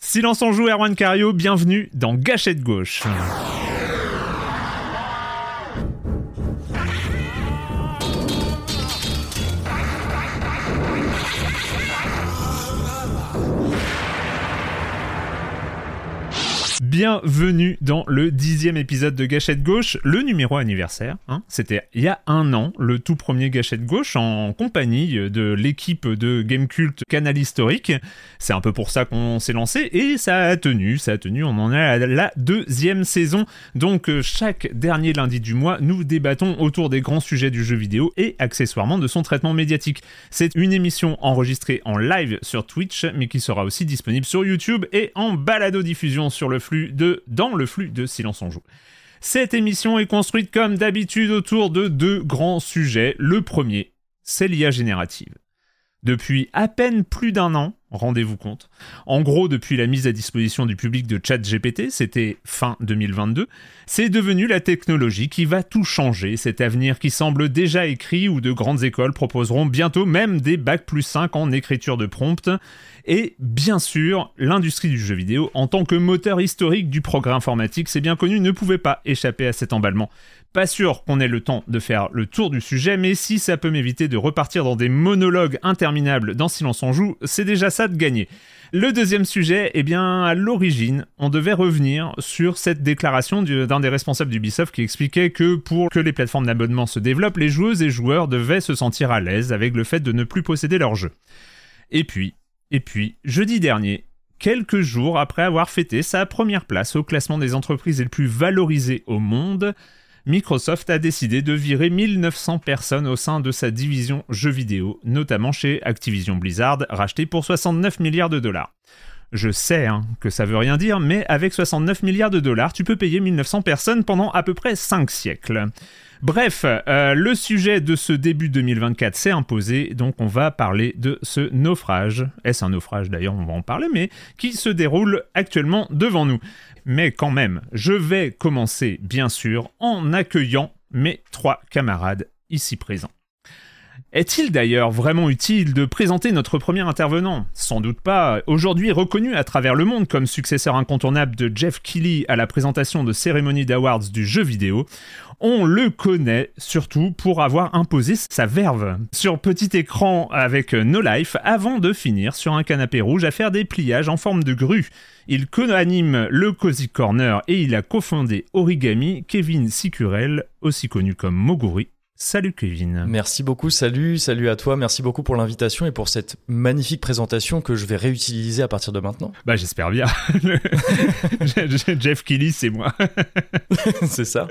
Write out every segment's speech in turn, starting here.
Silence en joue, Erwan Cario, bienvenue dans Gâchette gauche. Bienvenue dans le dixième épisode de Gâchette Gauche, le numéro anniversaire. hein. C'était il y a un an, le tout premier Gâchette Gauche, en compagnie de l'équipe de Gamecult Canal Historique. C'est un peu pour ça qu'on s'est lancé et ça a tenu, ça a tenu. On en est à la deuxième saison. Donc euh, chaque dernier lundi du mois, nous débattons autour des grands sujets du jeu vidéo et accessoirement de son traitement médiatique. C'est une émission enregistrée en live sur Twitch, mais qui sera aussi disponible sur YouTube et en balado-diffusion sur le de, dans le flux de Silence en Joue. Cette émission est construite comme d'habitude autour de deux grands sujets. Le premier, c'est l'IA générative. Depuis à peine plus d'un an, rendez-vous compte, en gros depuis la mise à disposition du public de ChatGPT, c'était fin 2022, c'est devenu la technologie qui va tout changer, cet avenir qui semble déjà écrit où de grandes écoles proposeront bientôt même des bacs plus 5 en écriture de prompt, et bien sûr, l'industrie du jeu vidéo, en tant que moteur historique du progrès informatique, c'est bien connu, ne pouvait pas échapper à cet emballement. Pas sûr qu'on ait le temps de faire le tour du sujet, mais si ça peut m'éviter de repartir dans des monologues interminables dans Silence en joue, c'est déjà ça de gagner. Le deuxième sujet, eh bien, à l'origine, on devait revenir sur cette déclaration du- d'un des responsables d'Ubisoft qui expliquait que pour que les plateformes d'abonnement se développent, les joueuses et joueurs devaient se sentir à l'aise avec le fait de ne plus posséder leur jeu. Et puis, et puis, jeudi dernier, quelques jours après avoir fêté sa première place au classement des entreprises les plus valorisées au monde, Microsoft a décidé de virer 1900 personnes au sein de sa division jeux vidéo, notamment chez Activision Blizzard, racheté pour 69 milliards de dollars. Je sais hein, que ça veut rien dire, mais avec 69 milliards de dollars, tu peux payer 1900 personnes pendant à peu près 5 siècles. Bref, euh, le sujet de ce début 2024 s'est imposé, donc on va parler de ce naufrage. Est-ce un naufrage d'ailleurs, on va en parler, mais qui se déroule actuellement devant nous. Mais quand même, je vais commencer bien sûr en accueillant mes trois camarades ici présents. Est-il d'ailleurs vraiment utile de présenter notre premier intervenant? Sans doute pas. Aujourd'hui reconnu à travers le monde comme successeur incontournable de Jeff Keighley à la présentation de cérémonies d'awards du jeu vidéo, on le connaît surtout pour avoir imposé sa verve sur petit écran avec No Life avant de finir sur un canapé rouge à faire des pliages en forme de grue. Il co-anime le Cozy Corner et il a cofondé Origami, Kevin Sicurel, aussi connu comme Moguri. Salut Kevin. Merci beaucoup, salut, salut à toi, merci beaucoup pour l'invitation et pour cette magnifique présentation que je vais réutiliser à partir de maintenant. Bah j'espère bien. Le- Jeff Kelly, c'est moi. C'est ça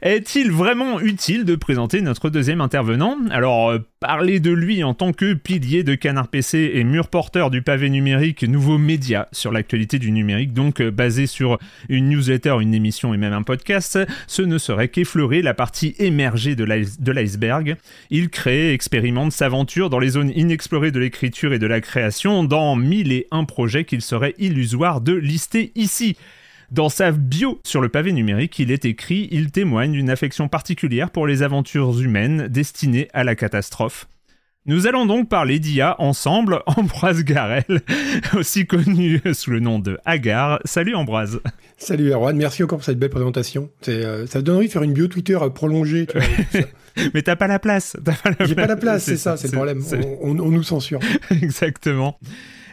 Est-il vraiment utile de présenter notre deuxième intervenant? Alors, euh, parler de lui en tant que pilier de Canard PC et mur porteur du pavé numérique, nouveau média sur l'actualité du numérique, donc euh, basé sur une newsletter, une émission et même un podcast, ce ne serait qu'effleurer la partie émerger de l'iceberg. Il crée, expérimente, s'aventure dans les zones inexplorées de l'écriture et de la création dans mille et un projets qu'il serait illusoire de lister ici. Dans sa bio sur le pavé numérique, il est écrit Il témoigne d'une affection particulière pour les aventures humaines destinées à la catastrophe. Nous allons donc parler d'IA ensemble, Ambroise Garel, aussi connu sous le nom de Agar. Salut Ambroise. Salut Erwan, merci encore pour cette belle présentation. Euh, ça donne envie de faire une bio Twitter prolongée. Mais t'as pas la place. J'ai pas la place, c'est ça, c'est le problème. On, on, nous censure. Exactement.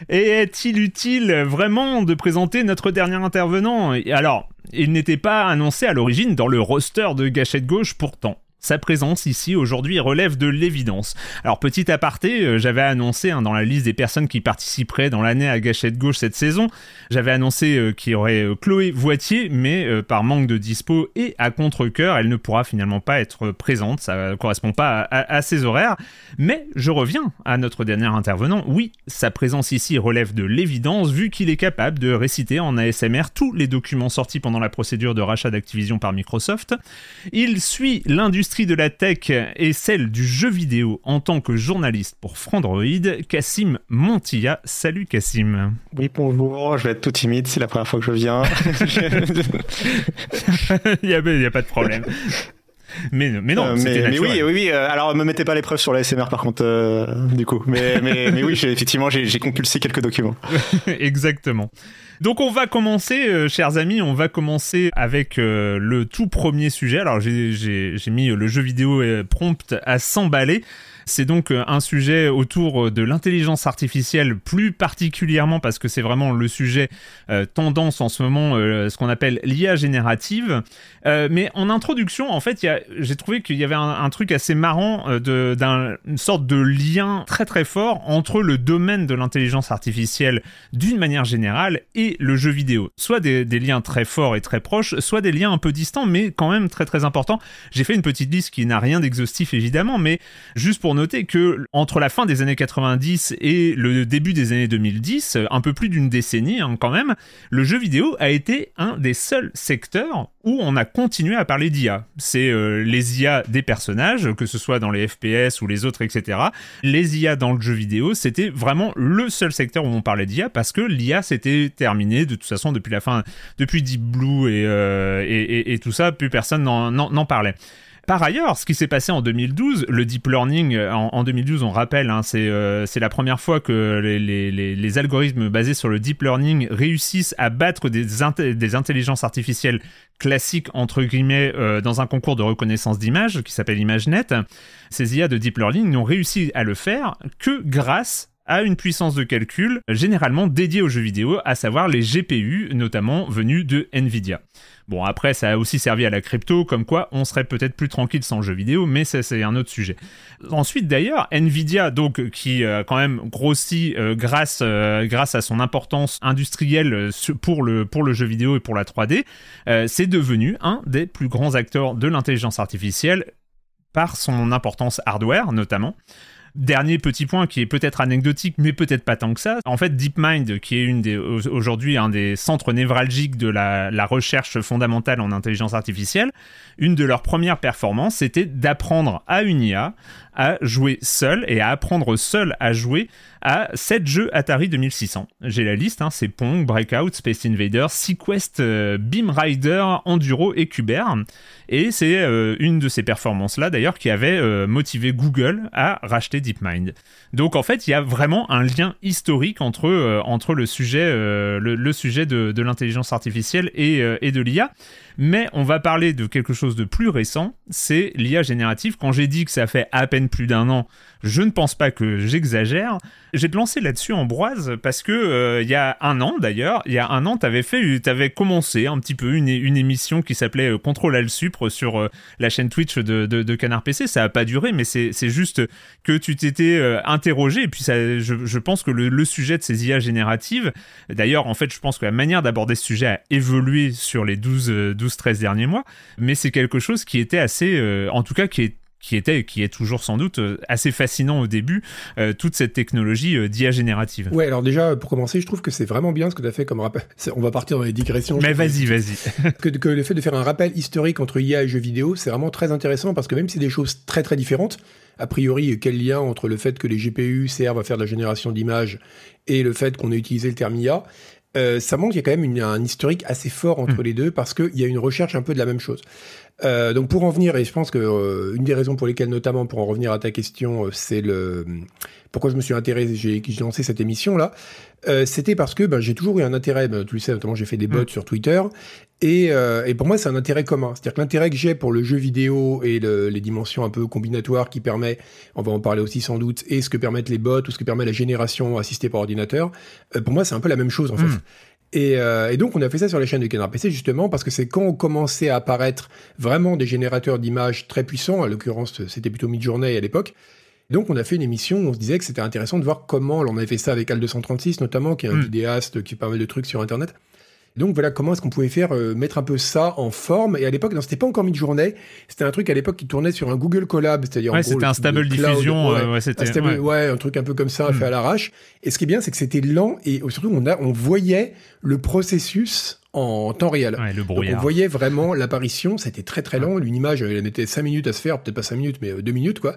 Et est-il utile vraiment de présenter notre dernier intervenant? Alors, il n'était pas annoncé à l'origine dans le roster de Gâchette Gauche pourtant. Sa présence ici aujourd'hui relève de l'évidence. Alors petit aparté, euh, j'avais annoncé hein, dans la liste des personnes qui participeraient dans l'année à Gâchette Gauche cette saison, j'avais annoncé euh, qu'il y aurait euh, Chloé Voitier, mais par manque de dispo et à contre-coeur, elle ne pourra finalement pas être présente, ça ne correspond pas à, ses horaires. Mais je reviens à notre dernier intervenant, oui, sa présence ici relève de l'évidence vu qu'il est capable de réciter en ASMR tous les documents sortis pendant la procédure de rachat d'Activision par Microsoft. Il suit l'industrie de la tech et celle du jeu vidéo en tant que journaliste pour Frandroid, Cassim Montilla. Salut Cassim. Oui, bonjour, je vais être tout timide, c'est la première fois que je viens. Il n'y a, a, pas de problème. Mais, mais non, euh, mais, mais, oui, oui, oui. Euh, alors, me mettez pas l'épreuve sur la SMR par contre, euh, du coup. Mais, mais, mais oui, effectivement, j'ai compulsé quelques documents. Exactement. Donc on va commencer, euh, chers amis, on va commencer avec euh, le tout premier sujet. Alors j'ai mis le jeu vidéo prompt à s'emballer. C'est donc euh, un sujet autour de l'intelligence artificielle, plus particulièrement parce que c'est vraiment le sujet tendance en ce moment, ce qu'on appelle l'IA générative. mais en introduction, en fait, j'ai trouvé qu'il y avait un, truc assez marrant d'une sorte de lien très très fort entre le domaine de l'intelligence artificielle d'une manière générale et le jeu vidéo. Soit des, liens très forts et très proches, soit des liens un peu distants, mais quand même très très importants. J'ai fait une petite liste qui n'a rien d'exhaustif évidemment, mais juste pour noter que entre la fin des années 90 et le début des années 2010, un peu plus d'une décennie hein, quand même, le jeu vidéo a été un des seuls secteurs où on a continué à parler d'IA. C'est euh, les IA des personnages, que ce soit dans les FPS ou les autres, etc. Les IA dans le jeu vidéo, c'était vraiment le seul secteur où on parlait d'IA parce que l'IA s'était terminée de toute façon depuis la fin, depuis Deep Blue et, euh, et tout ça, plus personne n'en parlait. Par ailleurs, ce qui s'est passé en 2012, le deep learning, euh, en, 2012, on rappelle, hein, euh, c'est la première fois que les, algorithmes basés sur le deep learning réussissent à battre des, intelligences artificielles classiques, entre guillemets, euh, dans un concours de reconnaissance d'images qui s'appelle ImageNet. Ces IA de deep learning n'ont réussi à le faire que grâce à une puissance de calcul généralement dédiée aux jeux vidéo, à savoir les GPU, notamment venus de Nvidia. Bon, après, ça a aussi servi à la crypto, comme quoi on serait peut-être plus tranquille sans jeux vidéo, mais ça, c'est un autre sujet. Ensuite, d'ailleurs, Nvidia, donc, qui a quand même grossit euh, grâce, euh, grâce à son importance industrielle euh, pour le, pour le jeu vidéo et pour la 3D, c'est devenu un des plus grands acteurs de l'intelligence artificielle par son importance hardware, notamment. Dernier petit point qui est peut-être anecdotique, mais peut-être pas tant que ça. En fait, DeepMind, qui est aujourd'hui un des centres névralgiques de la, la recherche fondamentale en intelligence artificielle, une de leurs premières performances, c'était d'apprendre à une IA à jouer seul et à apprendre seul à jouer à 7 jeux Atari 2600. J'ai la liste, hein, c'est Pong, Breakout, Space Invader, Sequest, euh, Beam Rider, Enduro et Cuber. Et c'est euh, une de ces performances-là d'ailleurs qui avait euh, motivé Google à racheter DeepMind. Donc en fait, il y a vraiment un lien historique entre, le sujet, de, l'intelligence artificielle et de l'IA. Mais on va parler de quelque chose de plus récent, c'est l'IA générative. Quand j'ai dit que ça fait à peine plus d'un an, je ne pense pas que j'exagère. J'ai lancé là-dessus Ambroise parce que euh, il y a un an d'ailleurs, il y a un an, tu fait, avais commencé un petit peu une, émission qui s'appelait euh, Contrôle Al Supre sur euh, la chaîne Twitch de, Canard PC. Ça a pas duré, mais c'est juste que tu t'étais interrogé et puis ça, je, pense que le, le, sujet de ces IA génératives, d'ailleurs, en fait, je pense que la manière d'aborder ce sujet a évolué sur les 12 12-13 derniers mois, mais c'est quelque chose qui était assez, en tout cas qui est qui était, qui est toujours sans doute assez fascinant au début, toute cette technologie d'IA générative. Ouais, alors déjà, pour commencer, je trouve que c'est vraiment bien ce que tu as fait comme rappel. On va partir dans les digressions. Mais vas-y, vas-y. que, que le fait de faire un rappel historique entre IA et jeux vidéo, c'est vraiment très intéressant parce que même si c'est des choses très très différentes, a priori, quel lien entre le fait que les GPU servent à faire de la génération d'images et le fait qu'on ait utilisé le terme IA euh, ça montre qu'il y a quand même un historique assez fort entre hmm. les deux parce qu'il y a une recherche un peu de la même chose. Euh, donc pour en venir, et je pense que euh, une des raisons pour lesquelles, notamment pour en revenir à ta question, c'est le pourquoi je me suis intéressé, j'ai lancé cette émission là, c'était parce que ben, j'ai toujours eu un intérêt, ben, tu le sais, notamment j'ai fait des bots hmm. sur Twitter, et, et, pour moi c'est un intérêt commun. C'est-à-dire que l'intérêt que j'ai pour le jeu vidéo et le, les dimensions un peu combinatoires qui permet, on va en parler aussi sans doute, et ce que permettent les bots ou ce que permet la génération assistée par ordinateur, pour moi c'est un peu la même chose en fait. Hmm. Euh, et, donc, on a fait ça sur les chaînes de Canard PC justement parce que c'est quand on commençait à apparaître vraiment des générateurs d'images très puissants, à l'occurrence, c'était plutôt mid-journée à l'époque. Donc, on a fait une émission où on se disait que c'était intéressant de voir comment, on avait fait ça avec Al236 notamment, qui est un hmm. vidéaste qui fait pas mal de trucs sur Internet. Donc voilà comment est-ce qu'on pouvait faire euh, mettre un peu ça en forme. Et à l'époque, c'était pas encore mid-journée, c'était un truc à l'époque qui tournait sur un Google Collab, c'est-à-dire ouais, c'était un stable diffusion, ouais, ouais, c'était ouais. un truc un peu comme ça hmm. fait à l'arrache. Et ce qui est bien, c'est que c'était lent et surtout on a on voyait le processus en temps réel. le Donc on voyait vraiment l'apparition, c'était très très lent. Une image, elle mettait 5 minutes à se faire, peut-être pas 5 minutes, mais 2 euh, minutes quoi.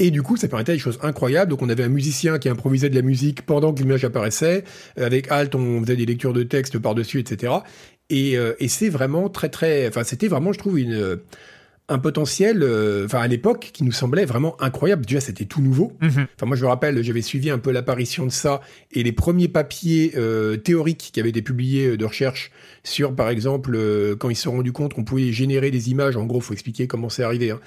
Et du coup, ça permettait des choses incroyables. Donc, on avait un musicien qui improvisait de la musique pendant que l'image apparaissait. Avec Alt, on faisait des lectures de texte par-dessus, etc. Euh, et, c'est vraiment très très, enfin c'était vraiment, je trouve, une euh, un potentiel, euh, enfin à l'époque, qui nous semblait vraiment incroyable. Déjà, c'était tout nouveau. Mhm. Enfin, moi, je me rappelle, j'avais suivi un peu l'apparition de ça et les premiers papiers théoriques qui avaient été publiés de recherche sur, par exemple, quand ils se sont rendus compte qu'on pouvait générer des images. En gros, faut expliquer comment c'est arrivé. Hein.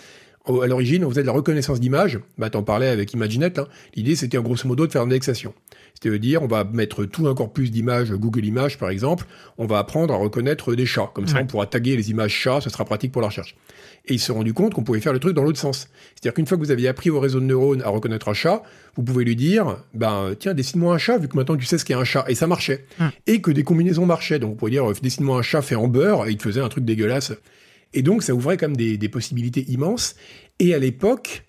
À l'origine, on faisait de la reconnaissance d'images. Bah, t'en parlais avec Imaginette. Hein. L'idée, c'était en grosso modo de faire une indexation. C'est-à-dire, on va mettre tout un corpus d'images, Google Images par exemple, on va apprendre à reconnaître des chats. Comme ça, on pourra taguer les images chats, ce sera pratique pour la recherche. Et ils se sont rendus compte qu'on pouvait faire le truc dans l'autre sens. C'est-à-dire qu'une fois que vous aviez appris au réseau de neurones à reconnaître un chat, vous pouvez lui dire, ben, tiens, dessine-moi un chat, vu que maintenant tu sais ce qu'est un chat. Et ça marchait. Et que des combinaisons marchaient. Donc, vous pouvez dire, dessine-moi un chat fait en beurre, et il te faisait un truc dégueulasse. Et donc, ça ouvrait quand même des, des possibilités immenses. Et à l'époque,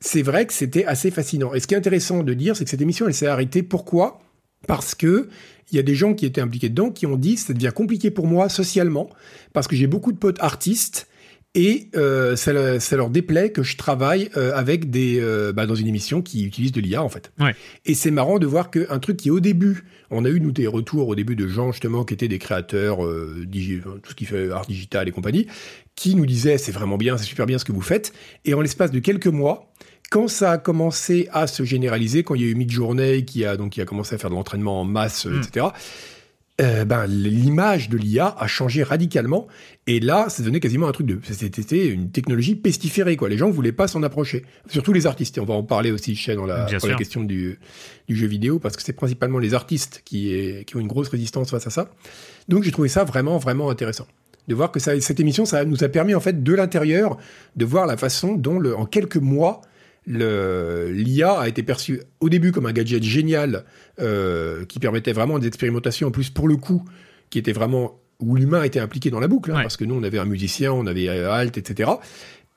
c'est vrai que c'était assez fascinant. Et ce qui est intéressant de dire, c'est que cette émission, elle s'est arrêtée. Pourquoi? Parce que il y a des gens qui étaient impliqués dedans qui ont dit ça devient compliqué pour moi socialement parce que j'ai beaucoup de potes artistes et euh, ça, ça, leur déplaît que je travaille euh, avec des euh, bah, dans une émission qui utilise de l'IA en fait. Ouais. Et c'est marrant de voir qu'un truc qui au début, on a eu nous des retours au début de gens justement qui étaient des créateurs, tout ce qui fait art digital et compagnie, qui nous disaient c'est vraiment bien, c'est super bien ce que vous faites. Et en l'espace de quelques mois, quand ça a commencé à se généraliser, quand il y a eu Midjourney qui a donc qui a commencé à faire de l'entraînement en masse, euh, mm. etc. Euh, ben l'image de l'IA a changé radicalement et là ça devenait quasiment un truc de c'était une technologie pestiférée quoi les gens ne voulaient pas s'en approcher surtout les artistes et on va en parler aussi chez dans la, la question du, du, jeu vidéo parce que c'est principalement les artistes qui, est, qui ont une grosse résistance face à ça donc j'ai trouvé ça vraiment vraiment intéressant de voir que ça, cette émission ça nous a permis en fait de l'intérieur de voir la façon dont le, en quelques mois l'IA a été perçu au début comme un gadget génial euh, qui permettait vraiment des expérimentations en plus pour le coup qui était vraiment où l'humain était impliqué dans la boucle hein, parce que nous on avait un musicien on avait Alt etc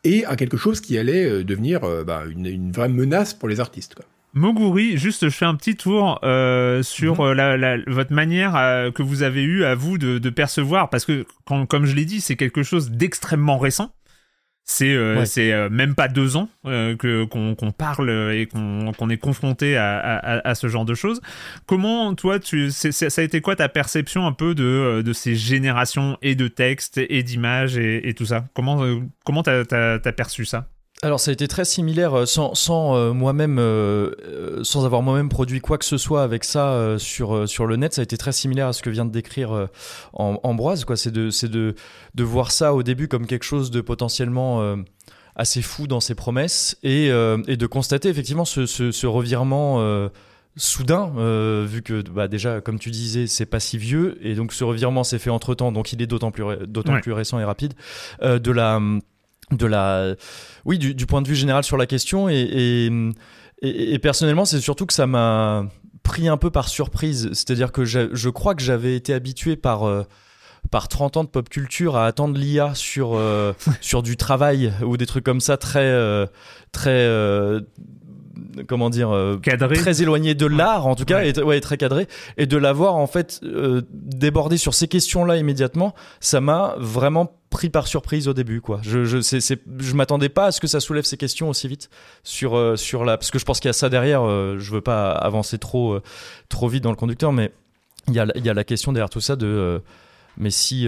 et à quelque chose qui allait euh, devenir euh, bah, une, vraie menace pour les artistes Moguri, juste je fais un petit tour sur mhm. la, votre manière que vous avez eu à vous de, percevoir, parce que comme je l'ai dit, c'est quelque chose d'extrêmement récent. C'est euh, c'est euh, même pas deux ans euh, que qu'on parle et qu'on est confronté à, à, ce genre de choses. Comment toi tu ça a été quoi ta perception un peu de de ces générations et de textes et d'images et, et, tout ça? Comment comment t'as as perçu ça? Alors ça a été très similaire euh, sans, sans euh, moi-même euh, sans avoir moi-même produit quoi que ce soit avec ça sur sur le net ça a été très similaire à ce que vient de décrire Ambroise quoi. C'est de c'est de de voir ça au début comme quelque chose de potentiellement assez fou dans ses promesses et, et de constater effectivement ce, ce, ce revirement soudain, vu que bah, déjà, comme tu disais, c'est pas si vieux, et donc ce revirement s'est fait entre temps, donc il est d'autant plus, d'autant plus récent et rapide, de la de la, oui, du, point de vue général sur la question. Et, et, personnellement, c'est surtout que ça m'a pris un peu par surprise. C'est-à-dire que je, crois que j'avais été habitué par, euh, par 30 ans de pop culture à attendre l'IA sur, sur du travail ou des trucs comme ça très, très comment dire euh, très éloigné de l'art en tout cas et ouais, très cadré et de l'avoir en fait euh, débordé sur ces questions là immédiatement ça m'a vraiment pris par surprise au début quoi. Je je c'est, je m'attendais pas à ce que ça soulève ces questions aussi vite sur euh, sur la parce que je pense qu'il y a ça derrière je veux pas avancer trop trop vite dans le conducteur mais il y a il y a la question derrière tout ça de mais si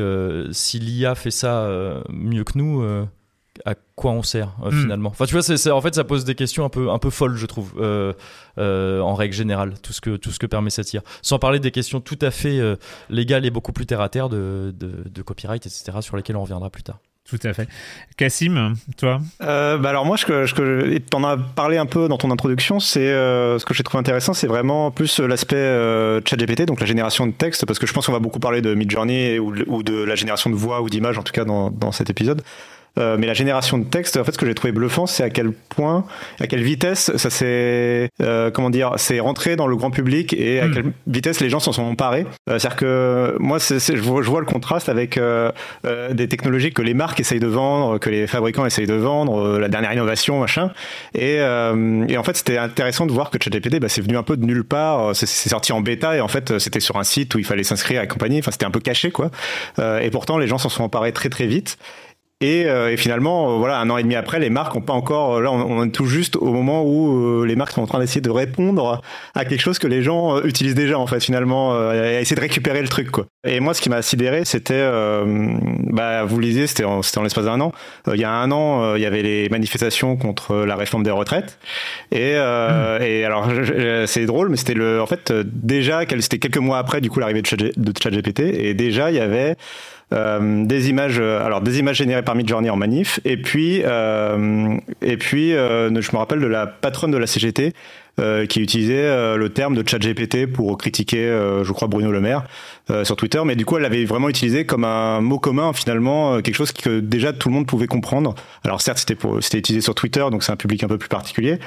si l'IA fait ça mieux que nous à quoi on sert euh, hmm. finalement Enfin, tu vois, c'est, en fait, ça pose des questions un peu, un peu folles, je trouve, euh, euh, en règle générale, tout ce que, tout ce que permet cette IA. Sans parler des questions tout à fait légales et beaucoup plus terre à terre de, de, copyright, etc., sur lesquelles on reviendra plus tard. Tout à fait. Cassim, toi? Bah Alors moi, je, je, t'en as parlé un peu dans ton introduction, c'est ce que j'ai trouvé intéressant, c'est vraiment plus l'aspect ChatGPT, donc la génération de texte, parce que je pense qu'on va beaucoup parler de Midjourney ou, ou de la génération de voix ou d'images, en tout cas dans, dans cet épisode. Euh, mais la génération de texte, en fait, ce que j'ai trouvé bluffant, c'est à quel point, à quelle vitesse ça s'est, euh, comment dire, c'est rentré dans le grand public et à hmm. quelle vitesse les gens s'en sont emparés. Euh, c'est-à-dire que moi, c'est, je, vois, je, vois, le contraste avec euh, euh, des technologies que les marques essayent de vendre, que les fabricants essayent de vendre, la dernière innovation, machin. Et, et en fait, c'était intéressant de voir que ChatGPT, bah, c'est venu un peu de nulle part. C'est, sorti en bêta et en fait, c'était sur un site où il fallait s'inscrire à accompagner. Enfin, c'était un peu caché, quoi. et pourtant, les gens s'en sont emparés très très vite. Et, euh, et, finalement, euh, voilà, un an et demi après, les marques n'ont pas encore. Là, on, est tout juste au moment où euh, les marques sont en train d'essayer de répondre à quelque chose que les gens utilisent déjà, en fait, finalement, à essayer de récupérer le truc, quoi. Et moi, ce qui m'a sidéré, c'était, bah, vous le disiez, c'était en, en l'espace d'un an. il y a un an, il y avait les manifestations contre la réforme des retraites. Et, mmh. et alors, c'est drôle, mais c'était le, en fait, déjà, c'était quelques mois après, du coup, l'arrivée de ChatGPT, et déjà, il y avait euh, des images, euh, alors des images générées par Midjourney en manif, et puis euh, et puis je me rappelle de la patronne de la CGT qui utilisait le terme de ChatGPT pour critiquer, je crois, Bruno Le Maire sur Twitter, mais du coup, elle l'avait vraiment utilisé comme un mot commun, finalement, quelque chose que déjà tout le monde pouvait comprendre. Alors certes, c'était c'était utilisé sur Twitter, donc c'est un public un peu plus particulier.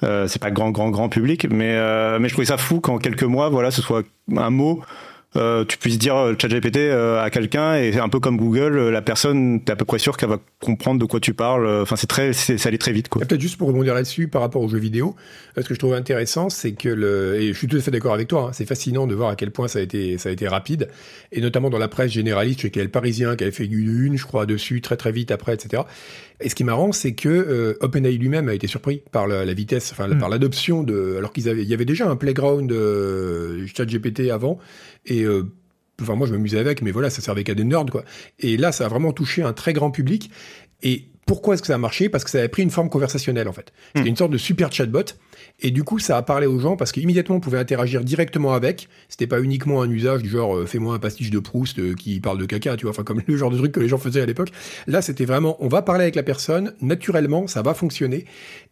c'est pas grand, grand, grand public, mais mais je trouvais ça fou qu'en quelques mois, voilà, ce soit un mot euh, tu puisses dire euh, ChatGPT euh, à quelqu'un et un peu comme Google, la personne, t'es à peu près sûr qu'elle va comprendre de quoi tu parles. Enfin, c'est très, c'est, ça allait très vite, quoi. Peut-être juste pour rebondir là-dessus par rapport aux jeux vidéo, ce que je trouve intéressant, c'est que le, et je suis tout à fait d'accord avec toi, hein, c'est fascinant de voir à quel point ça a été, ça a été rapide, et notamment dans la presse généraliste, je sais qu'il y a le Parisien qui avait fait une, je crois, dessus très très vite après, etc. Et ce qui est marrant, c'est que OpenAI lui-même a été surpris par la, vitesse, enfin hmm. par l'adoption de, alors qu'ils avaient, il y avait déjà un playground euh, ChatGPT avant, et euh, enfin moi je m'amusais avec, mais voilà, ça servait qu'à des nerds quoi. Et là, ça a vraiment touché un très grand public. Et pourquoi est-ce que ça a marché? Parce que ça avait pris une forme conversationnelle en fait. C'était hmm. une sorte de super chatbot. Et du coup, ça a parlé aux gens parce qu'immédiatement, on pouvait interagir directement avec. C'était pas uniquement un usage du genre euh, fais-moi un pastiche de Proust euh, qui parle de caca, tu vois, enfin comme le genre de truc que les gens faisaient à l'époque. Là, c'était vraiment on va parler avec la personne, naturellement, ça va fonctionner.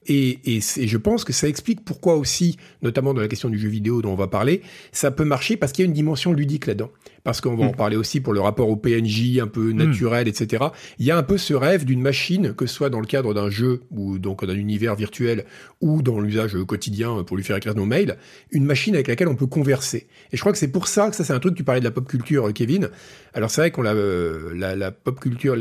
Et, et, et, je pense que ça explique pourquoi aussi, notamment dans la question du jeu vidéo dont on va parler, ça peut marcher parce qu'il y a une dimension ludique là-dedans parce qu'on va en mm. parler aussi pour le rapport au PNJ un peu mm. naturel, etc. Il y a un peu ce rêve d'une machine, que ce soit dans le cadre d'un jeu ou donc d'un univers virtuel ou dans l'usage quotidien pour lui faire écrire nos mails, une machine avec laquelle on peut converser. Et je crois que c'est pour ça que ça c'est un truc, tu parlais de la pop culture, Kevin. Alors c'est vrai qu'on l'a, euh, la, la, pop culture,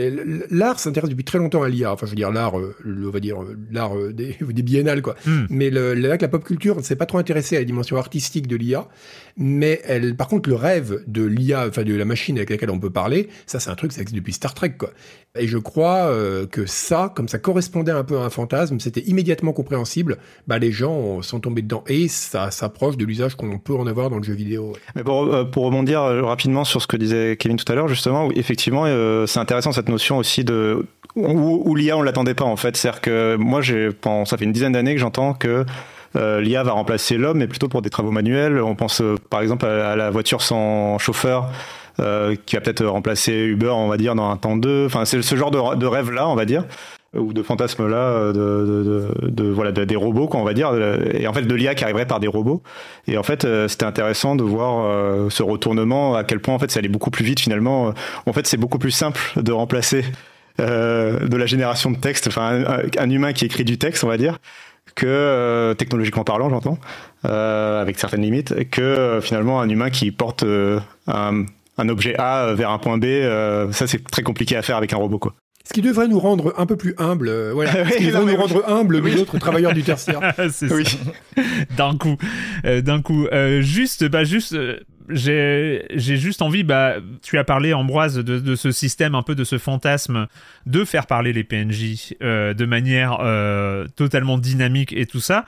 l'art s'intéresse depuis très longtemps à l'IA. Enfin, je veux dire l'art, euh, on va dire l'art euh, des, des biennales, quoi. Mm. Mais le, là, la pop culture ne s'est pas trop intéressée à la dimension artistique de l'IA, mais elle, par contre, le rêve de l'IA enfin de la machine avec laquelle on peut parler, ça c'est un truc, ça existe depuis Star Trek, quoi. Et je crois euh, que ça, comme ça correspondait un peu à un fantasme, c'était immédiatement compréhensible, bah les gens sont tombés dedans. Et ça s'approche de l'usage qu'on peut en avoir dans le jeu vidéo. Mais pour, euh, rebondir euh, rapidement sur ce que disait Kevin tout à l'heure, justement, effectivement, c'est intéressant cette notion aussi de où, l'IA on l'attendait pas en fait. C'est-à-dire que moi, j'ai, ça fait une dizaine d'années que j'entends que euh, l'IA va remplacer l'homme, mais plutôt pour des travaux manuels. On pense euh, par exemple à, la voiture sans chauffeur. Euh, qui va peut-être remplacer Uber, on va dire, dans un temps 2. Enfin, c'est ce genre de, rêve-là, on va dire, ou de fantasme-là, de, de, de, voilà, des robots, quoi, on va dire, et en fait de l'IA qui arriverait par des robots. Et en fait, c'était intéressant de voir ce retournement, à quel point en fait ça allait beaucoup plus vite finalement. En fait, c'est beaucoup plus simple de remplacer de la génération de texte, enfin un, humain qui écrit du texte, on va dire, que euh, technologiquement parlant, j'entends, euh, avec certaines limites, que euh, finalement un humain qui porte un, un objet A vers un point B. ça, c'est très compliqué à faire avec un robot, quoi. Ce qui devrait nous rendre un peu plus humbles, voilà. Ce qui devrait nous rendre humbles, nous autres travailleurs du tertiaire. c'est oui. d'un coup, d'un coup. juste, bah juste j'ai juste envie, bah, tu as parlé, Ambroise, de, de, ce système, un peu de ce fantasme de faire parler les PNJ euh, de manière euh, totalement dynamique et tout ça.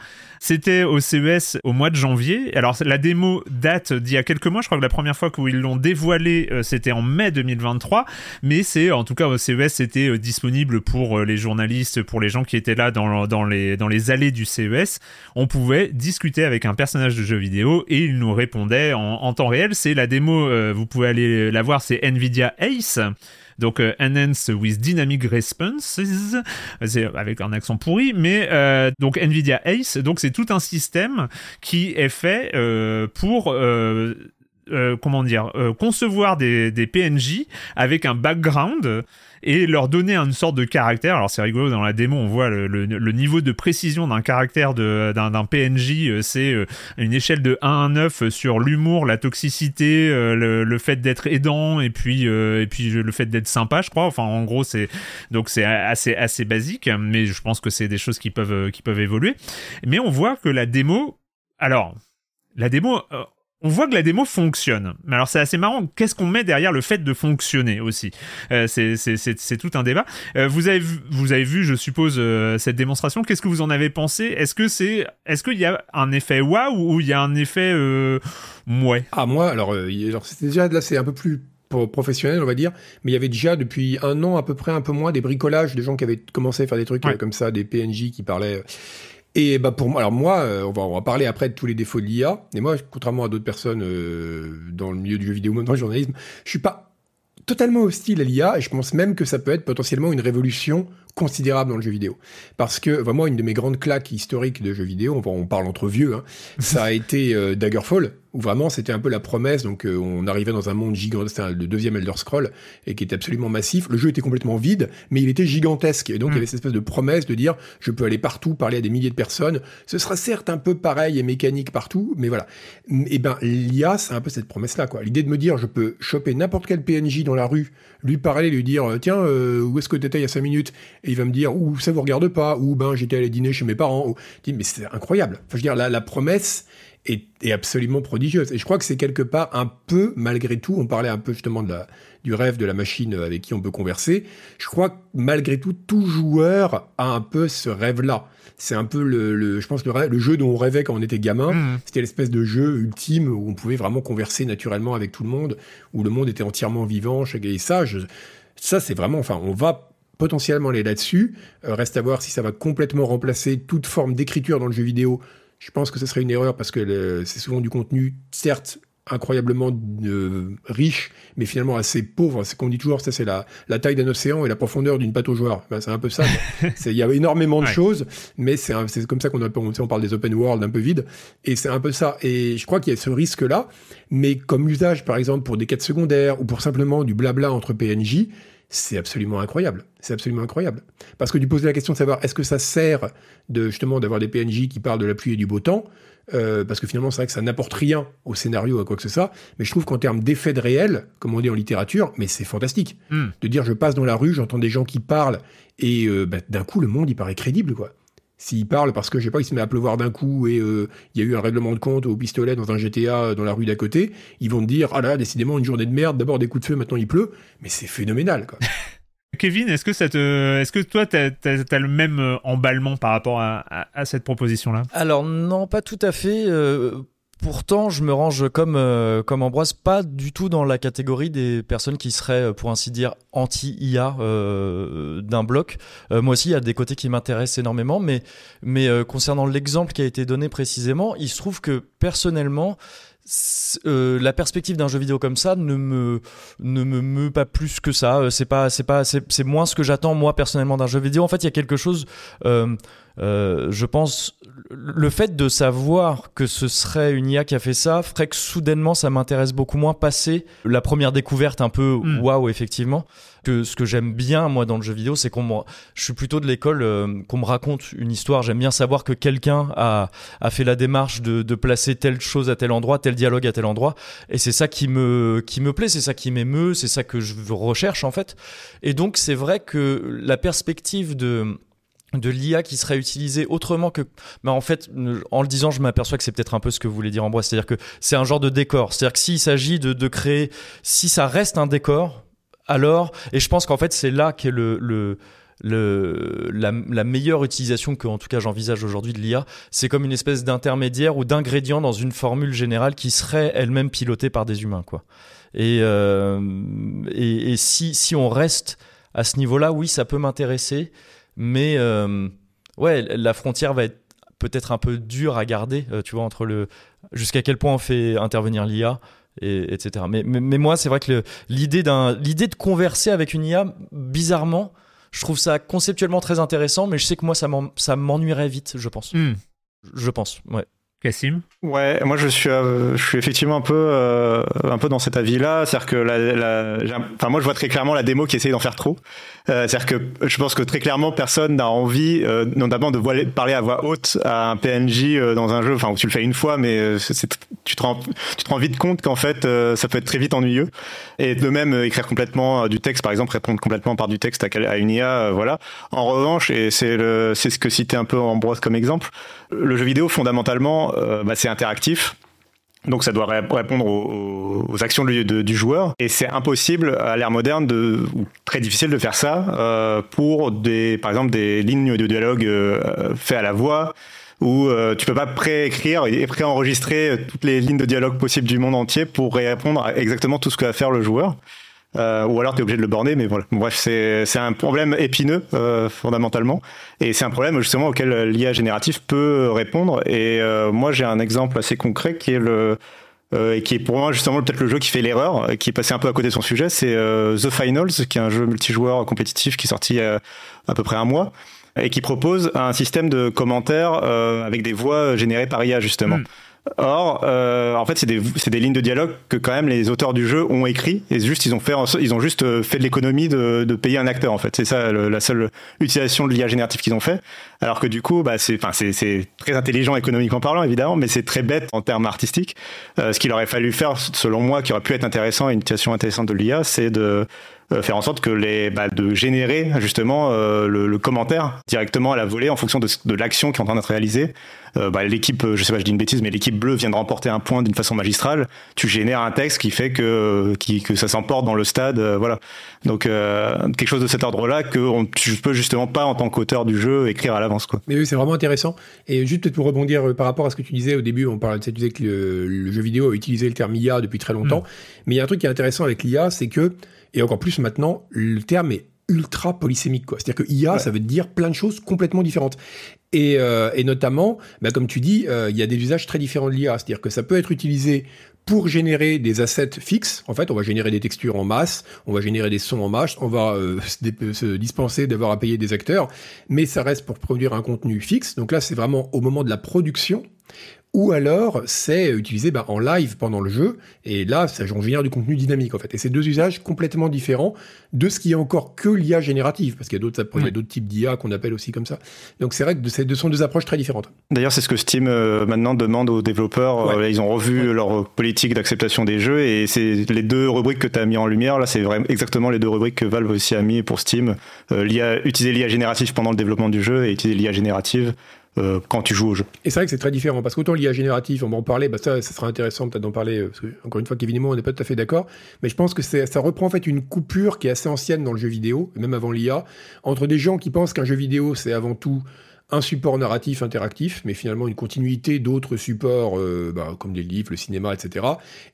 C'était au CES au mois de janvier. Alors la démo date d'il y a quelques mois. Je crois que la première fois qu'ils l'ont dévoilé, euh, c'était en mai 2023. Mais c'est, en tout cas au CES, c'était disponible pour les journalistes, pour les gens qui étaient là dans, dans, les, dans les allées du CES. On pouvait discuter avec un personnage de jeu vidéo et il nous répondait en, en temps réel. C'est la démo, euh, vous pouvez aller la voir, c'est Nvidia Ace. Donc euh, Enhance with Dynamic Responses, c'est avec un accent pourri, mais euh, donc Nvidia Ace, donc c'est tout un système qui est fait pour comment dire, concevoir des, des, PNJ avec un background et leur donner une sorte de caractère. Alors c'est rigolo, dans la démo, on voit le, niveau de précision d'un caractère d'un PNJ, euh, c'est euh, une échelle de 1 à 9 sur l'humour, la toxicité, euh, le, fait d'être aidant et puis, et puis le fait d'être sympa, je crois. Enfin, en gros, c'est donc c'est assez, assez basique, mais je pense que c'est des choses qui peuvent, qui peuvent évoluer. Mais on voit que la démo, alors, la démo, on voit que la démo fonctionne. Mais alors c'est assez marrant, qu'est-ce qu'on met derrière le fait de fonctionner aussi? Euh, C'est tout un débat. Euh, vous, avez vu, vous avez vu, je suppose, euh, cette démonstration. Qu'est-ce que vous en avez pensé? Est-ce que c'est, est-ce qu'il y a un effet waouh ou il y a un effet mouais? Ah moi, alors, alors c'était déjà là, c'est un peu plus professionnel, on va dire, mais il y avait déjà depuis un an à peu près, un peu moins, des bricolages, des gens qui avaient commencé à faire des trucs comme ça, des PNJ qui parlaient et bah pour moi, alors moi, euh, on va, on va parler après de tous les défauts de l'IA. Et moi, contrairement à d'autres personnes euh, dans le milieu du jeu vidéo, même dans le journalisme, je suis pas totalement hostile à l'IA et je pense même que ça peut être potentiellement une révolution considérable dans le jeu vidéo. Parce que vraiment une de mes grandes claques historiques de jeux vidéo, on, on parle entre vieux, hein, ça a été euh, Daggerfall, où vraiment c'était un peu la promesse. Donc euh, on arrivait dans un monde gigantesque, c'était le deuxième Elder Scroll, et qui était absolument massif. Le jeu était complètement vide, mais il était gigantesque. Et donc il y avait cette espèce de promesse de dire je peux aller partout, parler à des milliers de personnes. Ce sera certes un peu pareil et mécanique partout, mais voilà. Et ben l'IA, c'est un peu cette promesse-là, quoi. L'idée de me dire je peux choper n'importe quel PNJ dans la rue, lui parler, lui dire tiens euh, où est-ce que t'étais il y a 5 minutes? Et il va me dire ou ça vous regarde pas? Ou ben j'étais allé dîner chez mes parents ou dis mais c'est incroyable enfin je veux dire la, la promesse est, est, absolument prodigieuse et je crois que c'est quelque part un peu malgré tout on parlait un peu justement de la, du rêve de la machine avec qui on peut converser je crois que malgré tout tout joueur a un peu ce rêve là c'est un peu le, le, je pense le, le jeu dont on rêvait quand on était gamin mmh. c'était l'espèce de jeu ultime où on pouvait vraiment converser naturellement avec tout le monde où le monde était entièrement vivant et ça je, ça c'est vraiment enfin on va potentiellement aller là-dessus. Euh, reste à voir si ça va complètement remplacer toute forme d'écriture dans le jeu vidéo. Je pense que ce serait une erreur parce que c'est souvent du contenu, certes, incroyablement euh, riche, mais finalement assez pauvre. C'est qu'on dit toujours, ça c'est la, la taille d'un océan et la profondeur d'une pâte au joueur. Ben, c'est un peu ça. Il y a énormément de choses, mais c'est comme ça qu'on on parle des open world un peu vides, et c'est un peu ça. Et je crois qu'il y a ce risque-là, mais comme usage, par exemple, pour des quêtes secondaires ou pour simplement du blabla entre PNJ, c'est absolument incroyable. C'est absolument incroyable. Parce que tu posais la question de savoir est-ce que ça sert de justement d'avoir des PNJ qui parlent de la pluie et du beau temps, euh, parce que finalement c'est vrai que ça n'apporte rien au scénario à quoi que ce soit. Mais je trouve qu'en termes d'effet de réel, comme on dit en littérature, mais c'est fantastique hmm. de dire je passe dans la rue, j'entends des gens qui parlent et euh, bah, d'un coup le monde il paraît crédible quoi. S'il parle parce que, je sais pas, il se met à pleuvoir d'un coup et euh, il y a eu un règlement de compte au pistolet dans un GTA euh, dans la rue d'à côté, ils vont te dire Ah là, décidément, une journée de merde, d'abord des coups de feu, maintenant il pleut. Mais c'est phénoménal, quoi. Kevin, est-ce que, ça te... est-ce que toi, tu as, le même euh, emballement par rapport à, à, cette proposition-là? Alors, non, pas tout à fait. Pourtant, je me range comme, euh, comme Ambroise, pas du tout dans la catégorie des personnes qui seraient, euh, pour ainsi dire, anti-IA euh, d'un bloc. moi aussi, il y a des côtés qui m'intéressent énormément, mais, mais concernant l'exemple qui a été donné précisément, il se trouve que personnellement, la perspective d'un jeu vidéo comme ça ne me ne me meut pas plus que ça. C'est pas c'est pas c'est moins ce que j'attends moi personnellement d'un jeu vidéo. En fait, il y a quelque chose. Je pense le fait de savoir que ce serait une IA qui a fait ça ferait que soudainement ça m'intéresse beaucoup moins passer la première découverte un peu hmm. waouh effectivement que ce que j'aime bien moi dans le jeu vidéo c'est qu'on me... je suis plutôt de l'école euh, qu'on me raconte une histoire j'aime bien savoir que quelqu'un a, a fait la démarche de, de, placer telle chose à tel endroit tel dialogue à tel endroit. Et c'est ça qui me, qui me plaît, c'est ça qui m'émeut, c'est ça que je recherche en fait. Et donc c'est vrai que la perspective de de l'IA qui serait utilisée autrement que mais en fait en le disant je m'aperçois que c'est peut-être un peu ce que vous voulez dire en bois c'est-à-dire que c'est un genre de décor. C'est-à-dire que s'il s'agit de, de créer si ça reste un décor alors et je pense qu'en fait c'est là qu'est le, le le, la, meilleure utilisation que, en tout cas, j'envisage aujourd'hui de l'IA, c'est comme une espèce d'intermédiaire ou d'ingrédient dans une formule générale qui serait elle-même pilotée par des humains, quoi. Et, euh, et, et, si, si on reste à ce niveau-là, oui, ça peut m'intéresser, mais euh, ouais, la frontière va être peut-être un peu dure à garder, euh, tu vois, entre le jusqu'à quel point on fait intervenir l'IA. Et, etc. Mais, mais, mais moi, c'est vrai que l'idée d'un, l'idée de converser avec une IA, bizarrement, je trouve ça conceptuellement très intéressant, mais je sais que moi, ça m'ennuierait vite, je pense. Hmm. Je pense, ouais. Cassim Ouais, moi je suis, euh, je suis effectivement un peu, euh, un peu dans cet avis-là. C'est-à-dire que la, enfin, moi je vois très clairement la démo qui essaye d'en faire trop. Euh, c'est-à-dire que je pense que très clairement personne n'a envie, notamment de parler à voix haute à un PNJ dans un jeu. Enfin, tu le fais une fois, mais tu te rends, tu te rends vite compte qu'en fait ça peut être très vite ennuyeux. Et de même écrire complètement du texte, par exemple, répondre complètement par du texte à, une IA, voilà. En revanche, et c'est ce que citait un peu Ambroise comme exemple, le jeu vidéo fondamentalement, bah, c'est interactif. Donc ça doit répondre aux, actions du joueur et c'est impossible à l'ère moderne de ou très difficile de faire ça euh, pour des par exemple des lignes de dialogue euh, faites à la voix où euh, tu peux pas préécrire et préenregistrer toutes les lignes de dialogue possibles du monde entier pour répondre à exactement tout ce que va faire le joueur. Euh, ou alors tu es obligé de le borner, mais voilà. Bref, c'est un problème épineux euh, fondamentalement, et c'est un problème justement auquel l'IA générative peut répondre. Et euh, moi, j'ai un exemple assez concret qui est le et qui est pour moi justement peut-être le jeu qui fait l'erreur, qui est passé un peu à côté de son sujet, c'est The Finals, qui est un jeu multijoueur compétitif qui est sorti à peu près un mois et qui propose un système de commentaires avec des voix générées par IA justement. Hmm. Or, euh, en fait, c'est des, des, lignes de dialogue que quand même les auteurs du jeu ont écrit et juste ils ont fait, ils ont juste euh, fait de l'économie de, de, payer un acteur. En fait, c'est ça la seule utilisation de l'IA générative qu'ils ont fait. Alors que du coup, bah, c'est, enfin, c'est très intelligent économiquement parlant évidemment, mais c'est très bête en termes artistiques. Euh, ce qu'il aurait fallu faire, selon moi, qui aurait pu être intéressant, une utilisation intéressante de l'IA, c'est de faire en sorte que les bah, de générer justement euh, le, le, commentaire directement à la volée en fonction de, de l'action qui est en train d'être réalisée. Euh, bah, l'équipe, je sais pas, je dis une bêtise, mais l'équipe bleue vient de remporter un point d'une façon magistrale. Tu génères un texte qui fait que qui, que ça s'emporte dans le stade, voilà. Donc quelque chose de cet ordre-là que on, tu peux justement pas en tant qu'auteur du jeu écrire à l'avance quoi. Mais oui, c'est vraiment intéressant. Et juste peut-être pour rebondir par rapport à ce que tu disais au début, on parlait, tu disais que le, jeu vidéo a utilisé le terme IA depuis très longtemps. Mm. Mais il y a un truc qui est intéressant avec l'IA, c'est que et encore plus maintenant, le terme est ultra polysémique. quoi. C'est-à-dire que IA, ça veut dire plein de choses complètement différentes. Et, euh, notamment, bah, comme tu dis, euh, il y a des usages très différents de l'IA. C'est-à-dire que ça peut être utilisé pour générer des assets fixes. En fait, on va générer des textures en masse, on va générer des sons en masse, on va euh, se, dispenser d'avoir à payer des acteurs, mais ça reste pour produire un contenu fixe. Donc là, c'est vraiment au moment de la production ou alors c'est utilisé bah, en live pendant le jeu, et là, ça génère du contenu dynamique en fait. Et c'est deux usages complètement différents de ce qui est encore que l'IA générative, parce qu'il y a d'autres types d'IA qu'on appelle aussi comme ça. Donc c'est vrai que ce sont deux approches très différentes. D'ailleurs, c'est ce que Steam euh, maintenant demande aux développeurs. Euh, ils ont revu leur politique d'acceptation des jeux, et c'est les deux rubriques que tu as mis en lumière. Là, c'est vraiment exactement les deux rubriques que Valve aussi a mis pour Steam. Euh, l'IA, utiliser l'IA générative pendant le développement du jeu et utiliser l'IA générative euh, quand tu joues au jeu. Et c'est vrai que c'est très différent, parce qu'autant l'IA génératif, on va en parler, bah ça, ça sera intéressant peut-être d'en parler, euh, parce que, encore une fois, moi, on n'est pas tout à fait d'accord, mais je pense que ça reprend en fait une coupure qui est assez ancienne dans le jeu vidéo, même avant l'IA, entre des gens qui pensent qu'un jeu vidéo, c'est avant tout un support narratif interactif, mais finalement une continuité d'autres supports euh, bah, comme des livres, le cinéma, etc.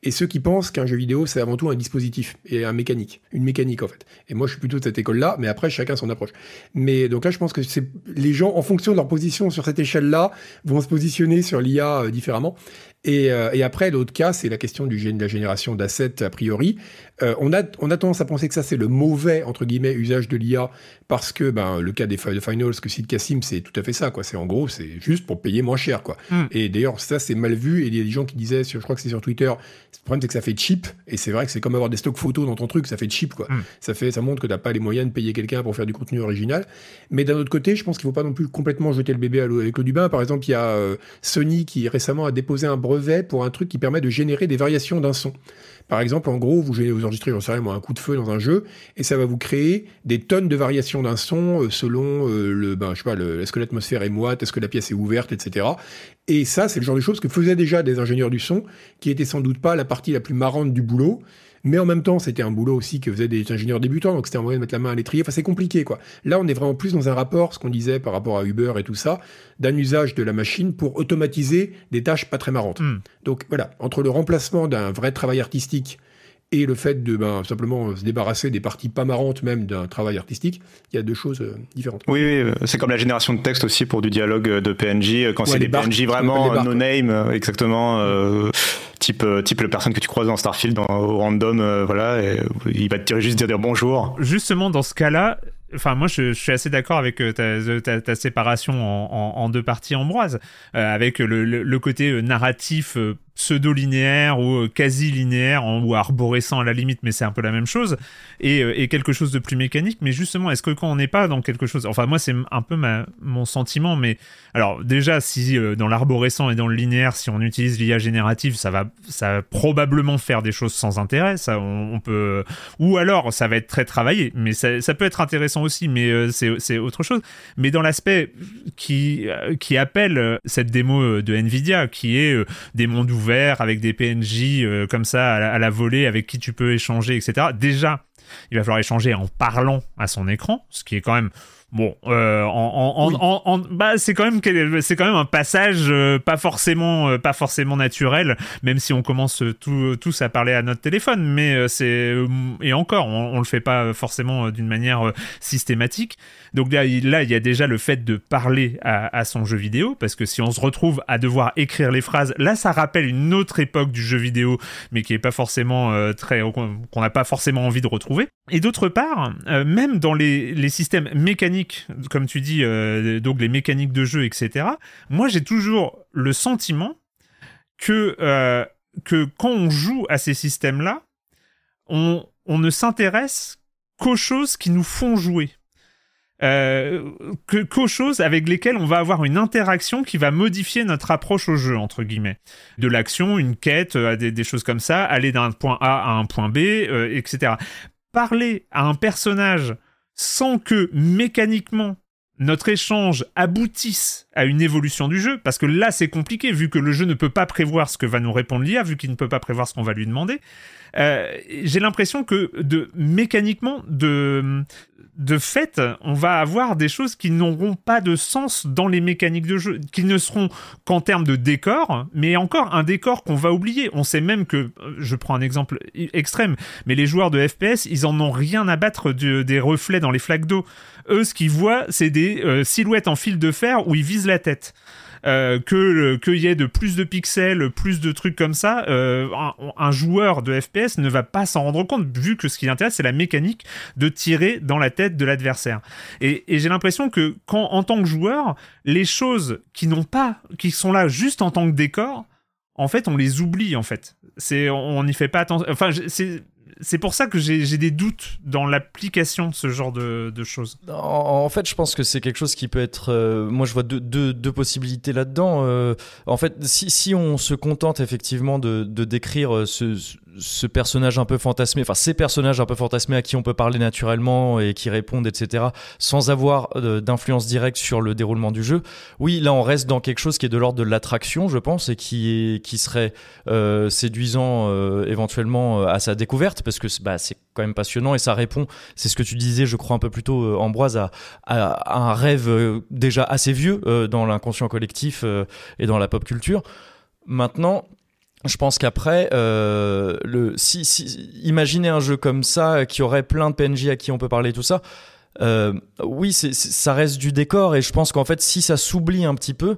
Et ceux qui pensent qu'un jeu vidéo, c'est avant tout un dispositif et un mécanique, une mécanique en fait. Et moi, je suis plutôt de cette école-là, mais après, chacun son approche. Mais donc là, je pense que c'est les gens, en fonction de leur position sur cette échelle-là, vont se positionner sur l'IA euh, différemment. Et, euh, et, après, l'autre cas, c'est la question du, de la génération d'assets a priori. Euh, on, a, on a tendance à penser que ça, c'est le mauvais, entre guillemets, usage de l'IA, parce que ben, le cas des de Finals que cite Cassim, c'est tout à fait ça, quoi. C'est en gros, c'est juste pour payer moins cher, quoi. Mm. Et d'ailleurs, ça, c'est mal vu. Et il y a des gens qui disaient, sur, je crois que c'est sur Twitter, le problème, c'est que ça fait cheap. Et c'est vrai que c'est comme avoir des stocks photos dans ton truc, ça fait cheap, quoi. Mm. Ça fait, ça montre que t'as pas les moyens de payer quelqu'un pour faire du contenu original. Mais d'un autre côté, je pense qu'il faut pas non plus complètement jeter le bébé à l'eau avec l'eau du bain. Par exemple, il y a euh, Sony qui récemment a déposé un brevet pour un truc qui permet de générer des variations d'un son. Par exemple, en gros, vous, vous enregistrez, j'en sais rien, moi, un coup de feu dans un jeu, et ça va vous créer des tonnes de variations d'un son euh, selon euh, le, ben, je sais pas, est-ce que l'atmosphère est moite, est-ce que la pièce est ouverte, etc. Et ça, c'est le genre de choses que faisaient déjà des ingénieurs du son, qui était sans doute pas la partie la plus marrante du boulot, mais en même temps, c'était un boulot aussi que faisaient des ingénieurs débutants, donc c'était un moyen de mettre la main à l'étrier. Enfin, c'est compliqué, quoi. Là, on est vraiment plus dans un rapport, ce qu'on disait par rapport à Uber et tout ça, d'un usage de la machine pour automatiser des tâches pas très marrantes. Hmm. Donc voilà, entre le remplacement d'un vrai travail artistique et le fait de ben, simplement se débarrasser des parties pas marrantes même d'un travail artistique, il y a deux choses euh, différentes. Oui, oui, euh, c'est comme la génération de texte aussi pour du dialogue euh, de PNJ, euh, quand Ouais, c'est des barques, PNJ vraiment appelle les barques, no name, euh, exactement, euh, type euh, type le personne que tu croises dans Starfield dans, au random, euh, voilà, et, euh, il va te dire juste dire bonjour. Justement, dans ce cas-là, enfin, moi, je, je suis assez d'accord avec euh, ta, ta, ta séparation en, en- en deux parties ambroises, euh, avec le, le- le côté euh, narratif euh, pseudo-linéaire ou euh, quasi-linéaire ou arborescent à la limite, mais c'est un peu la même chose, et, euh, et quelque chose de plus mécanique. Mais justement, est-ce que quand on n'est pas dans quelque chose, enfin moi c'est un peu ma, mon sentiment, mais alors déjà si euh, dans l'arborescent et dans le linéaire, si on utilise l'IA générative, ça va, ça probablement faire des choses sans intérêt, ça on, peut, ou alors ça va être très travaillé, mais ça, ça peut être intéressant aussi, mais c'est autre chose. Mais dans l'aspect qui qui appelle cette démo de Nvidia, qui est des mondes ouverts avec des PNJ euh, comme ça à la, à la volée avec qui tu peux échanger, etc. Déjà, il va falloir échanger en parlant à son écran, ce qui est quand même bon. euh, en, en, Oui. en, bah c'est quand même c'est quand même un passage euh, pas forcément euh, pas forcément naturel, même si on commence euh, tout- tous à parler à notre téléphone, mais euh, c'est euh, et encore, on, on le fait pas forcément euh, d'une manière euh, systématique. Donc là, il, là, il y a déjà le fait de parler à, à son jeu vidéo, parce que si on se retrouve à devoir écrire les phrases, là, ça rappelle une autre époque du jeu vidéo, mais qui est pas forcément euh, très, qu'on n'a pas forcément envie de retrouver. Et d'autre part, euh, même dans les, systèmes mécaniques, comme tu dis, euh, donc les mécaniques de jeu, etc. Moi, j'ai toujours le sentiment que euh, que quand on joue à ces systèmes-là, on, ne s'intéresse qu'aux choses qui nous font jouer. Qu'aux choses avec lesquelles on va avoir une interaction qui va modifier notre approche au jeu, entre guillemets. De l'action, une quête, des, choses comme ça, aller d'un point A à un point B, etc. Parler à un personnage sans que mécaniquement notre échange aboutisse à une évolution du jeu, parce que là c'est compliqué, vu que le jeu ne peut pas prévoir ce que va nous répondre l'IA, vu qu'il ne peut pas prévoir ce qu'on va lui demander, euh, j'ai l'impression que mécaniquement, de, fait, on va avoir des choses qui n'auront pas de sens dans les mécaniques de jeu, qui ne seront qu'en termes de décor, mais encore un décor qu'on va oublier. On sait même que, euh, je prends un exemple extrême, mais les joueurs de FPS, ils en ont rien à battre des reflets dans les flaques d'eau. Eux, ce qu'ils voient, c'est des euh, silhouettes en fil de fer où ils visent la tête. Euh, que qu'il y ait de plus de pixels, plus de trucs comme ça, euh, un, joueur de FPS ne va pas s'en rendre compte, vu que ce qui l'intéresse, c'est la mécanique de tirer dans la tête de l'adversaire. Et, j'ai l'impression que quand, en tant que joueur, les choses qui n'ont pas, qui sont là juste en tant que décor, en fait, on les oublie, en fait. C'est, on n'y fait pas attention. Enfin, c'est, c'est pour ça que j'ai, des doutes dans l'application de ce genre de, choses. En, fait, je pense que c'est quelque chose qui peut être. euh, moi, je vois deux, deux, possibilités là-dedans. Euh, en fait, si, si on se contente effectivement de, de décrire euh, ce, ce personnage un peu fantasmé, enfin ces personnages un peu fantasmés à qui on peut parler naturellement et qui répondent, etc., sans avoir euh, d'influence directe sur le déroulement du jeu, oui, là, on reste dans quelque chose qui est de l'ordre de l'attraction, je pense, et qui, est, qui serait euh, séduisant euh, éventuellement euh, à sa découverte, parce que c'est- bah, c'est quand même passionnant et ça répond, c'est ce que tu disais, je crois, un peu plus tôt, euh, Ambroise, à, à- à un rêve déjà assez vieux dans l'inconscient collectif et dans la pop culture. Maintenant, je pense qu'après, euh, le, si, imaginez un jeu comme ça qui aurait plein de PNJ à qui on peut parler, tout ça. Euh, oui, ça reste du décor et je pense qu'en fait, si ça s'oublie un petit peu,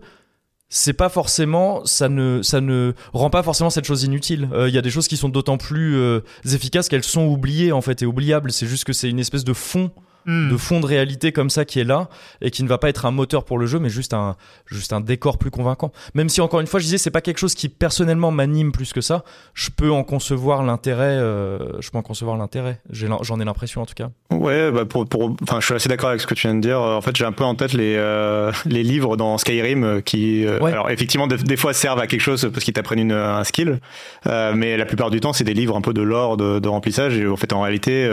c'est pas forcément, ça ne, ça ne rend pas forcément cette chose inutile. Euh, Il y a des choses qui sont d'autant plus euh, efficaces qu'elles sont oubliées en fait et oubliables. C'est juste que c'est une espèce de fond hmm. de fond de réalité comme ça qui est là et qui ne va pas être un moteur pour le jeu, mais juste un, juste un décor plus convaincant. Même si encore une fois, je disais, c'est pas quelque chose qui personnellement m'anime plus que ça. Je peux en concevoir l'intérêt. Euh, je peux en concevoir l'intérêt. J'en ai, l'impression en tout cas. Ouais, bah pour, pour, enfin, je suis assez d'accord avec ce que tu viens de dire. En fait, j'ai un peu en tête les, euh, les livres dans Skyrim qui, alors effectivement, des, fois servent à quelque chose parce qu'ils t'apprennent un skill, mais la plupart du temps, c'est des livres un peu de l'or de, de, remplissage. Et en fait, en réalité,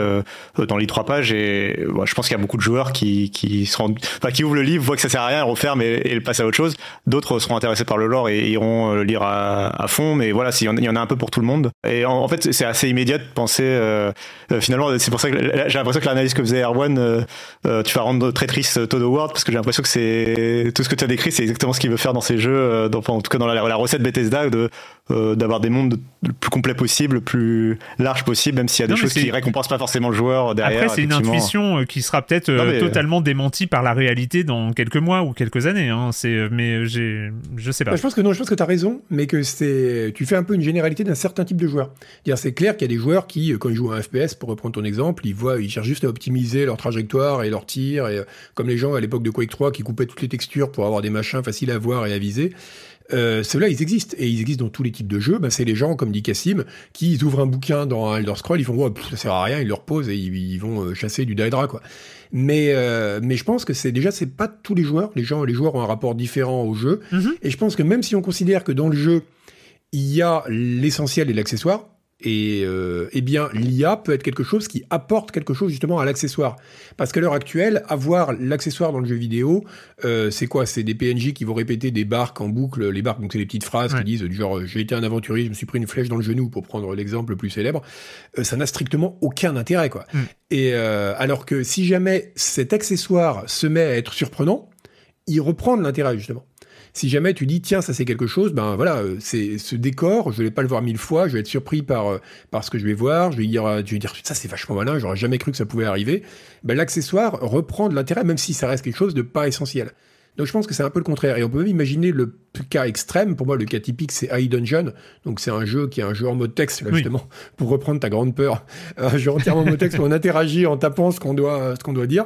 dans les trois pages, et je pense qu'il y a beaucoup de joueurs qui qui se enfin, qui ouvrent le livre, voient que ça sert à rien, referment et, et passent à autre chose. D'autres seront intéressés par le lore et iront le lire à, à fond. Mais voilà, il y, en a un peu pour tout le monde. Et en, fait, c'est assez immédiat de penser. Euh, euh, finalement, c'est pour ça que j'ai l'impression que l'analyse que faisait Erwan, euh, tu vas rendre très triste Todd Howard parce que j'ai l'impression que c'est tout ce que tu as décrit, c'est exactement ce qu'il veut faire dans ses jeux, dans, en tout cas dans la, la recette Bethesda de d'avoir des mondes le plus complets possible, le plus large possible, même s'il y a des choses qui récompensent pas forcément le joueur derrière. Après, c'est une intuition qui sera peut-être totalement démentie par la réalité dans quelques mois ou quelques années. Hein. C'est, mais j'ai, je sais pas. Bah, je pense que non, je pense que tu as raison, mais que c'est, tu fais un peu une généralité d'un certain type de joueur. C'est clair qu'il y a des joueurs qui, quand ils jouent à un FPS, pour reprendre ton exemple, ils voient, ils cherchent juste à optimiser leur trajectoire et leur tir, et comme les gens à l'époque de Quake 3 qui coupaient toutes les textures pour avoir des machins faciles à voir et à viser. Euh, Ceux-là, ils existent. Et ils existent dans tous les types de jeux. Ben, c'est les gens, comme dit Cassim, qui ouvrent un bouquin dans Elder Scroll, ils font, oh, ça sert à rien, ils le reposent et ils, vont euh, chasser du Daedra, quoi. Mais, euh, mais je pense que c'est déjà, c'est pas tous les joueurs. Les gens, les joueurs ont un rapport différent au jeu. Mm-hmm. Et je pense que même si on considère que dans le jeu, il y a l'essentiel et l'accessoire, et euh, eh bien, l'IA peut être quelque chose qui apporte quelque chose justement à l'accessoire. Parce qu'à l'heure actuelle, avoir l'accessoire dans le jeu vidéo, euh, c'est quoi? C'est des PNJ qui vont répéter des barques en boucle. Les barques, donc c'est des petites phrases qui disent du genre j'ai été un aventurier, je me suis pris une flèche dans le genou pour prendre l'exemple le plus célèbre. Euh, ça n'a strictement aucun intérêt, quoi. Mm. Et euh, alors que si jamais cet accessoire se met à être surprenant, il reprend de l'intérêt justement. Si jamais tu dis tiens ça c'est quelque chose, ben voilà euh, c'est ce décor, je vais pas le voir mille fois, je vais être surpris par euh, par ce que je vais voir, je vais dire je vais dire ça c'est vachement malin, j'aurais jamais cru que ça pouvait arriver. Ben l'accessoire reprend de l'intérêt même si ça reste quelque chose de pas essentiel. Donc je pense que c'est un peu le contraire. Et on peut même imaginer le cas extrême. Pour moi, le cas typique, c'est High Dungeon. Donc c'est un jeu qui est un jeu en mode texte, là, justement, pour reprendre ta grande peur. Un jeu entièrement en mode texte où on interagit en tapant ce qu'on doit, ce qu'on doit dire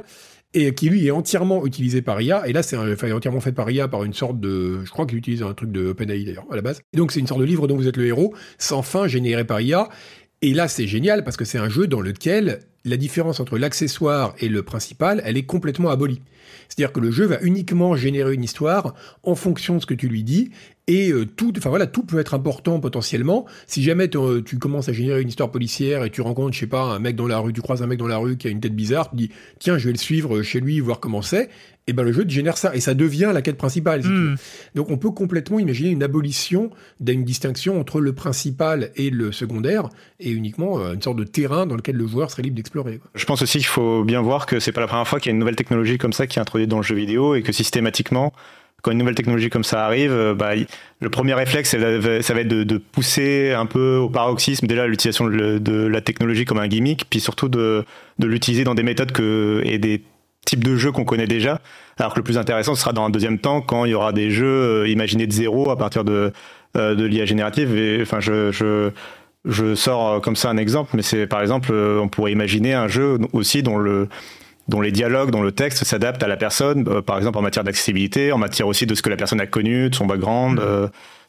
et qui lui est entièrement utilisé par IA. Et là, c'est entièrement fait par IA par une sorte de, je crois qu'il utilise un truc de OpenAI d'ailleurs à la base. Donc c'est une sorte de livre dont vous êtes le héros, sans fin, généré par IA. Et là, c'est génial parce que c'est un jeu dans lequel la différence entre l'accessoire et le principal, elle est complètement abolie. C'est-à-dire que le jeu va uniquement générer une histoire en fonction de ce que tu lui dis, et euh, tout, enfin voilà, tout peut être important potentiellement. Si jamais euh, tu commences à générer une histoire policière et tu rencontres, je sais pas, un mec dans la rue, tu croises un mec dans la rue qui a une tête bizarre, tu dis tiens, je vais le suivre chez lui, voir comment c'est. Et ben le jeu te génère ça et ça devient la quête principale. Hmm. Donc on peut complètement imaginer une abolition d'une distinction entre le principal et le secondaire et uniquement euh, une sorte de terrain dans lequel le joueur serait libre d'explorer. Je pense aussi qu'il faut bien voir que c'est pas la première fois qu'il y a une nouvelle technologie comme ça qui est introduite dans le jeu vidéo et que systématiquement quand une nouvelle technologie comme ça arrive, euh, bah, le premier réflexe, ça va être de, pousser un peu au paroxysme déjà l'utilisation de, la technologie comme un gimmick, puis surtout de, l'utiliser dans des méthodes que, et des types de jeux qu'on connaît déjà. Alors que le plus intéressant, ce sera dans un deuxième temps quand il y aura des jeux euh, imaginés de zéro à partir de, euh, de l'IA générative. Enfin, je, je, je sors comme ça un exemple, mais c'est par exemple, on pourrait imaginer un jeu aussi dont le dont les dialogues, dont le texte s'adaptent à la personne, euh, par exemple en matière d'accessibilité, en matière aussi de ce que la personne a connu, de son background. Mm. Euh,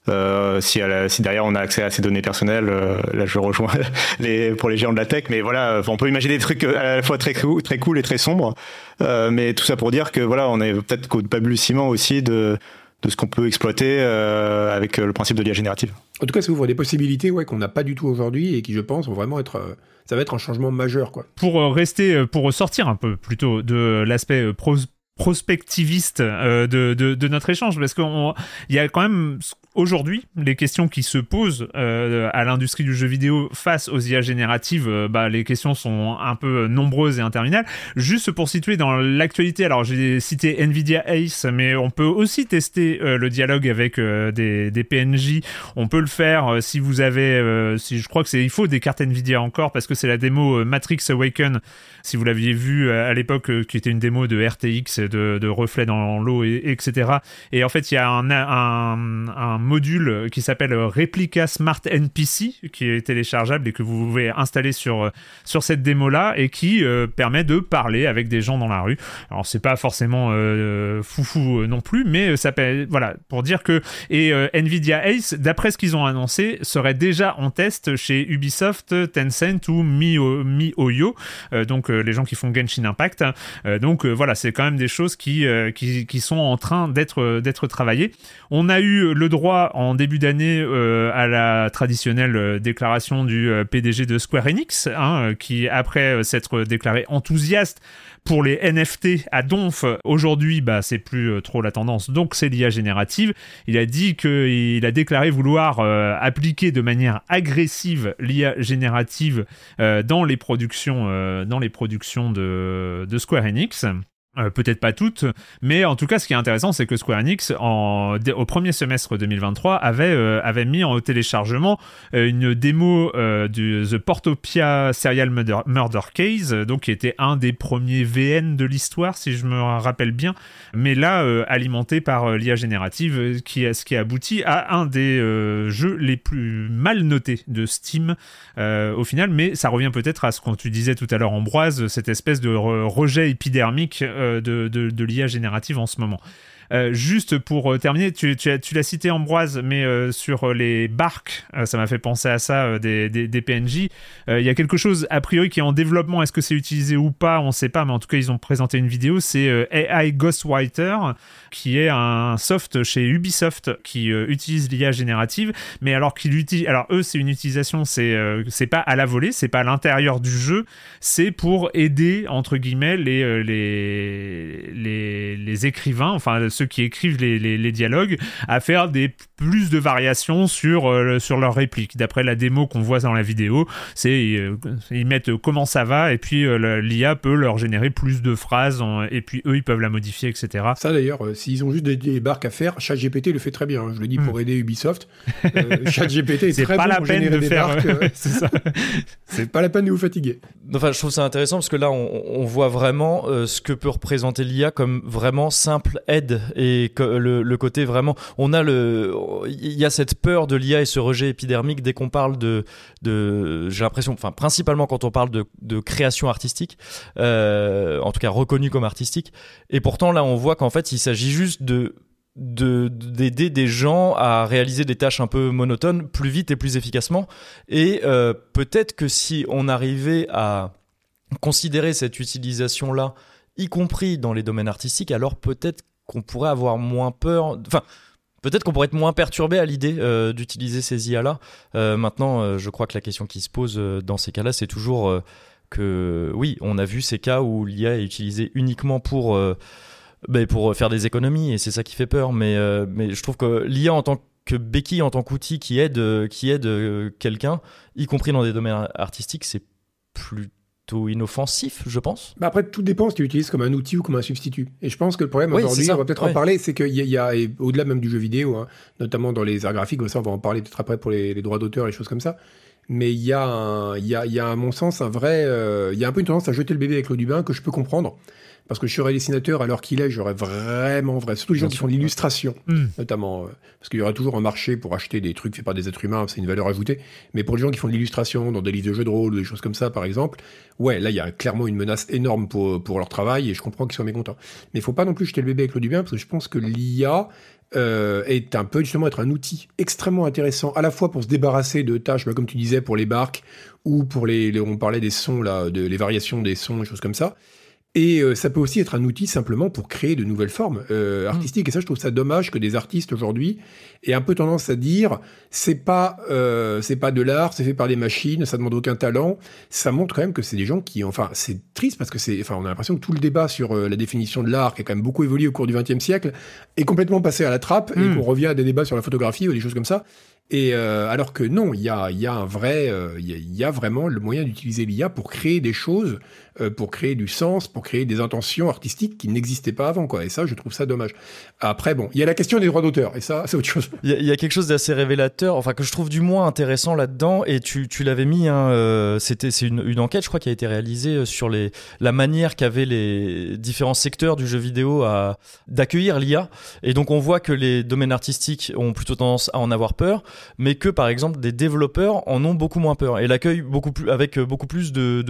euh, si, si, derrière on a accès à ses données personnelles, euh, là je rejoins les, pour les géants de la tech, mais voilà, on peut imaginer des trucs à la fois très cool, très cool et très sombres, euh, mais tout ça pour dire que voilà, on est peut-être qu'au balbutiement aussi de de ce qu'on peut exploiter euh, avec le principe de l'IA générative. En tout cas, ça ouvre des possibilités ouais, qu'on n'a pas du tout aujourd'hui et qui, je pense, vont vraiment être ça va être un changement majeur. Quoi. Pour euh, rester, euh, pour sortir un peu plutôt de l'aspect euh, prospectiviste de, de, notre échange, parce qu'il y a quand même aujourd'hui, les questions qui se posent euh, à l'industrie du jeu vidéo face aux IA génératives, euh, bah, les questions sont un peu nombreuses et interminables. Juste pour situer dans l'actualité, alors j'ai cité Nvidia Ace, mais on peut aussi tester euh, le dialogue avec des, des, PNJ. On peut le faire si vous avez, si je crois que c'est, il faut des cartes Nvidia encore parce que c'est la démo Matrix Awaken. Si vous l'aviez vu à l'époque, qui était une démo de RTX de, reflets dans l'eau, et, etc. Et en fait, il y a un, module qui s'appelle Replica Smart NPC, qui est téléchargeable et que vous pouvez installer sur, sur cette démo-là, et qui permet de parler avec des gens dans la rue. Alors, c'est pas forcément foufou non plus, mais ça peut, voilà, pour dire que, et Nvidia Ace, d'après ce qu'ils ont annoncé, serait déjà en test chez Ubisoft, Tencent ou MiHoYo, euh, donc euh, les gens qui font Genshin Impact. Euh, donc voilà, c'est quand même des choses qui, qui, qui sont en train d'être d'être travaillées. On a eu le droit en début d'année à la traditionnelle déclaration du PDG de Square Enix, hein, qui après s'être déclaré enthousiaste pour les NFT à Donf, aujourd'hui, bah, c'est plus euh, trop la tendance, donc c'est l'IA générative. Il a dit qu'il a déclaré vouloir euh, appliquer de manière agressive l'IA générative euh, dans les productions, dans les productions de Square Enix. Euh, peut-être pas toutes, mais en tout cas, ce qui est intéressant, c'est que Square Enix, en, au premier semestre 2023, avait, euh, avait mis en téléchargement euh, une démo du The Portopia Serial Murder, Murder, Case, donc qui était un des premiers VN de l'histoire, si je me rappelle bien, mais là, alimenté par l'IA générative, qui, ce qui aboutit à un des jeux les plus mal notés de Steam au final, mais ça revient peut-être à ce que tu disais tout à l'heure, Ambroise, cette espèce de rejet épidermique euh, de, de l'IA générative en ce moment. Euh, juste pour euh, terminer, tu, tu, l'as cité Ambroise, mais euh, sur les barques, ça m'a fait penser à ça des, des, PNJ. Il y a quelque chose a priori qui est en développement. Est-ce que c'est utilisé ou pas? On ne sait pas, mais en tout cas ils ont présenté une vidéo. C'est AI Ghostwriter, qui est un soft chez Ubisoft qui utilise l'IA générative, mais alors qu'il utilise, alors eux c'est une utilisation, c'est c'est pas à la volée, c'est pas à l'intérieur du jeu, c'est pour aider entre guillemets les les, les écrivains, enfin ceux qui écrivent les, dialogues à faire des plus de variations sur, euh, sur leurs répliques. D'après la démo qu'on voit dans la vidéo, c'est euh, ils mettent comment ça va et puis euh, l'IA peut leur générer plus de phrases et puis eux ils peuvent la modifier, etc. Ça d'ailleurs, s'ils ont juste des, barques à faire, ChatGPT le fait très bien. Hein. Je le dis pour hmm. aider Ubisoft. ChatGPT est, très pas bon la pour peine de faire. c'est ça. c'est pas la peine de vous fatiguer. Enfin, je trouve ça intéressant parce que là on, on voit vraiment ce que peut représenter l'IA comme vraiment simple aide et le, côté vraiment, on a le, il y a cette peur de l'IA et ce rejet épidermique dès qu'on parle de, de j'ai l'impression, enfin principalement quand on parle de, de création artistique, euh, en tout cas reconnue comme artistique, et pourtant là on voit qu'en fait il s'agit juste de d'aider des gens à réaliser des tâches un peu monotones plus vite et plus efficacement. Et euh, peut-être que si on arrivait à considérer cette utilisation-là, y compris dans les domaines artistiques, alors peut-être qu'on pourrait avoir moins peur. Enfin, peut-être qu'on pourrait être moins perturbé à l'idée euh, d'utiliser ces IA-là. Euh, maintenant, euh, je crois que la question qui se pose dans ces cas-là, c'est toujours que, oui, on a vu ces cas où l'IA est utilisée uniquement pour, ben, pour faire des économies, et c'est ça qui fait peur. Mais, mais je trouve que l'IA en tant que béquille, en tant qu'outil qui aide, qui aide quelqu'un, y compris dans des domaines artistiques, c'est plus inoffensif, je pense. Bah après, tout dépend si tu l'utilises comme un outil ou comme un substitut. Et je pense que le problème aujourd'hui, on va peut-être en parler, c'est qu'il y a, au-delà même du jeu vidéo, hein, notamment dans les arts graphiques, ça on va en parler peut-être après pour les, droits d'auteur et choses comme ça. Mais il y, a y a, y a à mon sens un vrai, euh, il y a un peu une tendance à jeter le bébé avec l'eau du bain que je peux comprendre parce que je serais dessinateur à l'heure qu'il est, j'aurais vraiment, vrai, surtout les gens qui font de l'illustration, hmm. notamment, euh, parce qu'il y aura toujours un marché pour acheter des trucs faits par des êtres humains, c'est une valeur ajoutée, mais pour les gens qui font de l'illustration dans des livres de jeux de rôle ou des choses comme ça, par exemple, ouais, là, il y a clairement une menace énorme pour, pour leur travail et je comprends qu'ils soient mécontents. Mais il faut pas non plus jeter le bébé avec l'eau du bien, parce que je pense que l'IA, euh, est un peu justement être un outil extrêmement intéressant à la fois pour se débarrasser de tâches, bah, comme tu disais, pour les barques ou pour les, on parlait des sons là, de les variations des sons, des choses comme ça, et euh, ça peut aussi être un outil simplement pour créer de nouvelles formes euh, mm. artistiques. Et ça, je trouve ça dommage que des artistes aujourd'hui aient un peu tendance à dire c'est pas euh, c'est pas de l'art, c'est fait par des machines, ça demande aucun talent. Ça montre quand même que c'est des gens qui, enfin, c'est triste parce que c'est, enfin, on a l'impression que tout le débat sur la définition de l'art, qui a quand même beaucoup évolué au cours du XXe siècle, est complètement passé à la trappe et mm. qu'on revient à des débats sur la photographie ou des choses comme ça. Et euh, alors que non, il y a, y a un vrai, euh, il y, a vraiment le moyen d'utiliser l'IA pour créer des choses, euh, pour créer du sens, pour créer des intentions artistiques qui n'existaient pas avant, quoi. Et ça, je trouve ça dommage. Après, bon, il y a la question des droits d'auteur, et ça, c'est autre chose. Il y, a quelque chose d'assez révélateur, enfin que je trouve du moins intéressant là-dedans, et tu, tu l'avais mis, hein, euh, c'était c'est une, enquête, je crois, qui a été réalisée sur les la manière qu'avaient les différents secteurs du jeu vidéo à d'accueillir l'IA, et donc on voit que les domaines artistiques ont plutôt tendance à en avoir peur mais que par exemple des développeurs en ont beaucoup moins peur et l'accueillent beaucoup plus avec beaucoup plus de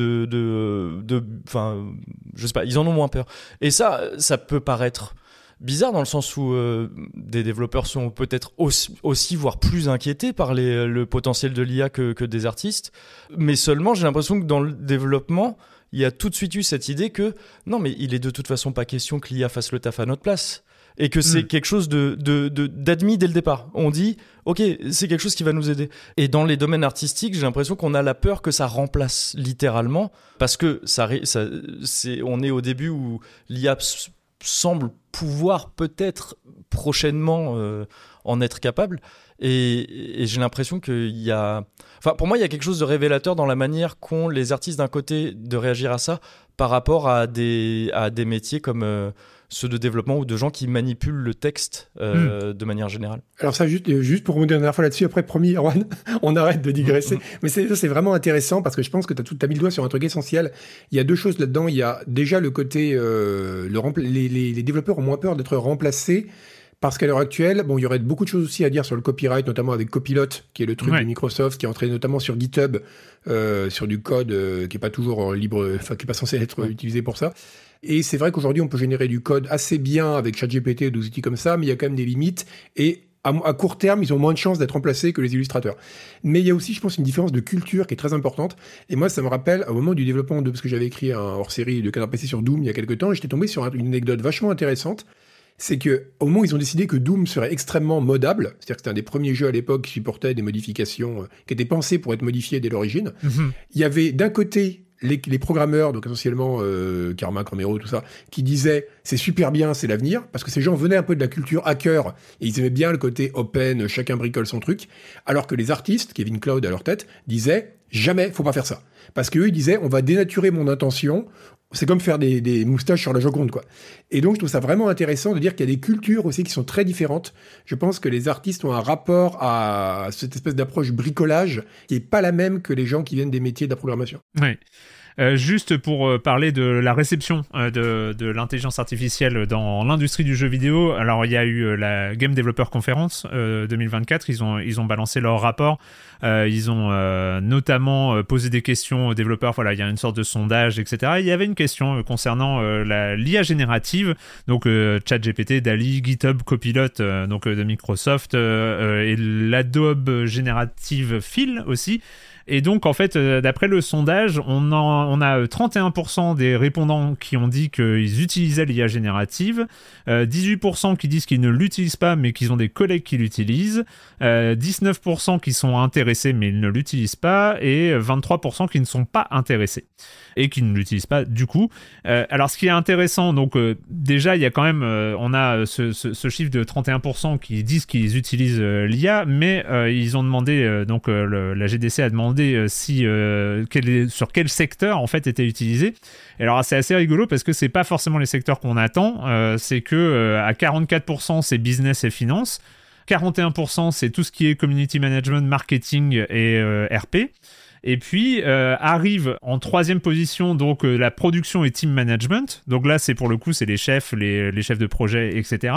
enfin je sais pas ils en ont moins peur. Et ça ça peut paraître bizarre dans le sens où euh, des développeurs sont peut-être aussi, voire plus inquiétés par le potentiel de l'IA que, que des artistes. Mais seulement j'ai l'impression que dans le développement il y a tout de suite eu cette idée que non mais il est de toute façon pas question que l'IA fasse le taf à notre place et que c'est mm. quelque chose de, d'admis dès le départ. On dit, ok, c'est quelque chose qui va nous aider. Et dans les domaines artistiques, j'ai l'impression qu'on a la peur que ça remplace littéralement, parce que ça, ça c'est, on est au début où l'IA semble pouvoir peut-être prochainement euh, en être capable. Et, et j'ai l'impression qu'il y a... Enfin, pour moi, il y a quelque chose de révélateur dans la manière qu'ont les artistes d'un côté de réagir à ça par rapport à des, à des métiers comme... Euh, ceux de développement ou de gens qui manipulent le texte euh, hmm. de manière générale. Alors ça, juste, juste pour remonter une dernière fois là-dessus, après, promis, Erwan, on arrête de digresser. Hmm, hmm. Mais c'est, c'est vraiment intéressant parce que je pense que tu as, tout, as mis le doigt sur un truc essentiel. Il y a deux choses là-dedans. Il y a déjà le côté, euh, le les, les, les, développeurs ont moins peur d'être remplacés parce qu'à l'heure actuelle, bon, il y aurait beaucoup de choses aussi à dire sur le copyright, notamment avec Copilot, qui est le truc de Microsoft, qui est entré notamment sur GitHub, euh, sur du code euh, qui est pas toujours libre, enfin qui est pas censé être utilisé pour ça. Et c'est vrai qu'aujourd'hui, on peut générer du code assez bien avec ChatGPT et des outils comme ça, mais il y a quand même des limites. Et à, court terme, ils ont moins de chances d'être remplacés que les illustrateurs. Mais il y a aussi, je pense, une différence de culture qui est très importante. Et moi, ça me rappelle, au moment du développement de, parce que j'avais écrit un hors-série de Canard PC sur Doom il y a quelques temps, j'étais tombé sur une anecdote vachement intéressante. C'est que, au moment où ils ont décidé que Doom serait extrêmement modable, c'est-à-dire que c'était un des premiers jeux à l'époque qui supportait des modifications euh, qui étaient pensées pour être modifiées dès l'origine, mhm. il y avait d'un côté les, programmeurs, donc essentiellement euh, Karma, Camero, tout ça, qui disaient c'est super bien, c'est l'avenir, parce que ces gens venaient un peu de la culture hacker et ils aimaient bien le côté open, chacun bricole son truc, alors que les artistes, Kevin Cloud à leur tête, disaient jamais, faut pas faire ça, parce qu'eux ils disaient on va dénaturer mon intention, c'est comme faire des, moustaches sur la Joconde, quoi. Et donc, je trouve ça vraiment intéressant de dire qu'il y a des cultures aussi qui sont très différentes. Je pense que les artistes ont un rapport à cette espèce d'approche bricolage qui n'est pas la même que les gens qui viennent des métiers de la programmation. Oui. Euh, juste pour euh, parler de la réception euh, de, de l'intelligence artificielle dans l'industrie du jeu vidéo, alors il y a eu la Game Developer Conference 2024, ils ont, ils ont balancé leur rapport, ils ont notamment posé des questions aux développeurs, voilà, il y a une sorte de sondage, etc. il y avait une question concernant l'IA générative, donc ChatGPT, DALI, GitHub, Copilot, donc de Microsoft, et l'Adobe Generative Fill aussi. Et donc, en fait, euh, d'après le sondage, on, a 31% euh, des répondants qui ont dit qu'ils utilisaient l'IA générative, 18% euh, qui disent qu'ils ne l'utilisent pas, mais qu'ils ont des collègues qui l'utilisent, 19% qui sont intéressés, mais ils ne l'utilisent pas, et 23% qui ne sont pas intéressés et qui ne l'utilisent pas du coup. alors, ce qui est intéressant, donc déjà, il y a quand même, on a ce, chiffre de 31% qui disent qu'ils utilisent l'IA, mais ils ont demandé, donc la GDC a demandé euh, euh, sur quel secteur en fait était utilisé. Et alors c'est assez rigolo parce que c'est pas forcément les secteurs qu'on attend. Euh, c'est que à 44% c'est business et finance, 41% c'est tout ce qui est community management, marketing et RP. Et puis arrive en troisième position donc la production et team management. Donc là c'est pour le coup c'est les chefs, les, chefs de projet, etc.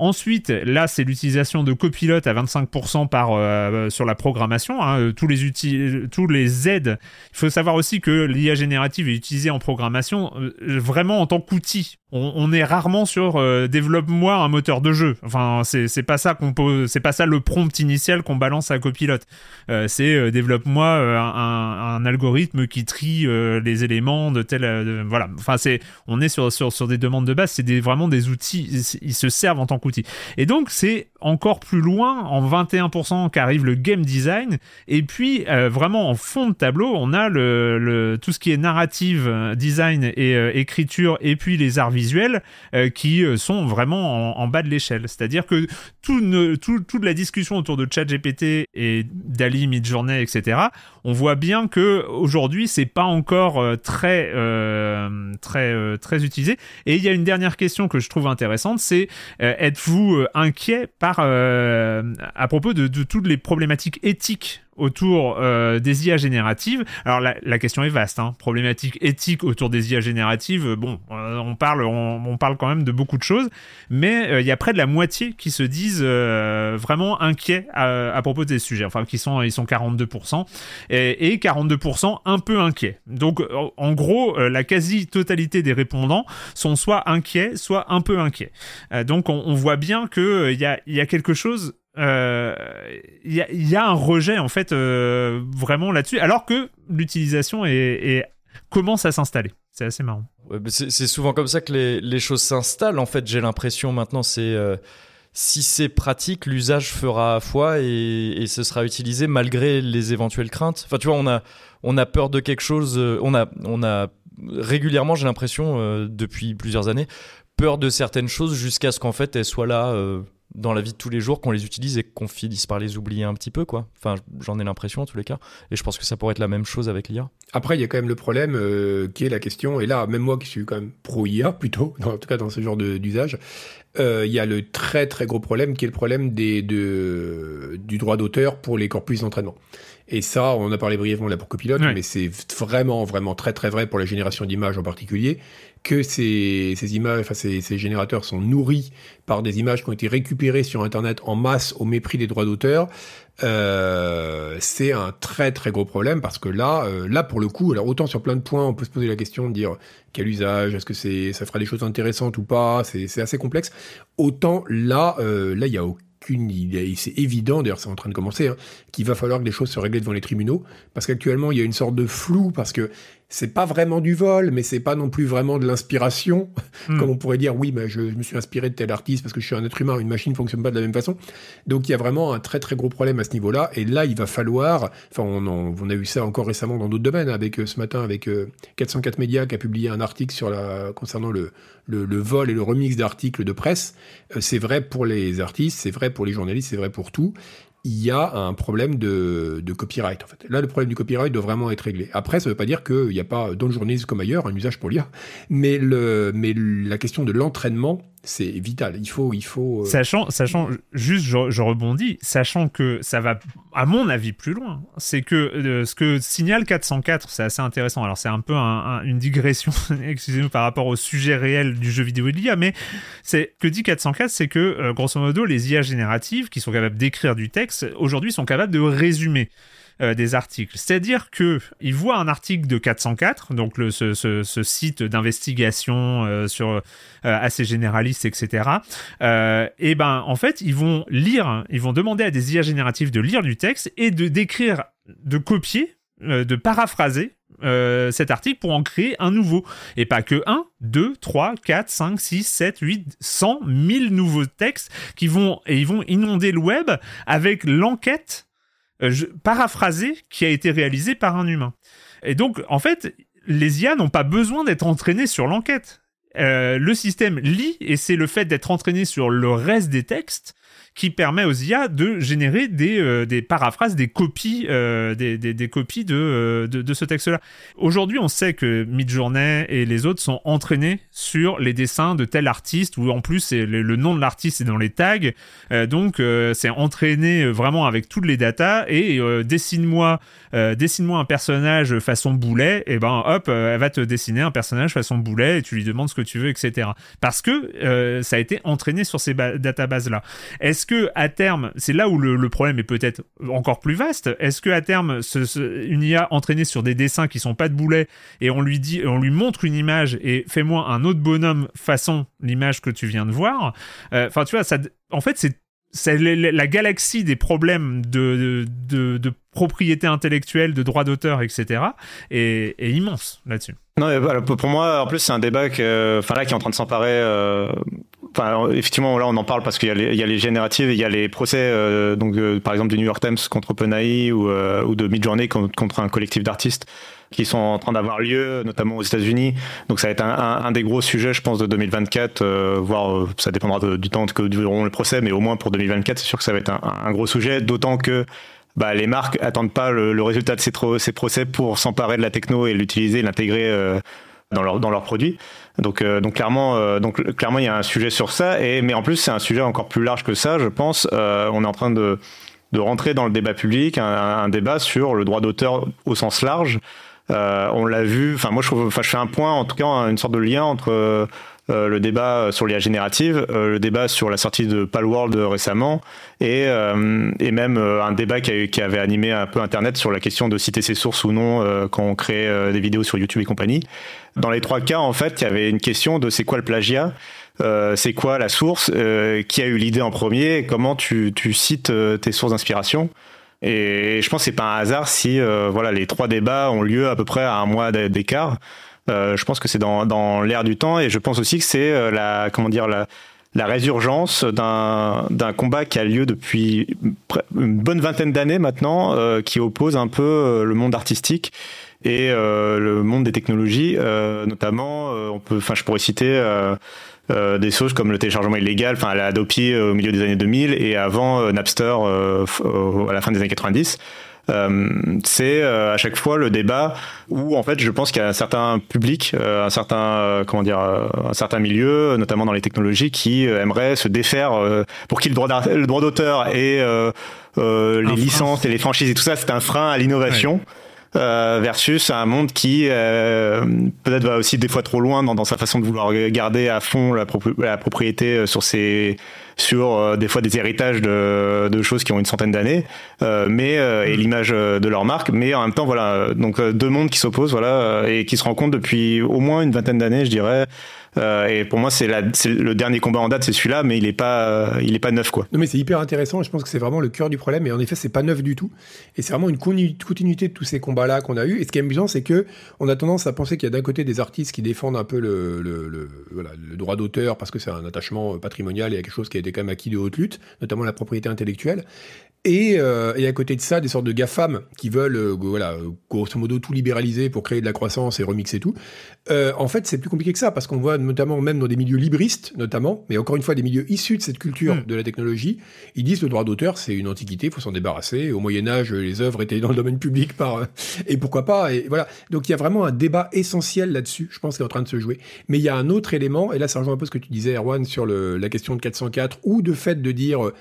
Ensuite, là, c'est l'utilisation de copilote à 25% par, euh, sur la programmation. Hein, euh, tous, les outils, tous les aides. Il faut savoir aussi que l'IA générative est utilisée en programmation euh, vraiment en tant qu'outil on, est rarement sur euh, développe-moi un moteur de jeu. Enfin, c'est pas ça qu'on c'est pas ça le prompt initial qu'on balance à copilote. Euh, c'est euh, développe-moi un, algorithme qui trie les éléments de tel, voilà. Enfin, c'est, on est sur, sur, sur des demandes de base. C'est des, vraiment des outils. Ils se servent en tant qu'outil. Et donc, c'est encore plus loin, en 21% qu'arrive le game design. Et puis, vraiment en fond de tableau, on a le, le tout ce qui est narrative, design et écriture, et puis les arts visuels qui sont vraiment en, bas de l'échelle. C'est-à-dire que tout tout, toute la discussion autour de ChatGPT et Dali, Midjourney, etc., on voit bien que aujourd'hui c'est pas encore très très très utilisé. Et il y a une dernière question que je trouve intéressante, c'est êtes-vous inquiet par à propos de toutes les problématiques éthiques autour euh, des IA génératives. Alors la, question est vaste, hein. problématique éthique autour des IA génératives. Bon, euh, on parle, on, parle quand même de beaucoup de choses, mais euh, il y a près de la moitié qui se disent vraiment inquiets à, propos de ces sujets. Enfin, qui sont, ils sont 42% et, et 42% un peu inquiets. Donc, en gros, la quasi-totalité des répondants sont soit inquiets, soit un peu inquiets. donc, on, voit bien que il y a, y a quelque chose il euh, y, a un rejet en fait euh, vraiment là-dessus, alors que l'utilisation commence à s'installer. C'est assez marrant. c'est souvent comme ça que les, choses s'installent. En fait, j'ai l'impression maintenant, c'est euh, si c'est pratique, l'usage fera foi et, ce sera utilisé malgré les éventuelles craintes. Enfin, tu vois, on a peur de quelque chose. On a régulièrement, j'ai l'impression depuis plusieurs années, peur de certaines choses jusqu'à ce qu'en fait elles soient là dans la vie de tous les jours qu'on les utilise et qu'on finisse par les oublier un petit peu, quoi. Enfin, j'en ai l'impression en tous les cas. Et je pense que ça pourrait être la même chose avec l'IA. Après, il y a quand même le problème euh, qui est la question, et là, même moi qui suis quand même pro-IA plutôt, en tout cas dans ce genre d'usage, euh, il y a le très très gros problème qui est le problème des, de, du droit d'auteur pour les corpus d'entraînement. Et ça, on a parlé brièvement là pour Copilote, mais c'est vraiment, vraiment très, très vrai pour la génération d'images en particulier, que ces, images, enfin ces, générateurs sont nourris par des images qui ont été récupérées sur Internet en masse au mépris des droits d'auteur. Euh, c'est un très très gros problème parce que là, euh, là pour le coup, alors autant sur plein de points, on peut se poser la question de dire quel usage, est-ce que c'est, ça fera des choses intéressantes ou pas, c'est assez complexe. Autant là, euh, là il y a aucun c'est évident, d'ailleurs c'est en train de commencer, hein, qu'il va falloir que les choses se règlent devant les tribunaux, parce qu'actuellement il y a une sorte de flou, parce que c'est pas vraiment du vol, mais c'est pas non plus vraiment de l'inspiration, hmm. comme on pourrait dire, oui, mais je, me suis inspiré de tel artiste parce que je suis un être humain, une machine ne fonctionne pas de la même façon. Donc il y a vraiment un très très gros problème à ce niveau-là, et là il va falloir, enfin on, on a eu ça encore récemment dans d'autres domaines, avec euh, ce matin avec 404 euh, Médias qui a publié un article sur la, concernant le, le, le vol et le remix d'articles de presse. Euh, c'est vrai pour les artistes, c'est vrai pour les journalistes, c'est vrai pour tout il y a un problème de, copyright. En fait. Là, le problème du copyright doit vraiment être réglé. Après, ça ne veut pas dire qu'il n'y a pas, dans le journalisme comme ailleurs, un usage pour lire. Mais, le, mais la question de l'entraînement, c'est vital. Il faut, il faut. Euh, sachant, sachant, juste, je, rebondis, sachant que ça va, à mon avis, plus loin. C'est que euh, ce que signale 404, c'est assez intéressant. Alors, c'est un peu une digression, excusez-nous, par rapport au sujet réel du jeu vidéo de l'IA, mais c'est que dit 404, c'est que euh, grosso modo, les IA génératives qui sont capables d'écrire du texte aujourd'hui sont capables de résumer. Euh, des articles. C'est-à-dire que il voit un article de 404, donc le, ce, ce, ce, site d'investigation euh, sur euh, assez généraliste, etc. et ben en fait ils vont lire, ils vont demander à des IA génératives de lire du texte et de d'écrire, de copier, de paraphraser cet article pour en créer un nouveau. Et pas que un, deux, trois, quatre, cinq, six, sept, huit, cent, mille nouveaux textes qui vont, et ils vont inonder le web avec l'enquête euh, paraphrasé qui a été réalisé par un humain. Et donc, en fait, les IA n'ont pas besoin d'être entraînés sur l'enquête. Euh, le système lit, et c'est le fait d'être entraîné sur le reste des textes qui permet aux IA de générer des, euh, des paraphrases, des copies, euh, des, des, des, copies de, euh, de, de ce texte-là. Aujourd'hui, on sait que Midjourney et les autres sont entraînés sur les dessins de tel artiste, où en plus le, le, nom de l'artiste est dans les tags. donc, c'est entraîné vraiment avec toutes les datas et dessine-moi dessine-moi un personnage façon boulet, et ben hop, elle va te dessiner un personnage façon boulet et tu lui demandes ce que tu veux, etc. Parce que ça a été entraîné sur ces databases-là. Est-ce que à terme, c'est là où le, problème est peut-être encore plus vaste. Est-ce que à terme, une IA entraînée sur des dessins qui sont pas de boulet et on lui dit, on lui montre une image et fais-moi un autre bonhomme façon l'image que tu viens de voir. Euh, enfin, tu vois, ça, en fait, c'est c'est la galaxie des problèmes de, de, de, propriété intellectuelle, de droits d'auteur, etc. est, immense là-dessus. Non, pour moi, en plus, c'est un débat que, enfin là, qui est en train de s'emparer, euh, effectivement, là, on en parle parce qu'il y, a les génératives, il y a les procès, donc par exemple du New York Times contre OpenAI ou, ou de Midjourney contre un collectif d'artistes qui sont en train d'avoir lieu, notamment aux États-Unis. Donc ça va être un, un, des gros sujets, je pense, de 2024, euh, voire euh, ça dépendra du temps que dureront les procès, mais au moins pour 2024, c'est sûr que ça va être un, un gros sujet, d'autant que bah, les marques attendent pas le, le résultat de ces, ces, procès pour s'emparer de la techno et l'utiliser, l'intégrer euh, dans leurs dans leurs produits. Donc, euh, donc clairement, donc clairement, il y a un sujet sur ça. Et mais en plus, c'est un sujet encore plus large que ça, je pense. on est en train de de rentrer dans le débat public, un, un débat sur le droit d'auteur au sens large. Euh, on l'a vu. Enfin, moi, je, trouve, je fais un point, en tout cas, une sorte de lien entre euh, le débat sur l'IA générative, euh, le débat sur la sortie de Palworld récemment, et, et même un débat qui, avait animé un peu Internet sur la question de citer ses sources ou non quand on crée des vidéos sur YouTube et compagnie. Dans les trois cas, en fait, il y avait une question de c'est quoi le plagiat euh, c'est quoi la source, euh, qui a eu l'idée en premier, comment tu, tu cites tes sources d'inspiration. Et je pense que c'est pas un hasard si euh, voilà les trois débats ont lieu à peu près à un mois d'écart. Euh, je pense que c'est dans, dans l'air du temps et je pense aussi que c'est euh, la comment dire la, la résurgence d'un d'un combat qui a lieu depuis une bonne vingtaine d'années maintenant, euh, qui oppose un peu le monde artistique et le monde des technologies, notamment. on peut, enfin, je pourrais citer euh, des choses comme le téléchargement illégal, enfin la Adopi euh, au milieu des années 2000 et avant euh, Napster à la fin des années 90. c'est à chaque fois le débat où en fait je pense qu'il y a un certain public, un certain comment dire, un certain milieu, notamment dans les technologies, qui aimerait se défaire pour qui le droit le droit d'auteur et les licences et les franchises et tout ça c'est un frein à l'innovation. Euh, versus un monde qui euh, peut-être va aussi des fois trop loin dans, dans, sa façon de vouloir garder à fond la, la propriété euh, sur ses sur euh, des fois des héritages de, de, choses qui ont une centaine d'années, euh, mais et mm. l'image de leur marque, mais en même temps voilà donc deux mondes qui s'opposent voilà et qui se rencontrent depuis au moins une vingtaine d'années je dirais et pour moi, c'est le dernier combat en date, c'est celui-là, mais il est pas, euh, il est pas neuf quoi. Non, mais c'est hyper intéressant. Je pense que c'est vraiment le cœur du problème. Et en effet, c'est pas neuf du tout. Et c'est vraiment une continuité de tous ces combats-là qu'on a eu. Et ce qui est amusant, c'est que on a tendance à penser qu'il y a d'un côté des artistes qui défendent un peu le, droit d'auteur parce que c'est un attachement patrimonial et quelque chose qui a été quand même acquis de haute lutte, notamment la propriété intellectuelle. Et, euh, à côté de ça, des sortes de GAFAM qui veulent, euh, voilà, grosso modo, tout libéraliser pour créer de la croissance et remixer tout. Euh, en fait, c'est plus compliqué que ça, parce qu'on voit notamment, même dans des milieux libristes, notamment, mais encore une fois, des milieux issus de cette culture hmm. de la technologie, ils disent le droit d'auteur, c'est une antiquité, il faut s'en débarrasser. Au Moyen-Âge, les œuvres étaient dans le domaine public par. et pourquoi pas et voilà. Donc il y a vraiment un débat essentiel là-dessus, je pense, qui est en train de se jouer. Mais il y a un autre élément, et là, ça rejoint un peu ce que tu disais, Erwan, sur le, la question de 404, ou de fait de dire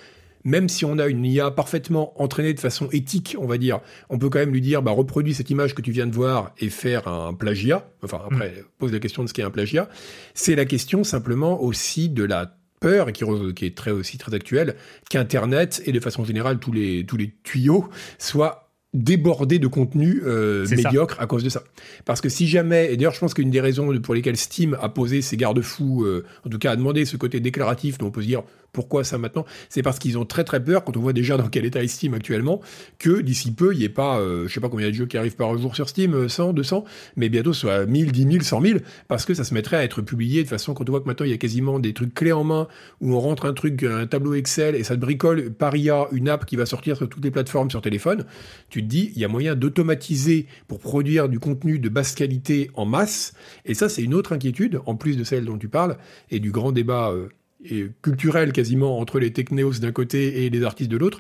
même si on a une IA parfaitement entraînée de façon éthique, on va dire, on peut quand même lui dire, bah, reproduis cette image que tu viens de voir et faire un plagiat. Enfin, après, mm. pose la question de ce qu'est un plagiat. C'est la question simplement aussi de la peur et qui, qui est très aussi très actuelle qu'Internet et de façon générale tous les tous les tuyaux soient débordé de contenu euh, médiocre à cause de ça. Parce que si jamais, et d'ailleurs je pense qu'une des raisons pour lesquelles Steam a posé ses garde-fous, euh, en tout cas a demandé ce côté déclaratif, dont on peut se dire pourquoi ça maintenant? C'est parce qu'ils ont très très peur, quand on voit déjà dans quel état est Steam actuellement, que d'ici peu, il n'y ait pas, euh, je sais pas combien de jeux qui arrivent par jour sur Steam, 100, 200, mais bientôt soit 1000, 10 000, 100 000, parce que ça se mettrait à être publié de façon, quand on voit que maintenant il y a quasiment des trucs clés en main, où on rentre un truc, un tableau Excel, et ça te bricole par IA une app qui va sortir sur toutes les plateformes sur téléphone, tu te dis, il y a moyen d'automatiser pour produire du contenu de basse qualité en masse, et ça c'est une autre inquiétude, en plus de celle dont tu parles, et du grand débat euh, et culturel quasiment entre les technéos d'un côté et les artistes de l'autre,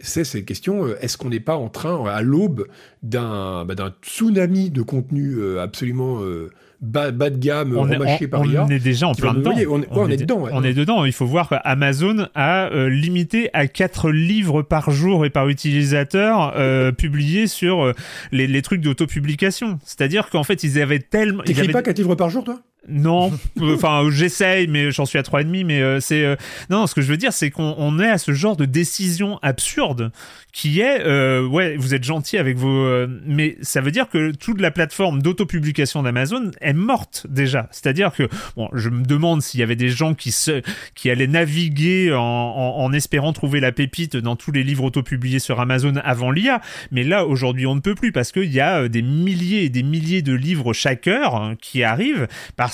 c'est cette question, euh, est-ce qu'on n'est pas en train, à l'aube d'un bah, tsunami de contenu euh, absolument euh, bas, de gamme, on est, par On est déjà en plein dedans. On, est, dedans. On est dedans. Il faut voir qu'Amazon a limité à 4 livres par jour et par utilisateur publiés sur les, les, trucs d'autopublication. C'est-à-dire qu'en fait, ils avaient tellement... T'écris pas 4 livres par jour, toi? Non, enfin j'essaye, mais j'en suis à trois et demi. Mais euh, c'est euh, non, ce que je veux dire, c'est qu'on est à ce genre de décision absurde qui est euh, ouais, vous êtes gentil avec vos, mais ça veut dire que toute la plateforme d'autopublication d'Amazon est morte déjà. C'est-à-dire que, bon, je me demande s'il y avait des gens qui, se, qui allaient naviguer en, en, espérant trouver la pépite dans tous les livres autopubliés sur Amazon avant l'IA, mais là, aujourd'hui, on ne peut plus parce qu'il y a euh, des milliers et des milliers de livres chaque heure hein, qui arrivent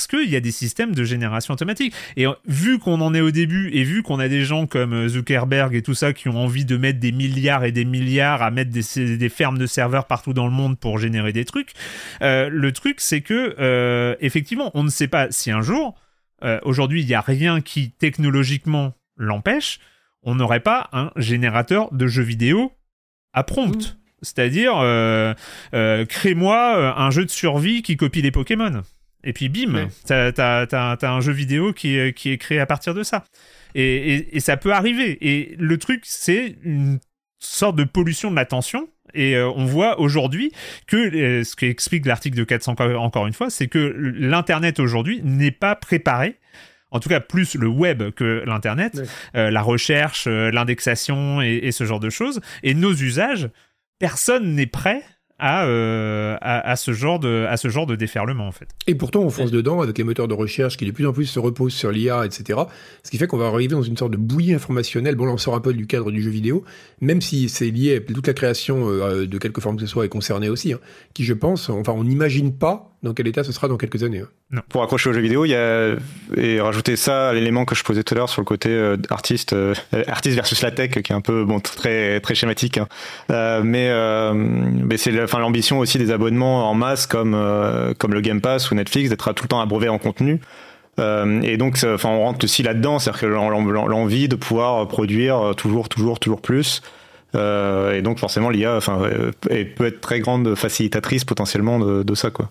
qu'il y a des systèmes de génération automatique. Et euh, vu qu'on en est au début et vu qu'on a des gens comme euh, Zuckerberg et tout ça qui ont envie de mettre des milliards et des milliards à mettre des, des fermes de serveurs partout dans le monde pour générer des trucs, le truc, c'est que euh, effectivement, on ne sait pas si un jour, euh, aujourd'hui, il n'y a rien qui technologiquement l'empêche, on n'aurait pas un générateur de jeux vidéo à prompt. Mmh. C'est-à-dire, euh, crée-moi un jeu de survie qui copie les Pokémon. Et puis bim, t'as as, un jeu vidéo qui est, qui est créé à partir de ça. Et, et ça peut arriver. Et le truc, c'est une sorte de pollution de l'attention et euh, on voit aujourd'hui que euh, ce qu'explique l'article de 400 encore une fois, c'est que l'internet aujourd'hui n'est pas préparé en tout cas plus le web que l'internet, euh, la recherche, l'indexation et, ce genre de choses. Et nos usages, personne n'est prêt euh, à, à, ce genre de, à ce genre de déferlement en fait. Et pourtant on fonce dedans avec les moteurs de recherche qui de plus en plus se reposent sur l'IA, etc. Ce qui fait qu'on va arriver dans une sorte de bouillie informationnelle. Bon là on sort un peu du cadre du jeu vidéo, même si c'est lié, toute la création euh, de quelque forme que ce soit est concernée aussi, hein, qui je pense, enfin on n'imagine pas dans quel état ce sera dans quelques années. Hein. Non. Pour accrocher aux jeux vidéo, il y a et rajouter ça à l'élément que je posais tout à l'heure sur le côté euh, artiste, euh, artiste versus la tech, qui est un peu bon très très schématique, hein. euh, mais mais c'est enfin l'ambition aussi des abonnements en masse comme comme le Game Pass ou Netflix d'être tout le temps abreuvé en contenu. et donc, enfin, on rentre aussi là-dedans, c'est-à-dire que l'envie de pouvoir produire toujours, toujours, toujours plus. et donc, forcément, l'IA, enfin, peut être très grande facilitatrice potentiellement de, de ça, quoi.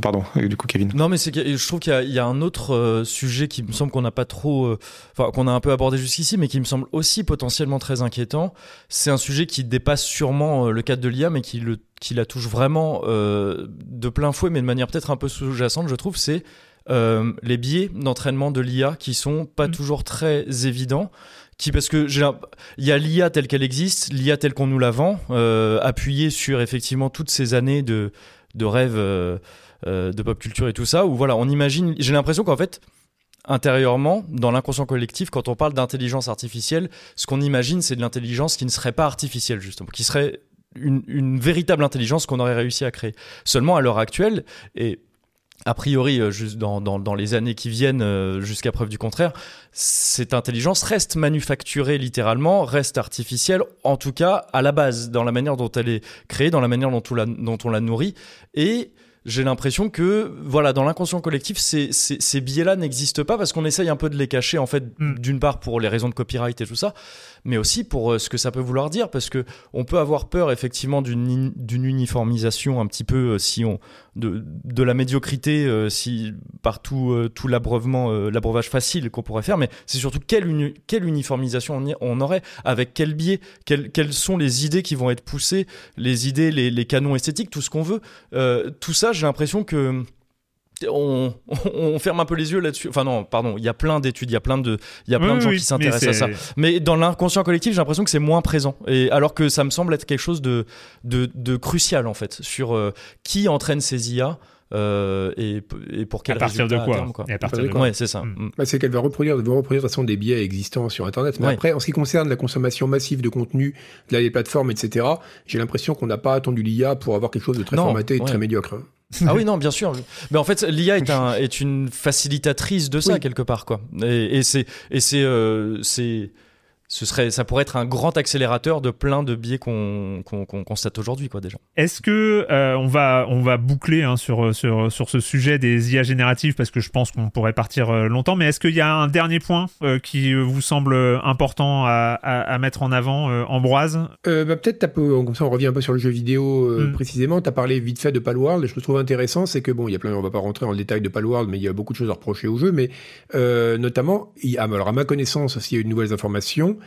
Pardon, du coup, Kevin. Non, mais c'est je trouve qu'il y, a un autre euh, sujet qui me semble qu'on n'a pas trop, euh, enfin qu'on a un peu abordé jusqu'ici, mais qui me semble aussi potentiellement très inquiétant. C'est un sujet qui dépasse sûrement euh, le cadre de l'IA, mais qui, le, qui la touche vraiment de plein fouet, mais de manière peut-être un peu sous-jacente, je trouve. C'est les biais d'entraînement de l'IA qui sont pas mm. toujours très évidents qui parce que il y a l'IA telle qu'elle existe, l'IA telle qu'on nous la vend, euh, appuyée sur effectivement toutes ces années de de rêves euh, de pop culture et tout ça, où voilà, on imagine, j'ai l'impression qu'en fait, intérieurement, dans l'inconscient collectif, quand on parle d'intelligence artificielle, ce qu'on imagine, c'est de l'intelligence qui ne serait pas artificielle, justement, qui serait une, véritable intelligence qu'on aurait réussi à créer. Seulement, à l'heure actuelle, et a priori, euh, juste dans, dans, les années qui viennent, euh, jusqu'à preuve du contraire, cette intelligence reste manufacturée littéralement, reste artificielle, en tout cas à la base, dans la manière dont elle est créée, dans la manière dont on la, dont on la nourrit. Et j'ai l'impression que voilà dans l'inconscient collectif ces, ces, ces biais-là n'existent pas parce qu'on essaye un peu de les cacher en fait mm. d'une part pour les raisons de copyright et tout ça mais aussi pour euh, ce que ça peut vouloir dire parce que on peut avoir peur effectivement d'une uniformisation un petit peu euh, si on de, de la médiocrité euh, si par tout, l'abreuvement l'abreuvage facile qu'on pourrait faire mais c'est surtout quelle quelle uniformisation on, on, aurait avec quel biais quelles, quelles sont les idées qui vont être poussées les idées les, les canons esthétiques tout ce qu'on veut. Tout ça j'ai l'impression que on, on, ferme un peu les yeux là-dessus. Enfin non, pardon, il y a plein d'études, il y a plein de, il y a plein de gens qui s'intéressent à ça. Mais dans l'inconscient collectif, j'ai l'impression que c'est moins présent. Et alors que ça me semble être quelque chose de, de, de crucial en fait sur euh, qui entraîne ces IA. Euh, et, et, pour quel à partir de quoi, Et à partir de quoi c'est ça. Mm. Mm. Bah, c'est qu'elle va reproduire, va reproduire de toute façon des biais existants sur Internet. Mais après, en ce qui concerne la consommation massive de contenu, là, les plateformes, etc., j'ai l'impression qu'on n'a pas attendu l'IA pour avoir quelque chose de très formaté et de très médiocre. Ah oui, non, bien sûr. Mais en fait, l'IA est, un, est une facilitatrice de ça, quelque part. Quoi. Et, et c'est. Et c'est, euh, c'est ce serait, ça pourrait être un grand accélérateur de plein de biais qu'on constate aujourd'hui, quoi, déjà. Est-ce que euh, on va on va boucler hein, sur sur sur ce sujet des IA génératives parce que je pense qu'on pourrait partir euh, longtemps, mais est-ce qu'il y a un dernier point euh, qui vous semble important à, à, mettre en avant, Ambroise? Bah, Peut-être, comme ça, on revient un peu sur le jeu vidéo hmm. précisément. Tu as parlé vite fait de Palworld, et je trouve intéressant, c'est que bon, il y a plein, on va pas rentrer dans le détail de Palworld, mais il y a beaucoup de choses à reprocher au jeu, mais notamment, il, alors à ma connaissance, s'il y a eu de nouvelles informations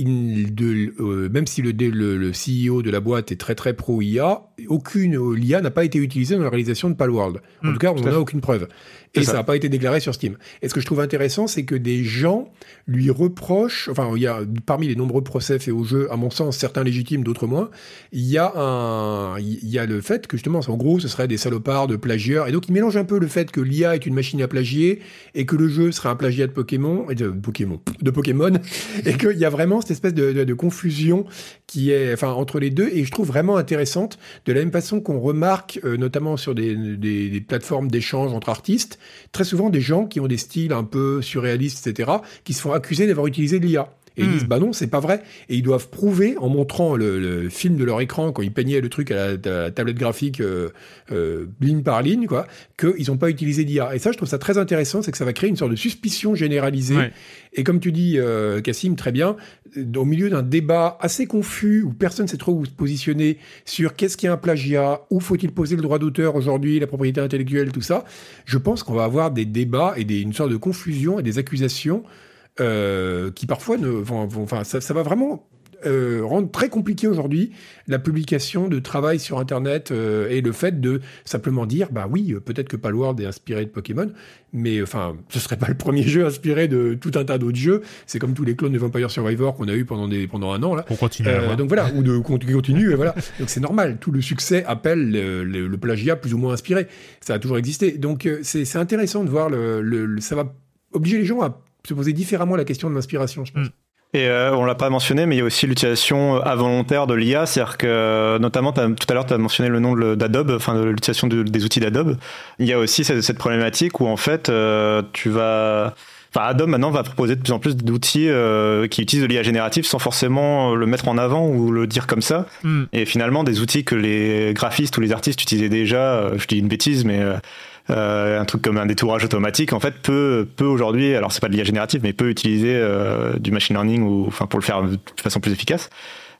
euh, même si le, le, le, CEO de la boîte est très très pro IA, aucune l'IA n'a pas été utilisée dans la réalisation de Palworld. En Hmm, tout cas, on tout à n'en a fait. aucune preuve. Et ça n'a pas été déclaré sur Steam. Et ce que je trouve intéressant, c'est que des gens lui reprochent, enfin, il y a parmi les nombreux procès faits au jeu, à mon sens, certains légitimes, d'autres moins, il y a un, il y a le fait que justement, en gros, ce serait des salopards de plagieurs. Et donc, il mélange un peu le fait que l'IA est une machine à plagier et que le jeu serait un plagiat de Pokémon, et de Pokémon, de Pokémon, et qu'il y a vraiment cette espèce de, de- de confusion qui est, enfin, entre les deux, et je trouve vraiment intéressante, de la même façon qu'on remarque, euh, notamment sur des, des- des plateformes d'échange entre artistes, très souvent des gens qui ont des styles un peu surréalistes, etc., qui se font accuser d'avoir utilisé l'IA. Et ils Hmm. disent, bah non, c'est pas vrai. Et ils doivent prouver, en montrant le, le film de leur écran, quand ils peignaient le truc à la, à la tablette graphique, euh, euh, ligne par ligne, quoi, qu'ils n'ont pas utilisé d'IA. Et ça, je trouve ça très intéressant, c'est que ça va créer une sorte de suspicion généralisée. Ouais. Et comme tu dis, euh, Cassim, très bien, euh, au milieu d'un débat assez confus, où personne ne sait trop où se positionner sur qu'est-ce qui est un plagiat, où faut-il poser le droit d'auteur aujourd'hui, la propriété intellectuelle, tout ça, je pense qu'on va avoir des débats et des, une sorte de confusion et des accusations euh, qui parfois ne vont, vont- enfin, ça, ça va vraiment euh, rendre très compliqué aujourd'hui la publication de travail sur Internet euh, et le fait de simplement dire, bah oui, euh, peut-être que Palworld est inspiré de Pokémon, mais euh, enfin, ce serait pas le premier jeu inspiré de tout un tas d'autres jeux. C'est comme tous les clones de Vampire Survivor qu'on a eu pendant des pendant un an là. On continue Euh, donc voilà, ou de continue, et voilà. Donc c'est normal, tout le succès appelle le, le- le plagiat plus ou moins inspiré. Ça a toujours existé. Donc c'est c'est intéressant de voir le, le- le- ça va obliger les gens à se poser différemment la question de l'inspiration, je pense. Et euh, on l'a pas mentionné, mais il y a aussi l'utilisation involontaire de l'IA, c'est-à-dire que euh, notamment tout à l'heure tu as mentionné le nom de- d'Adobe, enfin de l'utilisation de- des outils d'Adobe. Il y a aussi cette, cette problématique où en fait euh, tu vas Enfin, Adobe maintenant va proposer de plus en plus d'outils euh, qui utilisent de l'IA générative sans forcément le mettre en avant ou le dire comme ça. Hmm. Et finalement, des outils que les graphistes ou les artistes utilisaient déjà, euh, je dis une bêtise, mais euh, un truc comme un détourage automatique, en fait, peut, peut aujourd'hui, alors c'est pas de l'IA générative, mais peut utiliser euh, du machine learning ou, enfin, pour le faire de façon plus efficace.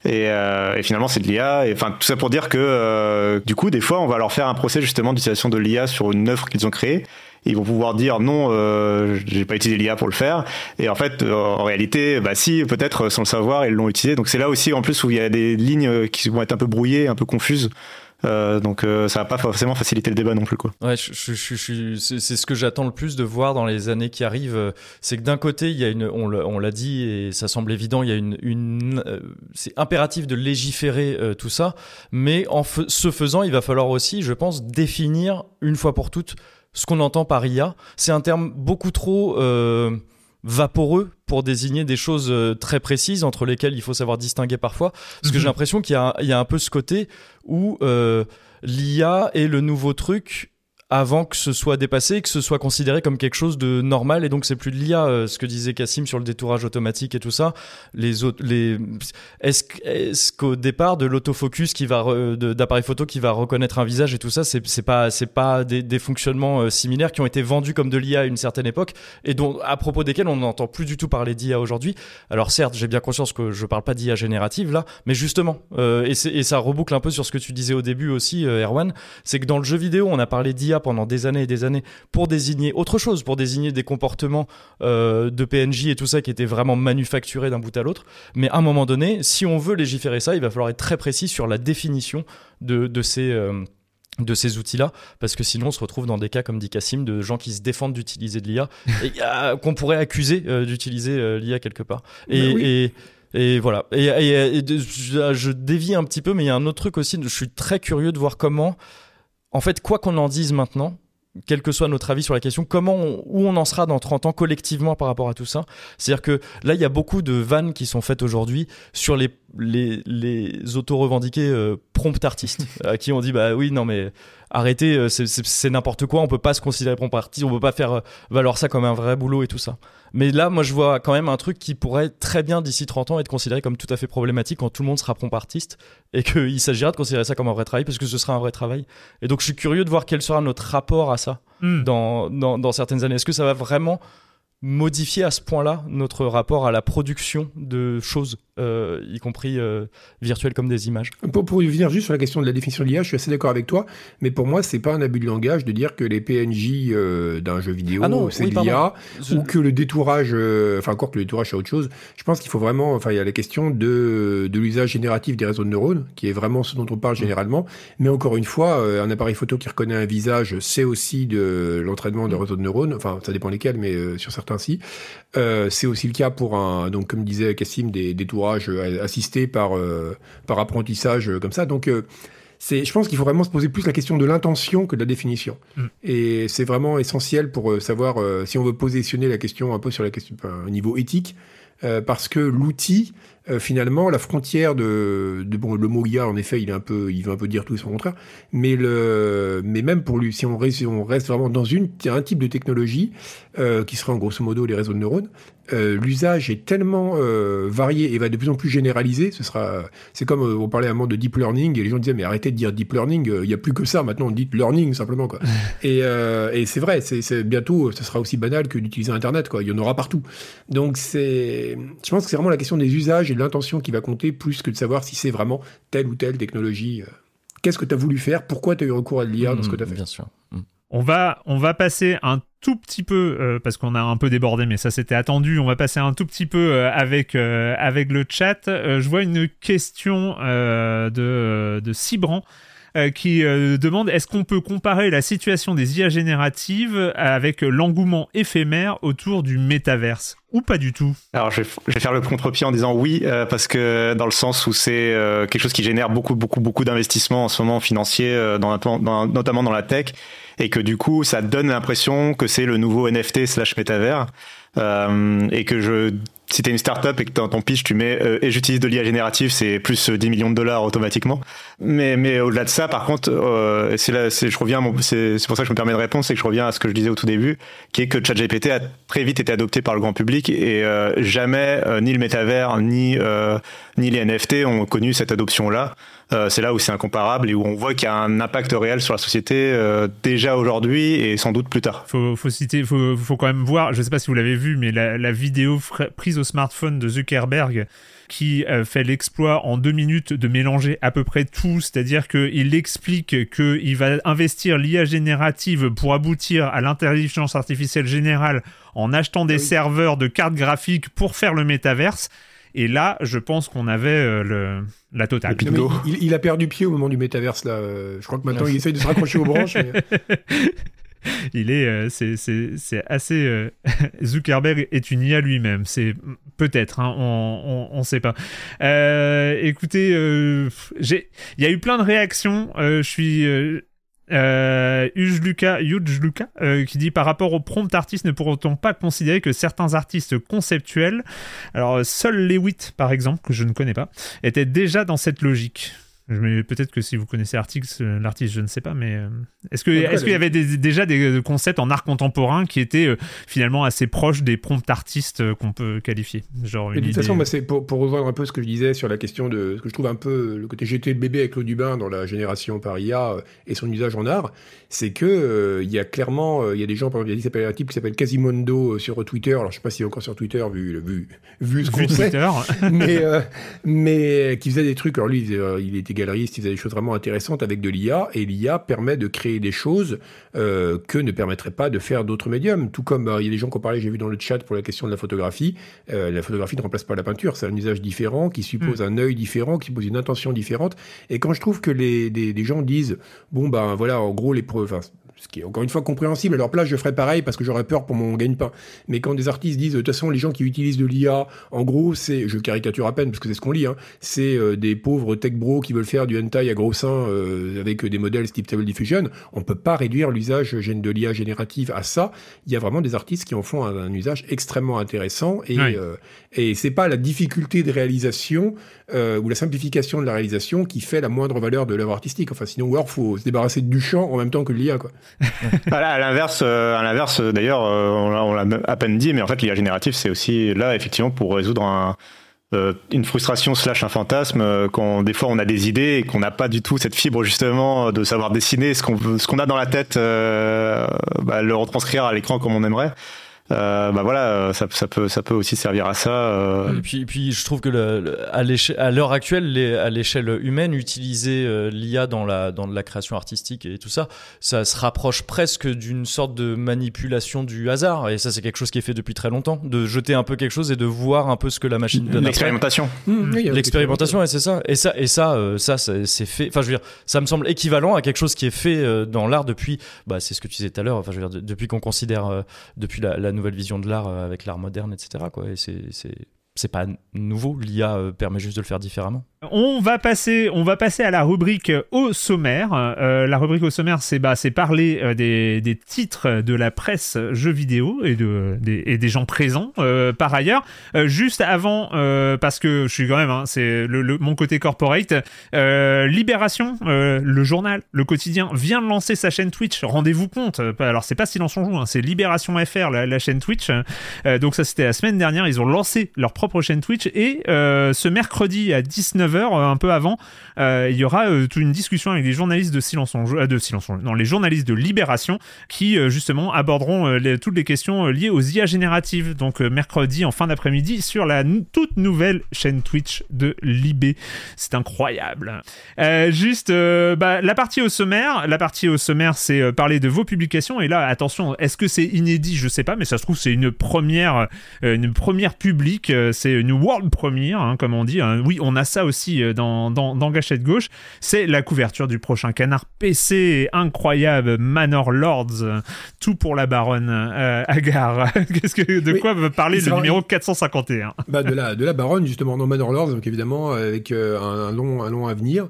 Et, euh, et finalement, c'est de l'IA. Et enfin, tout ça pour dire que euh, du coup, des fois, on va leur faire un procès justement d'utilisation de l'IA sur une œuvre qu'ils ont créée. Ils vont pouvoir dire non, euh, j'ai pas utilisé l'IA pour le faire. Et en fait, euh, en réalité, bah si, peut-être sans le savoir, ils l'ont utilisé. Donc c'est là aussi en plus où il y a des lignes qui vont être un peu brouillées, un peu confuses. Euh, donc euh, ça va pas forcément faciliter le débat non plus quoi. Ouais, je, je, je, c'est ce que j'attends le plus de voir dans les années qui arrivent. C'est que d'un côté, il y a une, on l'a dit et ça semble évident, il y a une, une euh, c'est impératif de légiférer euh, tout ça, mais en ce faisant, il va falloir aussi, je pense, définir une fois pour toutes ce qu'on entend par IA. C'est un terme beaucoup trop vaporeux pour désigner des choses euh, très précises entre lesquelles il faut savoir distinguer parfois. Parce que Mhm. j'ai l'impression qu'il y, a un- il y a un peu ce côté où euh, l'IA est le nouveau truc avant que ce soit dépassé, que ce soit considéré comme quelque chose de normal. Et donc c'est plus de l'IA euh, ce que disait Cassim sur le détourage automatique et tout ça. Les les est-ce qu'au départ de l'autofocus d'appareil photo qui va reconnaître un visage et tout ça c'est c'est pas pas des, fonctionnements euh, similaires qui ont été vendus comme de l'IA à une certaine époque et dont à propos desquels on n'entend plus du tout parler d'IA aujourd'hui. Alors certes j'ai bien conscience que je parle pas d'IA générative là mais justement euh, et, ça reboucle un peu sur ce que tu disais au début aussi Erwan c'est que dans le jeu vidéo, on a parlé d'IA pendant des années et des années pour désigner autre chose, pour désigner des comportements euh, de PNJ et tout ça qui étaient vraiment manufacturés d'un bout à l'autre. Mais à un moment donné, si on veut légiférer ça, il va falloir être très précis sur la définition de, de ces... euh, de ces outils-là, parce que sinon on se retrouve dans des cas, comme dit Cassim, de gens qui se défendent d'utiliser de l'IA, et euh, qu'on pourrait accuser euh, d'utiliser euh, l'IA quelque part. Et, Bah oui. et, et voilà. Et, je dévie un petit peu, mais il y a un autre truc aussi. Je suis très curieux de voir comment, en fait, quoi qu'on en dise maintenant, quel que soit notre avis sur la question, comment on- où on en sera dans 30 ans collectivement par rapport à tout ça. C'est-à-dire que là, il y a beaucoup de vannes qui sont faites aujourd'hui sur les, les, les auto-revendiqués euh, prompt artistes, à qui on dit, bah oui, non mais arrêtez, euh, c'est n'importe quoi, on peut pas se considérer prompt artiste, on peut pas faire euh, valoir ça comme un vrai boulot et tout ça. Mais là, moi, je vois quand même un truc qui pourrait très bien, d'ici 30 ans, être considéré comme tout à fait problématique quand tout le monde sera prompt artiste et qu'il s'agira de considérer ça comme un vrai travail parce que ce sera un vrai travail. Et donc, je suis curieux de voir quel sera notre rapport à ça Hmm. dans, dans, dans certaines années. Est-ce que ça va vraiment modifier à ce point-là notre rapport à la production de choses y compris virtuelles comme des images. Pour, pour revenir juste sur la question de la définition de l'IA, je suis assez d'accord avec toi, mais pour moi, c'est pas un abus de langage de dire que les PNJ d'un jeu vidéo, ah c'est de l'IA, ou que le détourage, enfin, encore que le détourage, c'est autre chose. Je pense qu'il faut vraiment, enfin, il y a la question de, de l'usage génératif des réseaux de neurones, qui est vraiment ce dont on parle généralement, mais encore une fois, un appareil photo qui reconnaît un visage, c'est aussi de l'entraînement de réseaux de neurones, enfin, ça dépend lesquels, mais sur certains si. Euh, c'est aussi le cas pour un, donc comme disait Cassim, des détourages assistés par euh, par apprentissage euh, comme ça. Donc c'est, je pense qu'il faut vraiment se poser plus la question de l'intention que de la définition. Mm. Et c'est vraiment essentiel pour savoir si on veut positionner la question un peu sur la question, un niveau éthique, parce que l'outil euh, finalement, la frontière de, de, bon, le mot IA, en effet, il est un peu, il veut un peu dire tout et son contraire, mais le, mais même pour lui, si on reste, on reste vraiment dans une, un type de technologie euh, qui serait en grosso modo les réseaux de neurones, euh, l'usage est tellement euh, varié et va de plus en plus généralisé. Ce sera, c'est comme euh, on parlait à un moment de deep learning et les gens disaient mais arrêtez de dire deep learning, il n'y a plus que ça maintenant, on dit learning simplement quoi. et, et c'est vrai, c'est bientôt, ce sera aussi banal que d'utiliser Internet quoi. Il y en aura partout. Donc c'est, je pense que c'est vraiment la question des usages l'intention qui va compter plus que de savoir si c'est vraiment telle ou telle technologie. Euh. Qu'est-ce que tu as voulu faire? Pourquoi tu as eu recours à l'IA dans ce que tu as fait? Bien sûr. Mm. On va, on va passer un tout petit peu, euh, parce qu'on a un peu débordé, mais ça c'était attendu, on va passer un tout petit peu euh, avec, avec le chat. je vois une question de, de Cibran euh, qui euh, demande est-ce qu'on peut comparer la situation des IA génératives avec l'engouement éphémère autour du métaverse ou pas du tout? Alors je vais, faire le contre-pied en disant oui euh, parce que dans le sens où c'est quelque chose qui génère beaucoup beaucoup beaucoup d'investissements en ce moment financiers dans, notamment dans la tech et que du coup ça donne l'impression que c'est le nouveau NFT slash métavers et que je si t'es une startup et que dans ton pitch tu mets euh, et j'utilise de l'IA générative, c'est plus 10 euh, millions de dollars automatiquement. Mais mais au-delà de ça, par contre, euh, c'est là, c'est je reviens, c'est c'est pour ça que je me permets de répondre, c'est que je reviens à ce que je disais au tout début, qui est que ChatGPT a très vite été adopté par le grand public et jamais ni le métavers ni ni les NFT ont connu cette adoption là. Euh, c'est là où c'est incomparable et où on voit qu'il y a un impact réel sur la société euh, déjà aujourd'hui et sans doute plus tard. Faut, faut citer, faut, faut quand même voir, je ne sais pas si vous l'avez vu, mais la, vidéo prise au smartphone de Zuckerberg qui euh, fait l'exploit en deux minutes de mélanger à peu près tout, c'est-à-dire qu'il explique qu'il va investir l'IA générative pour aboutir à l'intelligence artificielle générale en achetant des serveurs de cartes graphiques pour faire le métaverse. Et là, je pense qu'on avait euh, le, la totale. il, a perdu pied au moment du métaverse, là. Euh, je crois que maintenant, il essaye de se raccrocher aux branches. il est, euh, c'est, assez. Zuckerberg est une IA lui-même. C'est peut-être, hein, on, ne sait pas. écoutez, il y a eu plein de réactions. je suis euh, Luca, Luca euh, qui dit par rapport aux prompt artistes, ne pourrait-on pas considérer que certains artistes conceptuels, alors seul Lewitt par exemple, que je ne connais pas, étaient déjà dans cette logique? Peut-être que si vous connaissez l'artiste, je ne sais pas, mais euh, est-ce qu'il est y avait déjà des concepts en art contemporain qui étaient euh, finalement assez proches des prompts artistes euh, qu'on peut qualifier Genre De toute façon, c'est pour, pour, rejoindre un peu ce que je disais sur la question de ce que je trouve un peu le côté jeté le bébé avec Claude Dubin dans la génération par IA et son usage en art, c'est que il y a clairement, il y a des gens, par exemple, il y a un type qui s'appelle Quasimondo sur Twitter, alors je sais pas s'il est encore sur Twitter vu, vu, vu ce qu'on sait, mais, mais qui faisait des trucs, alors lui, il était galeriste, il faisait des choses vraiment intéressantes avec de l'IA, et l'IA permet de créer des choses euh, que ne permettraient pas de faire d'autres médiums. Tout comme euh, il y a des gens qui ont parlé, j'ai vu dans le chat pour la question de la photographie, euh, la photographie ne remplace pas la peinture, c'est un usage différent qui suppose mm. un œil différent, qui suppose une intention différente. Et quand je trouve que les, des, gens disent, bon ben voilà, en gros les preuves, ce qui est encore une fois compréhensible. À leur place, je ferais pareil parce que j'aurais peur pour mon gagne-pain. Mais quand des artistes disent, de toute façon, les gens qui utilisent de l'IA, en gros, c'est, je caricature à peine parce que c'est ce qu'on lit, hein, c'est euh, des pauvres tech bros qui veulent faire du hentai à gros seins euh, avec des modèles type Stable Diffusion. On peut pas réduire l'usage de l'IA générative à ça. Il y a vraiment des artistes qui en font un, usage extrêmement intéressant et, euh, et c'est pas la difficulté de réalisation euh, ou la simplification de la réalisation qui fait la moindre valeur de l'œuvre artistique. Enfin, sinon, il faut se débarrasser du champ en même temps que de l'IA, quoi. Voilà, à l'inverse, euh, à l'inverse, d'ailleurs, euh, on l'a à peine dit, mais en fait, l'IA générative, c'est aussi là, effectivement, pour résoudre un, une frustration slash un fantasme quand des fois on a des idées et qu'on n'a pas du tout cette fibre justement de savoir dessiner ce qu'on ce qu'on a dans la tête, bah, le retranscrire à l'écran comme on aimerait. Bah voilà, ça, ça, peut, ça peut aussi servir à ça. Et puis, puis je trouve que le, à l'heure actuelle, les, à l'échelle humaine, utiliser l'IA dans la, dans la création artistique et tout ça, ça se rapproche presque d'une sorte de manipulation du hasard. Et ça, c'est quelque chose qui est fait depuis très longtemps, de jeter un peu quelque chose et de voir un peu ce que la machine donne. L'expérimentation. Mmh, L'expérimentation, ouais, c'est ça. Et ça, et ça, ça, c'est fait. Enfin, je veux dire, ça me semble équivalent à quelque chose qui est fait euh, dans l'art depuis, bah, c'est ce que tu disais tout à l'heure, enfin, je veux dire, depuis qu'on considère, euh, depuis la, la, nouvelle vision de l'art euh, avec l'art moderne, etc. Quoi. Et c'est pas nouveau, l'IA euh, permet juste de le faire différemment. On va passer, on va passer à la rubrique au sommaire. Euh, la rubrique au sommaire, c'est bah, c'est parler euh, des, des, titres de la presse jeux vidéo et de des, et des gens présents. Euh, par ailleurs, euh, juste avant, euh, parce que je suis quand même, hein, c'est le, le, mon côté corporate. Libération, le journal, le quotidien vient de lancer sa chaîne Twitch. Rendez-vous compte. Alors c'est pas Silence on joue, hein, c'est Libération FR, la, la chaîne Twitch. donc ça c'était la semaine dernière. Ils ont lancé leur propre chaîne Twitch et ce mercredi à 19 euh, un peu avant, euh, il y aura euh, toute une discussion avec des journalistes de Silence en Jeu, de Silence en non, les journalistes de Libération qui justement aborderont toutes les questions liées aux IA génératives. Donc mercredi en fin d'après-midi sur la toute nouvelle chaîne Twitch de Libé. C'est incroyable. Juste bah, la partie au sommaire, la partie au sommaire, c'est parler de vos publications. Et là, attention, est-ce que c'est inédit? Je sais pas, mais ça se trouve c'est une première, une première publique. c'est une world première hein, comme on dit. Hein. Oui, on a ça aussi euh, dans, dans, dans Gâchette Gauche. C'est la couverture du prochain canard PC incroyable, Manor Lords, tout pour la baronne euh, Agar. Qu'est-ce que, de quoi veut parler le numéro 451 bah de, la, de la baronne, justement, dans Manor Lords, donc évidemment, avec euh, un, long, un long avenir.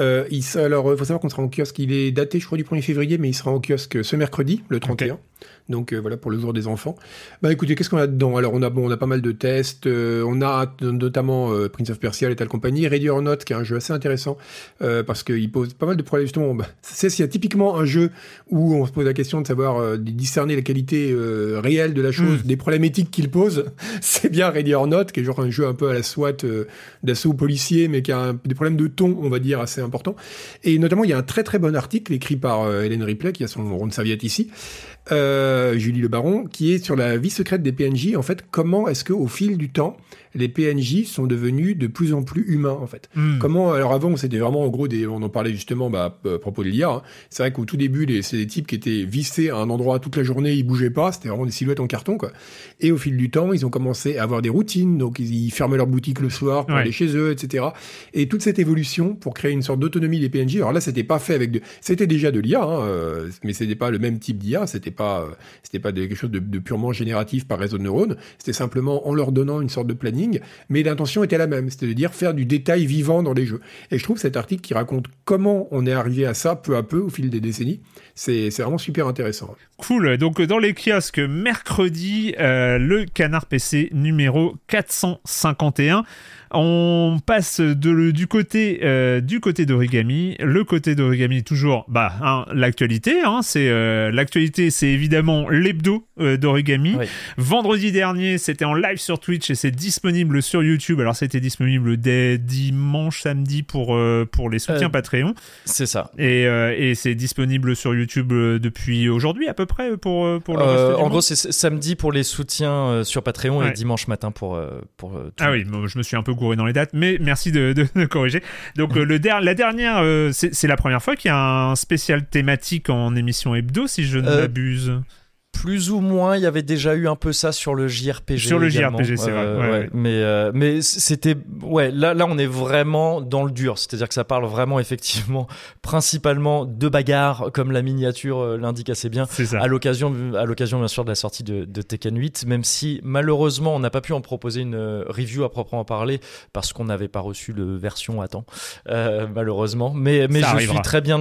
Euh, il, alors, il faut savoir qu'on sera en kiosque. Il est daté, je crois, du 1er février, mais il sera en kiosque ce mercredi, le 31. Donc euh, voilà pour le jour des enfants. Bah écoutez, qu'est-ce qu'on a dedans? Alors on a bon, on a pas mal de tests. Euh, on a notamment euh, Prince of Persia, et compagnie, Ready or Not, qui est un jeu assez intéressant parce qu'il pose pas mal de problèmes justement. Bah, c'est s'il y a typiquement un jeu où on se pose la question de savoir discerner la qualité réelle de la chose, hmm. des problèmes éthiques qu'il pose. c'est bien Ready or Not, qui est genre un jeu un peu à la SWAT d'assaut policier, mais qui a des problèmes de ton, on va dire, assez importants. Et notamment, il y a un très très bon article écrit par Hélène Ripley, qui a son rond de serviette ici, euh, Julie Le Baron, qui est sur la vie secrète des PNJ. En fait, comment est-ce que au fil du temps, les PNJ sont devenus de plus en plus humains en fait. Hmm. Comment alors avant c'était vraiment en gros des on en parlait justement bah, à propos de l'IA. Hein. C'est vrai qu'au tout début c'est des types qui étaient vissés à un endroit toute la journée, ils bougeaient pas, c'était vraiment des silhouettes en carton quoi. Et au fil du temps ils ont commencé à avoir des routines, donc ils, fermaient leur boutique le soir pour aller chez eux, etc. Et toute cette évolution pour créer une sorte d'autonomie des PNJ. Alors là c'était pas fait avec de, c'était déjà de l'IA, hein, euh, mais c'était pas le même type d'IA, c'était pas c'était pas quelque chose de, de purement génératif par réseau de neurones, c'était simplement en leur donnant une sorte de planning mais l'intention était la même, c'est-à-dire faire du détail vivant dans les jeux. Et je trouve cet article qui raconte comment on est arrivé à ça peu à peu au fil des décennies, c'est vraiment super intéressant. Cool, donc dans les kiosques mercredi, euh, le canard PC numéro 451. On passe de, du côté euh, du côté d'origami. Le côté d'origami toujours, bah, hein, l'actualité. Hein, c'est euh, l'actualité, c'est évidemment l'hebdo euh, d'origami. Vendredi dernier, c'était en live sur Twitch et c'est disponible sur YouTube. Alors, c'était disponible dès dimanche, samedi pour pour les soutiens Patreon. C'est ça. Et, et c'est disponible sur YouTube depuis aujourd'hui à peu près pour pour le reste En gros, c'est samedi pour les soutiens sur Patreon et dimanche matin pour pour. ah oui, je me suis un peu dans les dates, mais merci de, de, corriger. Donc euh, le la dernière, euh, c'est la première fois qu'il y a un spécial thématique en émission hebdo, si je ne euh, m'abuse plus ou moins, il y avait déjà eu un peu ça sur le JRPG. Sur le JRPG, c'est vrai. Euh, mais euh, mais c'était ouais, là là on est vraiment dans le dur, c'est-à-dire que ça parle vraiment effectivement principalement de bagarres comme la miniature euh, l'indique assez bien. Ça. À l'occasion à l'occasion bien sûr de la sortie de, de Tekken 8, même si malheureusement on n'a pas pu en proposer une review à proprement parler parce qu'on n'avait pas reçu le version à temps malheureusement. Mais mais je suis très bien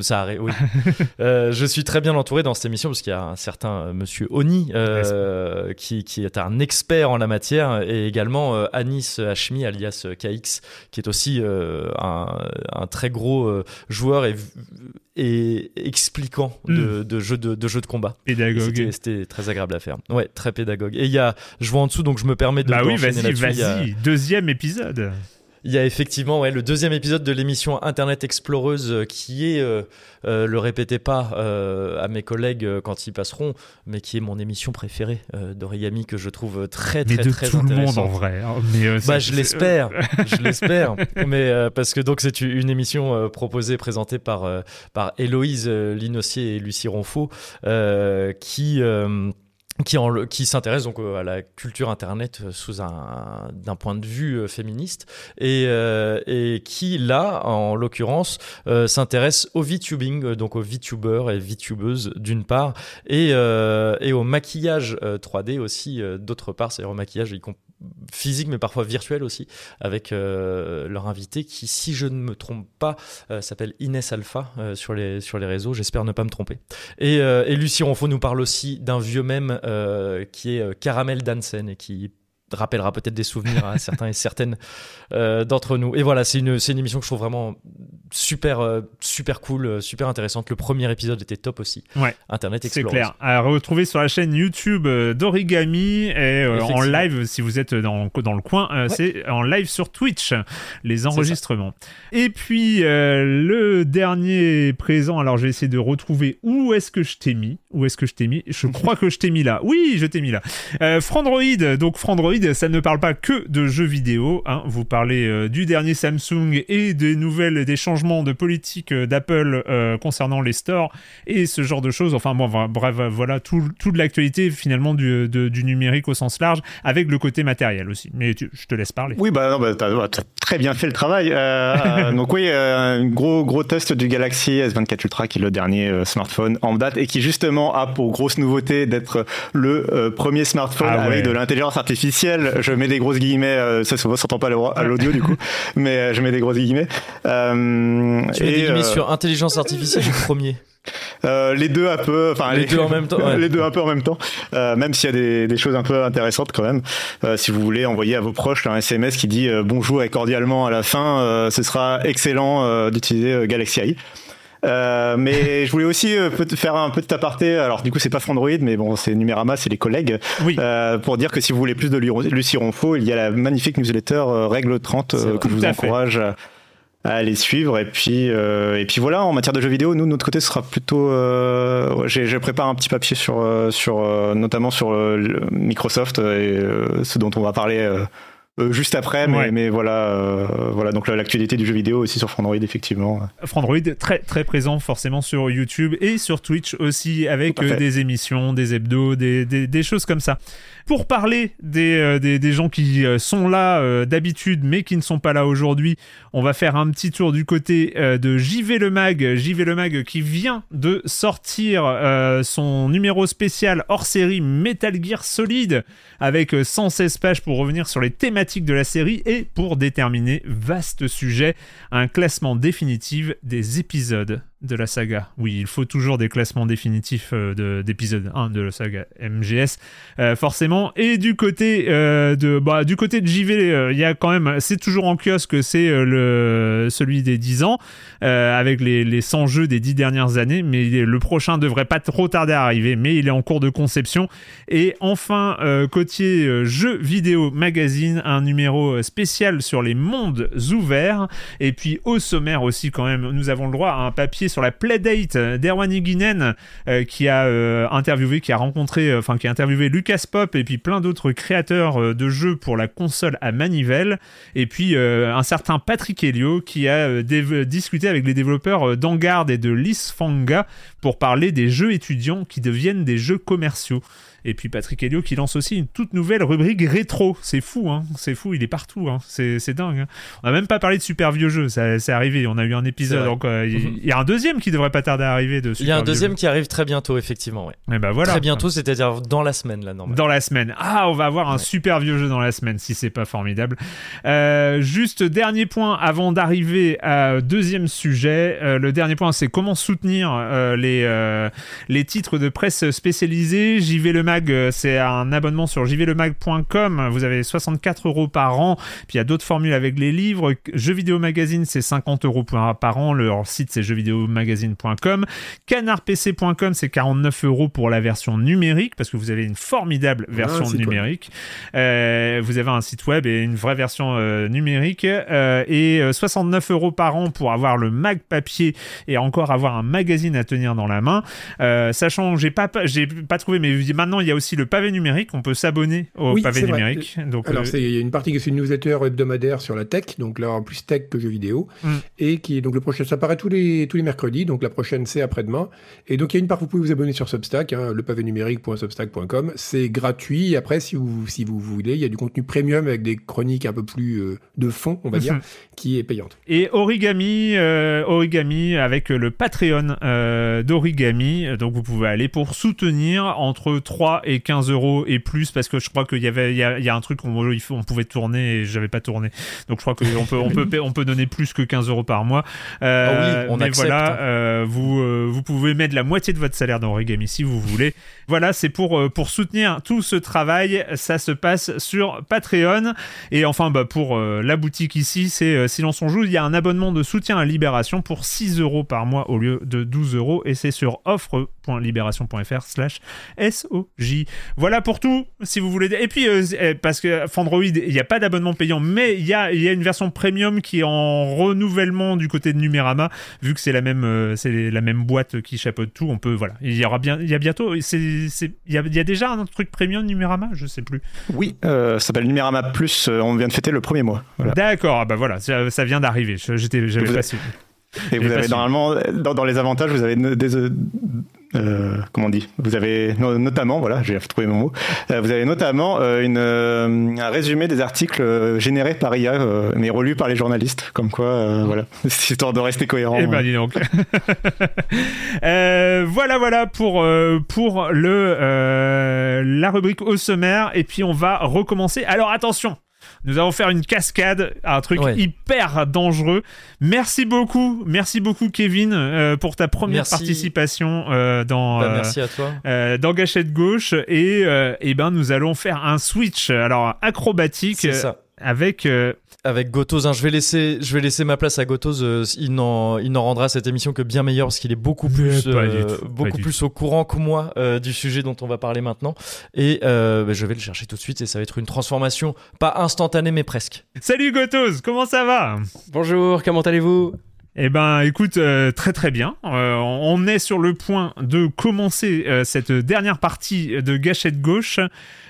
ça arrive oui. je suis très bien entouré dans cette émission parce qu'il y a un certain euh, monsieur Oni, euh, qui, est un expert en la matière, et également euh, Anis Hashmi, alias KX, qui est aussi un, très gros joueur et, et expliquant de, hmm. jeux de, de, de combat. Pédagogue. C'était très agréable à faire. Ouais, très pédagogue. Et il y a, je vois en dessous, donc je me permets de. Bah oui, vas-y, vas-y. Deuxième épisode. Il y a effectivement ouais, le deuxième épisode de l'émission Internet Exploreuse euh, qui est, euh, euh, le répétez pas à mes collègues quand ils passeront, mais qui est mon émission préférée d'Origami que je trouve très très mais de très tout le monde en vrai. hein. Mais, Bah, je l'espère, je l'espère. Mais euh, parce que donc c'est une émission euh, proposée, présentée par euh, par Héloïse euh, Linossier et Lucie Ronfaux, euh, qui euh, qui, qui s'intéresse donc euh, à la culture internet euh, sous un d'un point de vue euh, féministe et, euh, et qui là en l'occurrence euh, s'intéresse au VTubing donc aux VTubers et VTubeuses d'une part et, euh, et au maquillage euh, 3D aussi d'autre part c'est-à-dire au maquillage y compris physique mais parfois virtuel aussi avec euh, leur invité qui si je ne me trompe pas euh, s'appelle Inès Alpha euh, sur les sur les réseaux. J'espère ne pas me tromper. Et, et Lucie Ronfaux nous parle aussi d'un vieux euh, qui est Caramel Dansen et qui rappellera peut-être des souvenirs à certains et certaines euh, d'entre nous. Et voilà, c'est une, c'est une émission que je trouve vraiment super, euh, super cool, euh, super intéressante. Le premier épisode était top aussi. Ouais. Internet C'est Explorer. clair. À retrouver sur la chaîne YouTube d'Origami et euh, en live si vous êtes dans, dans le coin. Ouais. C'est en live sur Twitch, les enregistrements. Et puis le dernier présent, alors je vais essayer de retrouver où est-ce que je t'ai mis. Où est-ce que je t'ai mis? Je crois que je t'ai mis là. Oui, je t'ai mis là. Frandroid, donc Frandroid, ça ne parle pas que de jeux vidéo. hein. Vous parlez euh, du dernier Samsung et des nouvelles, des changements de politique euh, d'Apple euh, concernant les stores et ce genre de choses. Enfin bon, bref, voilà tout, toute l'actualité finalement du, de- du numérique au sens large, avec le côté matériel aussi. Mais tu- je te laisse parler. Oui, bah, bah, t'as, t'as très bien fait le travail. Donc oui, un gros gros test du Galaxy S24 Ultra qui est le dernier smartphone en date et qui justement a pour grosse nouveauté d'être le premier smartphone Ah ouais. de l'intelligence artificielle. Je mets des grosses guillemets, euh, ça ne s'entend pas à l'au- à l'audio du coup, mais euh, je mets des grosses guillemets. Euh, Tu mets des et, guillemets sur intelligence artificielle ou premier euh, les deux un peu, enfin Les deux en même temps, ouais. les deux un peu en même temps. Euh, même s'il y a des, des choses un peu intéressantes quand même. Euh, si vous voulez envoyer à vos proches un SMS qui dit bonjour et cordialement à la fin, ce sera excellent d'utiliser Galaxy AI. Euh, mais je voulais aussi euh, faire un petit aparté. Alors du coup c'est pas Frandroid, mais bon c'est Numérama, c'est les collègues. Oui. Euh, pour dire que si vous voulez plus de Lu- Lucie Ronfaux, il y a la magnifique newsletter euh, Règle 30 C'est euh, que je vous encourage à, à aller suivre. Et puis, euh, et puis voilà, en matière de jeux vidéo, nous de notre côté, ce sera plutôt. Euh, j'ai préparé un petit papier sur, sur notamment sur Microsoft et ce dont on va parler. Euh, juste après, mais, Ouais. mais voilà, euh, voilà donc l'actualité du jeu vidéo aussi sur Frandroid effectivement. Frandroid très très présent forcément sur YouTube et sur Twitch aussi avec euh, des émissions, des hebdos, des, des, des choses comme ça. Pour parler des, euh, gens qui euh, sont là euh, d'habitude mais qui ne sont pas là aujourd'hui, on va faire un petit tour du côté de JV Le Mag. JV Le Mag qui vient de sortir son numéro spécial hors série Metal Gear Solid avec euh, 116 pages pour revenir sur les thématiques de la série et pour déterminer, vaste sujet, un classement définitif des épisodes de la saga. Oui, il faut toujours des classements définitifs euh, de- d'épisodes 1 de la saga MGS, euh, forcément. Et du côté euh, de bah, du côté de JV, euh, il y a quand même, c'est toujours en kiosque, c'est le celui des 10 ans avec les, les 100 jeux des 10 dernières années, mais le prochain devrait pas trop tarder à arriver, mais il est en cours de conception. Et enfin, côté jeux vidéo magazine, un numéro spécial sur les mondes ouverts. Et puis au sommaire aussi quand même, nous avons le droit à un papier sur la playdate euh, d'Erwan Higuinen euh, qui a euh, interviewé, qui a rencontré, enfin qui a interviewé Lucas Pop et puis plein d'autres créateurs de jeux pour la console à manivelle. Et puis un certain Patrick Helio qui a discuté avec les développeurs d'Angard et de Lisfanga pour parler des jeux étudiants qui deviennent des jeux commerciaux. Et puis Patrick Helio qui lance aussi une toute nouvelle rubrique rétro. C'est fou, hein. C'est fou, il est partout, hein. C'est, dingue. hein. On n'a même pas parlé de super vieux jeux. C'est arrivé. On a eu un épisode. Donc, euh, il y a un deuxième qui devrait pas tarder à arriver de super Il y a un deuxième qui arrive très bientôt, effectivement. Ouais. Et ben voilà. Très bientôt, c'est-à-dire dans la semaine, là, normalement. Dans la semaine. Ah, on va avoir un Ouais. super vieux jeu dans la semaine, si c'est pas formidable. Euh, juste dernier point avant d'arriver à deuxième sujet. Euh, le dernier point, c'est comment soutenir euh, les, les titres de presse spécialisés. JV Le Mag, euh, c'est un abonnement sur jvlemag.com. Vous avez 64 euros par an. Puis il y a d'autres formules avec les livres. Jeux vidéo magazine, c'est 50 euros par an. Leur site, c'est jeuxvideomagazine.com. Canardpc.com, c'est 49 euros pour la version numérique parce que vous avez une formidable version numérique. Euh, vous avez un site web et une vraie version euh, numérique. Euh, et 69 euros par an pour avoir le mag papier et encore avoir un magazine à tenir dans la main. sachant, j'ai pas, j'ai pas trouvé, mais maintenant il y a aussi le pavé numérique. On peut s'abonner au pavé numérique. Donc, Alors, il y a une partie qui est une newsletter hebdomadaire sur la tech, donc là en plus tech que jeux vidéo, mm. et qui est donc le prochain, ça paraît tous les tous les mercredis, donc la prochaine c'est après-demain. Et donc il y a une part vous pouvez vous abonner sur Substack, hein, le pavé numérique.substack.com. C'est gratuit. Après, si vous si vous voulez, il y a du contenu premium avec des chroniques un peu plus euh, de fond, on va dire, mhm. Qui est payante. Et Origami, euh, Origami avec le Patreon euh, d'Origami. Donc vous pouvez aller pour soutenir entre 3 et 15 euros et plus parce que je crois qu'il y avait il y, a, un truc on, on pouvait tourner et j'avais pas tourné. Donc je crois qu'on peut on peut on peut donner plus que 15 euros par mois. Ah oui, on mais voilà, vous vous pouvez mettre la moitié de votre salaire dans Origami si vous voulez. Voilà, c'est pour pour soutenir tout ce travail. Ça se passe sur Patreon. Et enfin, bah, pour euh, la boutique ici, c'est euh, Silence on joue. Il y a un abonnement de soutien à Libération pour 6 euros par mois au lieu de 12 euros. Et c'est sur offre.libération.fr slash SOJ. Voilà pour tout, si vous voulez. Et puis, euh, eh, parce que Fandroid, il n'y a pas d'abonnement payant, mais il y a, y a une version premium qui est en renouvellement du côté de Numérama, vu que c'est la même, c'est la même boîte qui chapeaute tout. On peut, voilà. Il y aura bien, il y a bientôt, il y a, y a déjà un truc premium Numérama, je sais plus. Oui, ça s'appelle Numérama Plus. on vient de fêter le premier mois. D'accord, ah bah voilà, ça, vient d'arriver. J'étais, j'avais pas su. Et vous avez normalement, dans, les avantages, vous avez des, euh, comment on dit? Vous avez notamment, voilà, j'ai trouvé mon mot. Euh, vous avez notamment euh, une, un résumé des articles générés par IA, mais relus par les journalistes, comme quoi, voilà, histoire de rester cohérent. Eh ben, dis donc. voilà, voilà pour pour le la rubrique au sommaire, et puis on va recommencer. Alors attention. Nous allons faire une cascade, un truc hyper dangereux. Merci beaucoup, merci beaucoup Kevin euh, pour ta première participation euh, dans bah, merci à toi. Euh, dans Gâchette gauche et et eh ben nous allons faire un switch alors acrobatique avec avec Gotos. Hein, je vais laisser, je vais laisser ma place à Gotos. Euh, il n'en, il n'en rendra cette émission que bien meilleure parce qu'il est beaucoup plus, euh, beaucoup plus au courant que moi euh, du sujet dont on va parler maintenant. Et bah, je vais le chercher tout de suite et ça va être une transformation pas instantanée mais presque. Salut Gotos, comment ça va? Bonjour, comment allez-vous? Eh ben, écoute, très très bien. on est sur le point de commencer cette dernière partie de Gâchette gauche.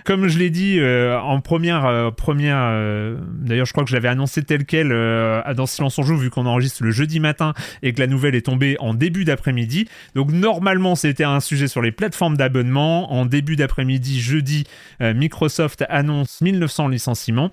Comme je l'ai dit euh, en première, euh, première euh, d'ailleurs je crois que je l'avais annoncé tel quel dans Silence on joue vu qu'on enregistre le jeudi matin et que la nouvelle est tombée en début d'après-midi. Donc normalement c'était un sujet sur les plateformes d'abonnement. En début d'après-midi, jeudi, Microsoft annonce 1900 licenciements.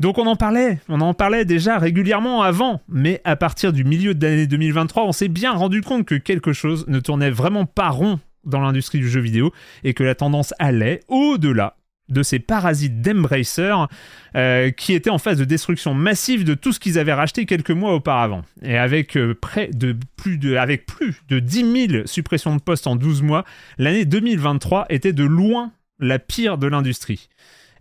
Donc on en parlait, on en parlait déjà régulièrement avant, mais à partir du milieu de l'année 2023, on s'est bien rendu compte que quelque chose ne tournait vraiment pas rond dans l'industrie du jeu vidéo et que la tendance allait au-delà de ces parasites d'Embracer euh, qui étaient en phase de destruction massive de tout ce qu'ils avaient racheté quelques mois auparavant. Et avec, euh, plus de, avec plus de 10 000 suppressions de postes en 12 mois, l'année 2023 était de loin la pire de l'industrie.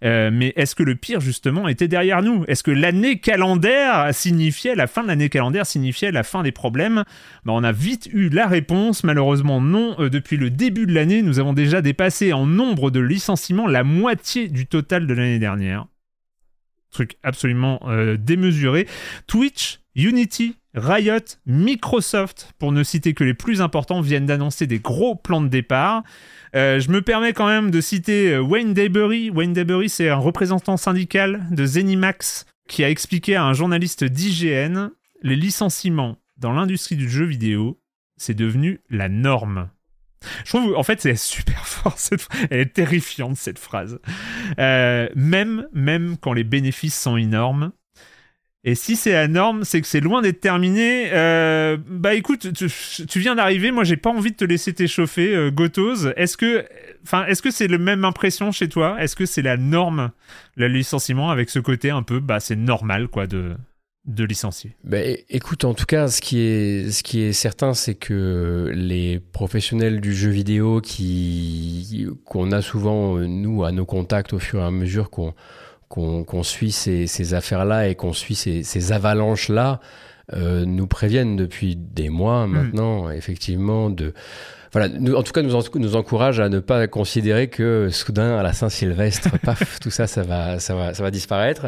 Euh, mais est-ce que le pire, justement, était derrière nous? Est-ce que l'année calendaire signifiait, la fin de l'année calendaire signifiait la fin des problèmes? Ben, On a vite eu la réponse. Malheureusement, non. Euh, depuis le début de l'année, nous avons déjà dépassé en nombre de licenciements la moitié du total de l'année dernière. Truc absolument euh, démesuré. Twitch, Unity, Riot, Microsoft, pour ne citer que les plus importants, viennent d'annoncer des gros plans de départ. Euh, je me permets quand même de citer euh, Wayne Daybury. Wayne Daybury, c'est un représentant syndical de Zenimax qui a expliqué à un journaliste d'IGN les licenciements dans l'industrie du jeu vidéo, c'est devenu la norme. Je trouve, en fait, c'est super fort. Cette... Elle est terrifiante, cette phrase. Euh, même, même quand les bénéfices sont énormes, et si c'est la norme, c'est que c'est loin d'être terminé. Euh, bah écoute, tu, viens d'arriver, moi j'ai pas envie de te laisser t'échauffer, euh, Gotos. Est-ce que, enfin, est-ce que c'est la même impression chez toi? Est-ce que c'est la norme, le licenciement, avec ce côté un peu, bah c'est normal quoi de de licencier? Bah, Écoute, en tout cas, ce qui est, ce qui est certain, c'est que les professionnels du jeu vidéo qui, qu'on a souvent, nous, à nos contacts au fur et à mesure qu'on, qu'on, suit ces, ces affaires-là et qu'on suit ces, ces avalanches-là, euh, nous préviennent depuis des mois mmh. maintenant, effectivement, de voilà, nous, en tout cas, nous, nous encourage à ne pas considérer que soudain, à la Saint-Sylvestre, paf, tout ça, ça va, ça va, ça va disparaître.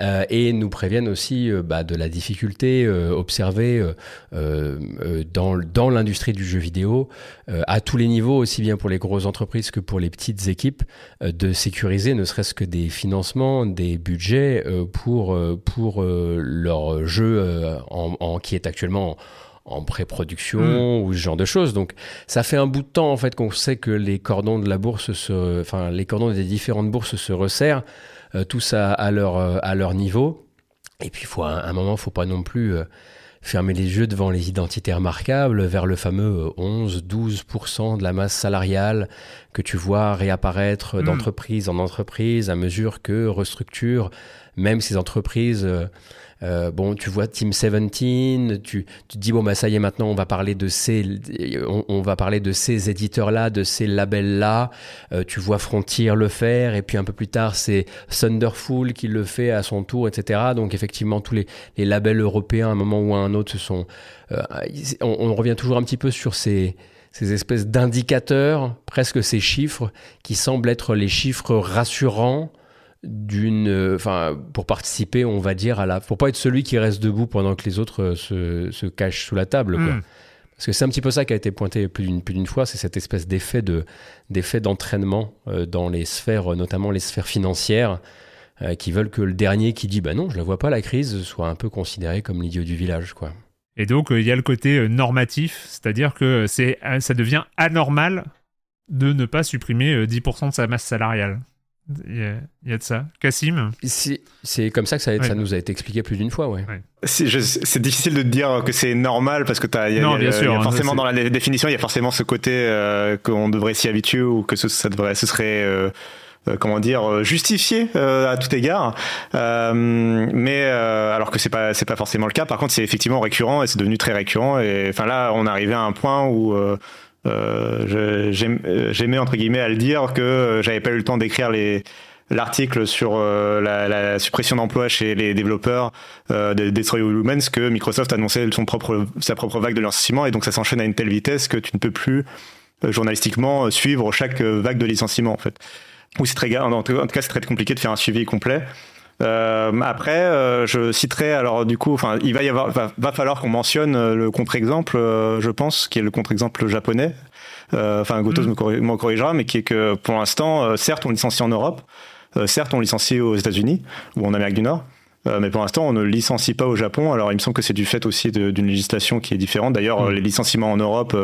Euh, et nous préviennent aussi euh, bah, de la difficulté euh, observée euh, euh, dans, dans l'industrie du jeu vidéo, à tous les niveaux, aussi bien pour les grosses entreprises que pour les petites équipes, de sécuriser ne serait-ce que des financements, des budgets pour, pour leur jeu en, en, qui est actuellement en pré-production hmm. ou ce genre de choses. Donc ça fait un bout de temps en fait qu'on sait que les cordons de la bourse, se, enfin les cordons des différentes bourses se resserrent, euh, tous à, leur, euh, à leur niveau. Et puis faut, à un moment, faut pas non plus euh, fermer les yeux devant les identités remarquables vers le fameux 11-12% de la masse salariale que tu vois réapparaître hmm. d'entreprise en entreprise à mesure que restructure même ces entreprises euh, bon, tu vois Team 17, tu, tu te dis bon bah ça y est maintenant on va parler de ces on, va parler de ces éditeurs là, de ces labels là. Euh, tu vois Frontier le faire et puis un peu plus tard c'est Thunderful qui le fait à son tour, etc. Donc effectivement tous les, les labels européens à un moment ou à un autre se sont euh, on, on, revient toujours un petit peu sur ces ces espèces d'indicateurs, presque ces chiffres qui semblent être les chiffres rassurants d'une euh, pour participer on va dire à la pour pas être celui qui reste debout pendant que les autres euh, se, se cachent sous la table quoi. Hmm. parce que c'est un petit peu ça qui a été pointé plus d'une plus d'une fois c'est cette espèce d'effet de d'effet d'entraînement euh, dans les sphères notamment les sphères financières qui veulent que le dernier qui dit bah non je la vois pas la crise soit un peu considéré comme l'idiot du village quoi et donc il y a le côté normatif c'est-à-dire que c'est ça devient anormal de ne pas supprimer 10% de sa masse salariale il y, a, de ça. Cassim C'est comme ça que ça, ça, nous a été expliqué plus d'une fois, ouais. C'est difficile de dire que c'est normal parce que as, y a, non, bien sûr, hein, forcément dans la définition, il y a forcément ce côté euh, qu'on devrait s'y habituer ou que ce, ça devrait, ce serait euh, euh, comment dire justifié à tout égard. Mais alors que c'est pas c'est pas forcément le cas. Par contre c'est effectivement récurrent et c'est devenu très récurrent. Et enfin là on est arrivé à un point où euh, j'aimais entre guillemets à le dire que euh, j'avais pas eu le temps d'écrire les l'article sur euh, la, la, suppression d'emplois chez les développeurs euh, de Destroy All Humans que Microsoft annonçait son propre sa propre vague de licenciement et donc ça s'enchaîne à une telle vitesse que tu ne peux plus journalistiquement suivre chaque vague de licenciement en fait. Ou c'est très en tout cas c'est très compliqué de faire un suivi complet. Euh, après, euh, je citerai alors du coup, enfin, il va y avoir, va, va falloir qu'on mentionne euh, le contre-exemple, euh, je pense, qui est le contre-exemple japonais. Enfin, Gotos mm. me, corrigera, mais qui est que pour l'instant, certes, on licencie en Europe, certes, on licencie aux États-Unis ou en Amérique du Nord. mais pour l'instant, on ne licencie pas au Japon. Alors, il me semble que c'est du fait aussi d'une législation qui est différente. D'ailleurs, mm. les licenciements en Europe,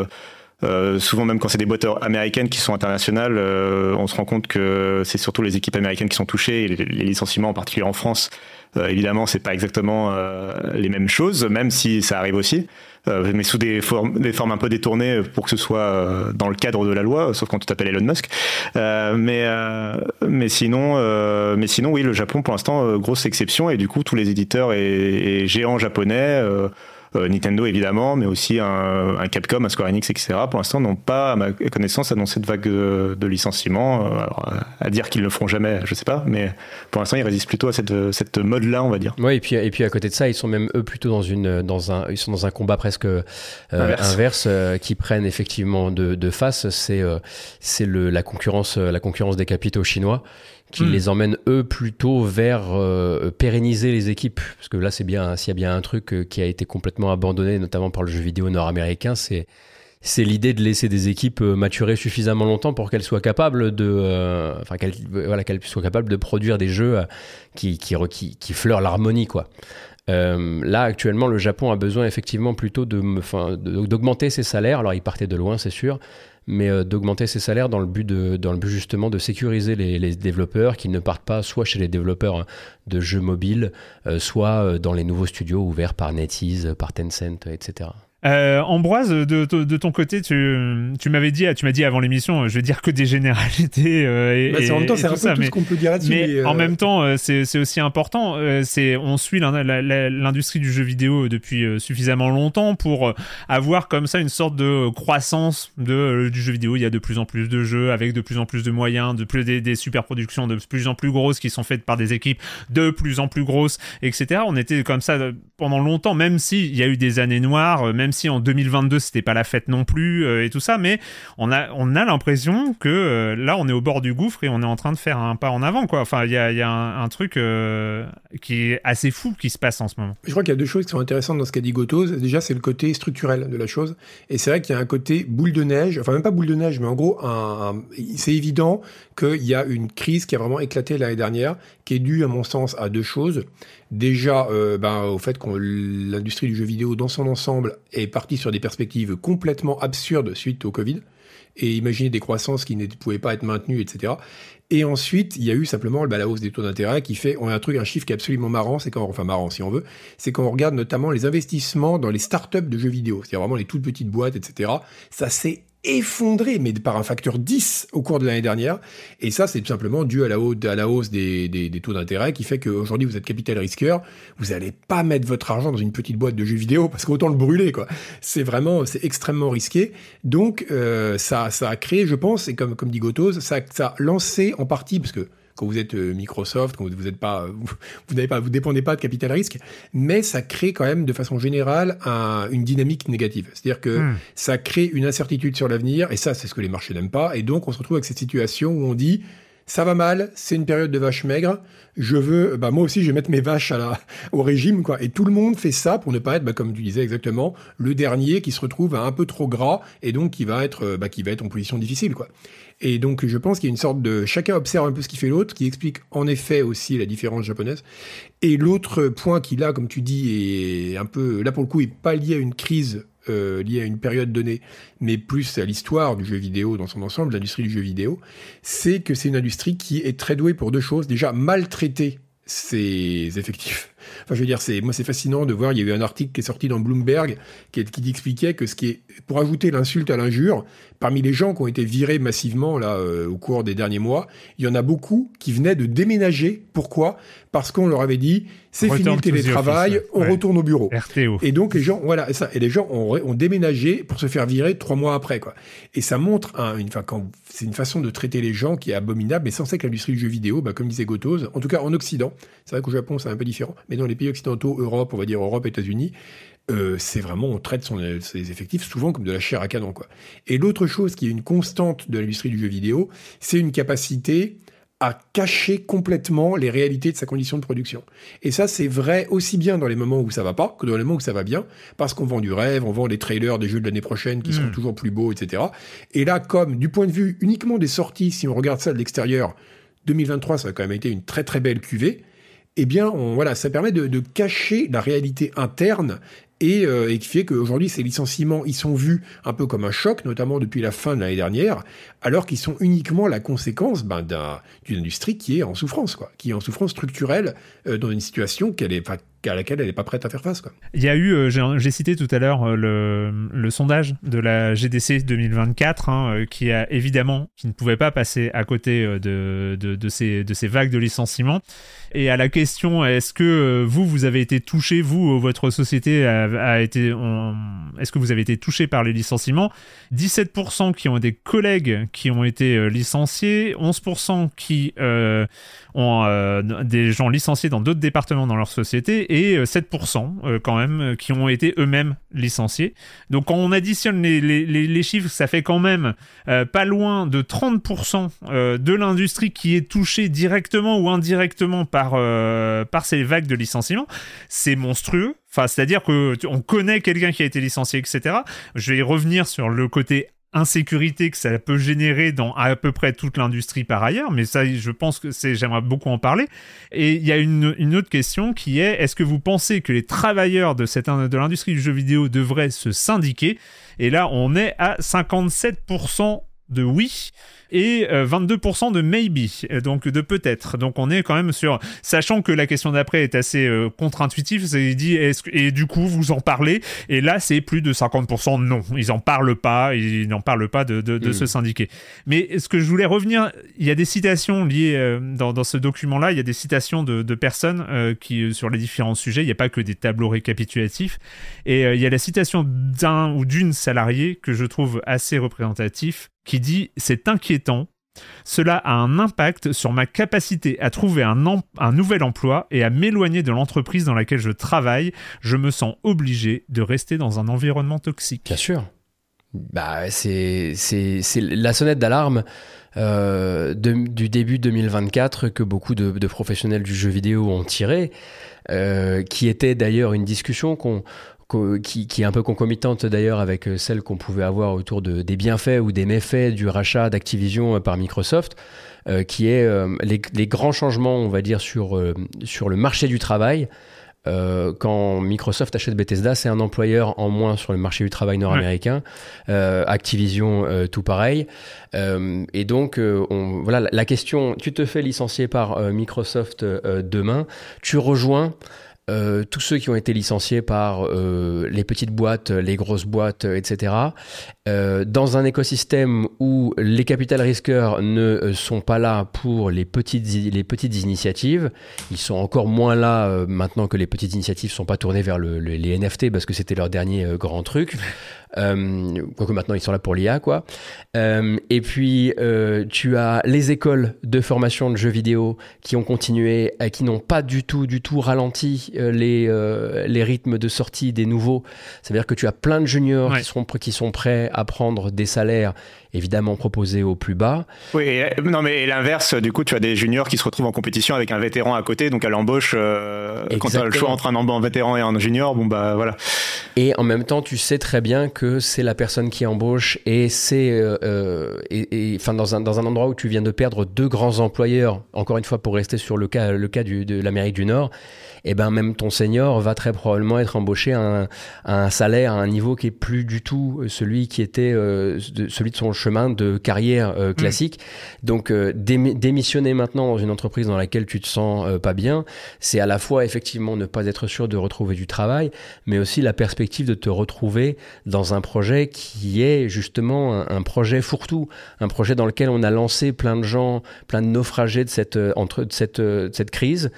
euh, souvent même quand c'est des boîtes américaines qui sont internationales, euh, on se rend compte que c'est surtout les équipes américaines qui sont touchées, et les, licenciements en particulier en France. Euh, évidemment, c'est pas exactement euh, les mêmes choses, même si ça arrive aussi, mais sous des formes, des formes un peu détournées pour que ce soit dans le cadre de la loi, sauf quand tu t'appelles Elon Musk. mais mais sinon, mais sinon, oui, le Japon pour l'instant grosse exception et du coup tous les éditeurs et, et géants japonais euh, Nintendo évidemment, mais aussi un, un, Capcom, un Square Enix, etc. Pour l'instant, n'ont pas, à ma connaissance, annoncé de vague de, de licenciement. Euh, à dire qu'ils ne le feront jamais, je sais pas, mais pour l'instant, ils résistent plutôt à cette, cette mode-là, on va dire. Oui, et puis, et puis à côté de ça, ils sont même eux plutôt dans une, dans un, ils sont dans un combat presque euh, inverse, qui prennent effectivement de, de face. C'est, c'est le, la concurrence, la concurrence des capitaux chinois qui hmm. les emmène eux plutôt vers euh, pérenniser les équipes. Parce que là c'est bien s'il y a bien un truc euh, qui a été complètement abandonné notamment par le jeu vidéo nord-américain c'est c'est l'idée de laisser des équipes euh, maturer suffisamment longtemps pour qu'elles soient capables de enfin qu'elles voilà soient capables de produire des jeux qui qui qui, qui fleurent l'harmonie quoi. Là actuellement le Japon a besoin effectivement plutôt de d'augmenter ses salaires. Alors il partait de loin c'est sûr mais euh, d'augmenter ses salaires dans le but de, justement de sécuriser les, les développeurs qui ne partent pas soit chez les développeurs hein, de jeux mobiles, euh, soit euh, dans les nouveaux studios ouverts par NetEase, par Tencent, etc. Euh, Ambroise, de, de, ton côté, tu, tu m'avais dit, tu m'as dit avant l'émission, je vais dire que des généralités. Euh, et, bah, en même temps, c'est un peu ça, tout ce qu'on peut dire là-dessus. Mais, euh, en même temps, c'est aussi important. c'est on suit l'industrie du jeu vidéo depuis suffisamment longtemps pour avoir comme ça une sorte de croissance de, du jeu vidéo. Il y a de plus en plus de jeux avec de plus en plus de moyens, de plus des, des super productions de plus en plus grosses qui sont faites par des équipes de plus en plus grosses, etc. On était comme ça pendant longtemps, même s'il y a eu des années noires, même si en 2022 c'était pas la fête non plus euh, et tout ça, mais on a, on a l'impression que euh, là on est au bord du gouffre et on est en train de faire un pas en avant quoi. Enfin il y a, y a un, truc euh, qui est assez fou qui se passe en ce moment. Je crois qu'il y a deux choses qui sont intéressantes dans ce qu'a dit Gotos. Déjà c'est le côté structurel de la chose et c'est vrai qu'il y a un côté boule de neige, enfin même pas boule de neige, mais en gros c'est évident qu'il y a une crise qui a vraiment éclaté l'année dernière, qui est due à mon sens à deux choses. Déjà, ben, au fait que l'industrie du jeu vidéo dans son ensemble est partie sur des perspectives complètement absurdes suite au Covid, et imaginez des croissances qui ne pouvaient pas être maintenues, etc. Et ensuite, il y a eu simplement bah, la hausse des taux d'intérêt qui fait, on a un truc, un chiffre qui est absolument marrant, c'est quand, enfin marrant si on veut, c'est quand on regarde notamment les investissements dans les startups de jeux vidéo, c'est-à-dire vraiment les toutes petites boîtes, etc. Ça s'est effondré, mais par un facteur 10 au cours de l'année dernière. Et ça, c'est tout simplement dû à la hausse, à la hausse des, des, taux d'intérêt qui fait qu'aujourd'hui, vous êtes capital risqueur. Vous n'allez pas mettre votre argent dans une petite boîte de jeux vidéo parce qu'autant le brûler, quoi. C'est vraiment, c'est extrêmement risqué. Donc, euh, ça, ça a créé, je pense, et comme, comme dit Gotos, ça, ça a lancé en partie, parce que quand vous êtes euh, Microsoft, quand vous êtes pas, vous, n'avez pas, vous dépendez pas de capital risque, mais ça crée quand même de façon générale une dynamique négative. C'est-à-dire que hmm. ça crée une incertitude sur l'avenir, et ça, c'est ce que les marchés n'aiment pas. Et donc, on se retrouve avec cette situation où on dit, ça va mal, c'est une période de vache maigre, je veux, bah moi aussi je vais mettre mes vaches au régime quoi. Et tout le monde fait ça pour ne pas être, bah, comme tu disais exactement, le dernier qui se retrouve un peu trop gras et donc qui va être, euh, bah, qui va être en position difficile quoi. Et donc je pense qu'il y a une sorte de, chacun observe un peu ce qui fait l'autre, qui explique en effet aussi la différence japonaise. Et l'autre point qui là, comme tu dis, est un peu, là pour le coup, est pas lié à une crise euh, lié à une période donnée, mais plus à l'histoire du jeu vidéo dans son ensemble, l'industrie du jeu vidéo, c'est que c'est une industrie qui est très douée pour deux choses. Déjà, maltraiter ses effectifs. Enfin, je veux dire, c'est moi, c'est fascinant de voir. Il y a eu un article qui est sorti dans Bloomberg qui, qui expliquait que ce qui est, pour ajouter l'insulte à l'injure, parmi les gens qui ont été virés massivement là euh, au cours des derniers mois, il y en a beaucoup qui venaient de déménager. Pourquoi? Parce qu'on leur avait dit c'est fini le télétravail, on retourne au bureau. RTO. Et donc les gens, voilà, ça, et les gens ont, ont, déménagé pour se faire virer trois mois après, quoi. Et ça montre un, une, quand c'est une façon de traiter les gens qui est abominable, mais sans que l'industrie du jeu vidéo, bah, comme disait Gotos, en tout cas en Occident, c'est vrai qu'au Japon c'est un peu différent, mais dans les pays occidentaux, Europe, on va dire Europe, États-Unis, euh, c'est vraiment, on traite son, ses effectifs souvent comme de la chair à canon. Quoi. Et l'autre chose qui est une constante de l'industrie du jeu vidéo, c'est une capacité à cacher complètement les réalités de sa condition de production. Et ça, c'est vrai aussi bien dans les moments où ça va pas que dans les moments où ça va bien, parce qu'on vend du rêve, on vend les trailers des jeux de l'année prochaine qui seront hmm. toujours plus beaux, etc. Et là, comme du point de vue uniquement des sorties, si on regarde ça de l'extérieur, 2023, ça a quand même été une très très belle cuvée eh bien, voilà, ça permet de, cacher la réalité interne et, euh, et qui fait qu'aujourd'hui, ces licenciements, ils sont vus un peu comme un choc, notamment depuis la fin de l'année dernière, alors qu'ils sont uniquement la conséquence ben, d'une industrie qui est en souffrance, quoi, qui est en souffrance structurelle euh, dans une situation qu'elle est, à laquelle elle n'est pas prête à faire face. Quoi. Il y a eu, euh, j'ai cité tout à l'heure euh, le, sondage de la GDC 2024, hein, qui a évidemment, qui ne pouvait pas passer à côté de, de, ces, de ces vagues de licenciements. Et à la question, est-ce que vous, vous avez été touché, vous, votre société a, été, est-ce que vous avez été touché par les licenciements? 17% qui ont des collègues qui ont été euh, licenciés, 11% qui euh, ont euh, des gens licenciés dans d'autres départements dans leur société et 7% quand même qui ont été eux-mêmes licenciés. Donc quand on additionne les, les, chiffres, ça fait quand même pas loin de 30% de l'industrie qui est touchée directement ou indirectement par, par ces vagues de licenciements. C'est monstrueux. Enfin, c'est-à-dire que on connaît quelqu'un qui a été licencié, etc. Je vais revenir sur le côté insécurité que ça peut générer dans à peu près toute l'industrie par ailleurs, mais ça, je pense que c'est, j'aimerais beaucoup en parler. Et il y a une, autre question qui est, est-ce que vous pensez que les travailleurs de cette, de l'industrie du jeu vidéo devraient se syndiquer? Et là, on est à 57% de oui et 22% euh, de maybe, donc de peut-être. Donc on est quand même sur, sachant que la question d'après est assez euh, contre-intuitive, c'est dit est-ce et du coup vous en parlez? Et là c'est plus de 50% non, ils en parlent pas, ils n'en parlent pas de, de, se hmm. syndiquer. Mais ce que je voulais revenir, il y a des citations liées euh, dans, dans, ce document-là, il y a des citations de, de personnes qui sur les différents sujets, il n'y a pas que des tableaux récapitulatifs et il y a la citation d'un ou d'une salariée que je trouve assez représentatif qui dit C'est inquiétant. Cela a un impact sur ma capacité à trouver un, nouvel emploi et à m'éloigner de l'entreprise dans laquelle je travaille. Je me sens obligé de rester dans un environnement toxique. Bien sûr. Bah, c'est la sonnette d'alarme euh, du début 2024 que beaucoup de, professionnels du jeu vidéo ont tiré, euh, qui était d'ailleurs une discussion qu'on qui, est un peu concomitante d'ailleurs avec euh, celle qu'on pouvait avoir autour de, des bienfaits ou des méfaits du rachat d'Activision euh, par Microsoft, euh, qui est les, grands changements, on va dire, sur, sur le marché du travail. quand Microsoft achète Bethesda, c'est un employeur en moins sur le marché du travail nord-américain. Activision, tout pareil. et donc, on, voilà, la question, tu te fais licencier par Microsoft demain, tu rejoins euh, tous ceux qui ont été licenciés par euh, les petites boîtes, les grosses boîtes, etc., euh, dans un écosystème où les capital risqueurs ne sont pas là pour les petites, les petites initiatives, ils sont encore moins là maintenant que les petites initiatives ne sont pas tournées vers les NFT parce que c'était leur dernier grand truc. Euh, quoique maintenant ils sont là pour l'IA, quoi. Euh, et puis euh, tu as les écoles de formation de jeux vidéo qui ont continué, qui n'ont pas du tout, du tout ralenti les, les rythmes de sortie des nouveaux. Ça veut dire que tu as plein de juniors qui, sont, qui sont prêts à prendre des salaires évidemment proposé au plus bas. Oui, non mais l'inverse, du coup, tu as des juniors qui se retrouvent en compétition avec un vétéran à côté, donc à l'embauche, euh, quand tu as le choix entre un, un vétéran et un junior, bon bah voilà. Et en même temps, tu sais très bien que c'est la personne qui embauche et c'est, euh, euh et, enfin dans un dans un endroit où tu viens de perdre deux grands employeurs. Encore une fois, pour rester sur le cas le cas du, de l'Amérique du Nord et eh ben même ton senior va très probablement être embauché à un, salaire à un niveau qui est plus du tout celui qui était euh, celui de son chemin de carrière euh, mm. classique. Donc euh, démissionner maintenant dans une entreprise dans laquelle tu te sens pas bien, c'est à la fois effectivement ne pas être sûr de retrouver du travail, mais aussi la perspective de te retrouver dans un projet qui est justement un, projet fourre-tout, un projet dans lequel on a lancé plein de gens, plein de naufragés de cette entre de cette, de cette crise,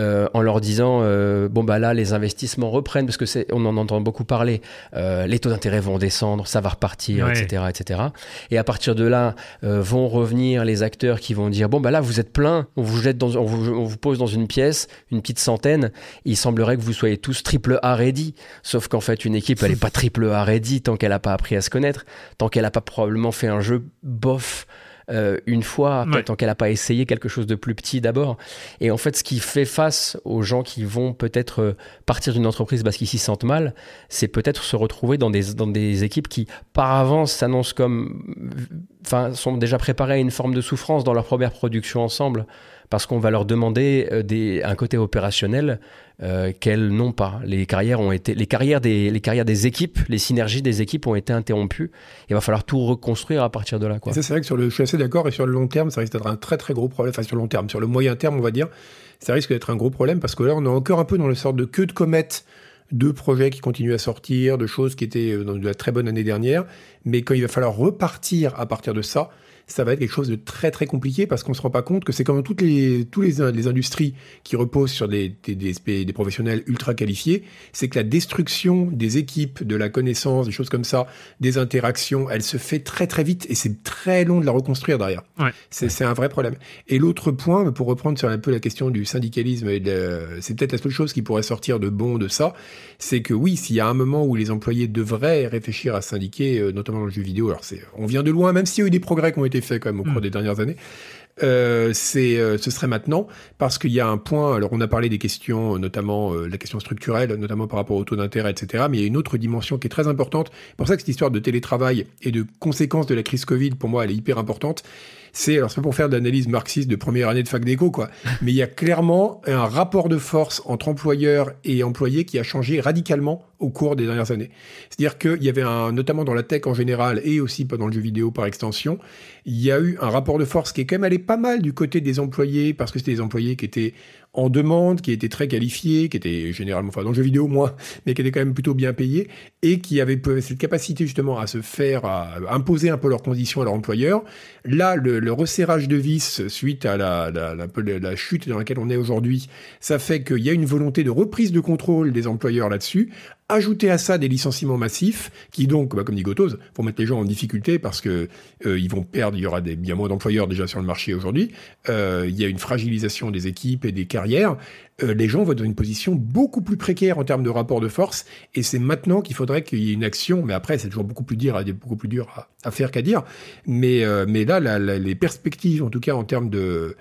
euh, en leur disant euh, bon bah là les investissements reprennent parce que c'est on en entend beaucoup parler euh, les taux d'intérêt vont descendre ça va repartir etc etc et à partir de là vont revenir les acteurs qui vont dire bon bah là vous êtes plein on vous jette dans on vous, pose dans une pièce une petite centaine il semblerait que vous soyez tous triple A ready. Sauf qu'en fait une équipe elle est pas triple A ready tant qu'elle a pas appris à se connaître tant qu'elle a pas probablement fait un jeu bof euh, une fois, tant qu'elle n'a pas essayé quelque chose de plus petit d'abord. Et en fait, ce qui fait face aux gens qui vont peut-être euh, partir d'une entreprise parce qu'ils s'y sentent mal, c'est peut-être se retrouver dans des, dans des équipes qui, par avance, s'annoncent comme. Enfin, sont déjà préparées à une forme de souffrance dans leur première production ensemble parce qu'on va leur demander euh, un côté opérationnel euh, qu'elles n'ont pas. Les carrières ont été, les carrières des, équipes, les synergies des équipes ont été interrompues. Il va falloir tout reconstruire à partir de là. C'est vrai que sur le, je suis assez d'accord et sur le long terme, ça risque d'être un très gros problème. Enfin sur le long terme, sur le moyen terme, on va dire, ça risque d'être un gros problème parce que là, on est encore un peu dans le sort de queue de comète de projets qui continuent à sortir, de choses qui étaient euh, dans la très bonne année dernière, mais quand il va falloir repartir à partir de ça, ça va être quelque chose de très très compliqué parce qu'on se rend pas compte que c'est comme toutes les tous les, les industries qui reposent sur des, des, des, des professionnels ultra qualifiés, c'est que la destruction des équipes, de la connaissance, des choses comme ça, des interactions, elle se fait très très vite et c'est très long de la reconstruire derrière. Ouais. C'est un vrai problème. Et l'autre point, pour reprendre sur un peu la question du syndicalisme, c'est peut-être la seule chose qui pourrait sortir de bon de ça, c'est que oui, s'il y a un moment où les employés devraient réfléchir à syndiquer, euh, notamment dans le jeu vidéo, alors c'est, on vient de loin, même s'il y a eu des progrès qui ont été fait quand même au cours mm. des dernières années. Euh, c'est, euh, ce serait maintenant parce qu'il y a un point. Alors, on a parlé des questions, notamment euh, la question structurelle, notamment par rapport au taux d'intérêt, etc. Mais il y a une autre dimension qui est très importante. C'est pour ça que cette histoire de télétravail et de conséquences de la crise Covid, pour moi, elle est hyper importante. C'est alors c'est pas pour faire de l'analyse marxiste de première année de fac d'éco, quoi. mais il y a clairement un rapport de force entre employeurs et employés qui a changé radicalement au cours des dernières années. C'est-à-dire qu'il y avait un, notamment dans la tech en général et aussi dans le jeu vidéo par extension, il y a eu un rapport de force qui est quand même allé pas mal du côté des employés parce que c'était des employés qui étaient en demande, qui étaient très qualifiés, qui étaient généralement, enfin dans le jeu vidéo moins, mais qui étaient quand même plutôt bien payés et qui avaient cette capacité justement à se faire, à imposer un peu leurs conditions à leur employeur. Là, le, resserrage de vis suite à la, la, la, la, chute dans laquelle on est aujourd'hui, ça fait qu'il y a une volonté de reprise de contrôle des employeurs là-dessus, Ajouter à ça des licenciements massifs qui donc, bah, comme dit Gotos, vont mettre les gens en difficulté parce que euh, ils vont perdre, il y aura des, bien moins d'employeurs déjà sur le marché aujourd'hui. Euh, il y a une fragilisation des équipes et des carrières. Euh, les gens vont être dans une position beaucoup plus précaire en termes de rapport de force et c'est maintenant qu'il faudrait qu'il y ait une action. Mais après, c'est toujours beaucoup plus dur, beaucoup plus dur à, faire qu'à dire. Mais, mais là, les perspectives, en tout cas en termes de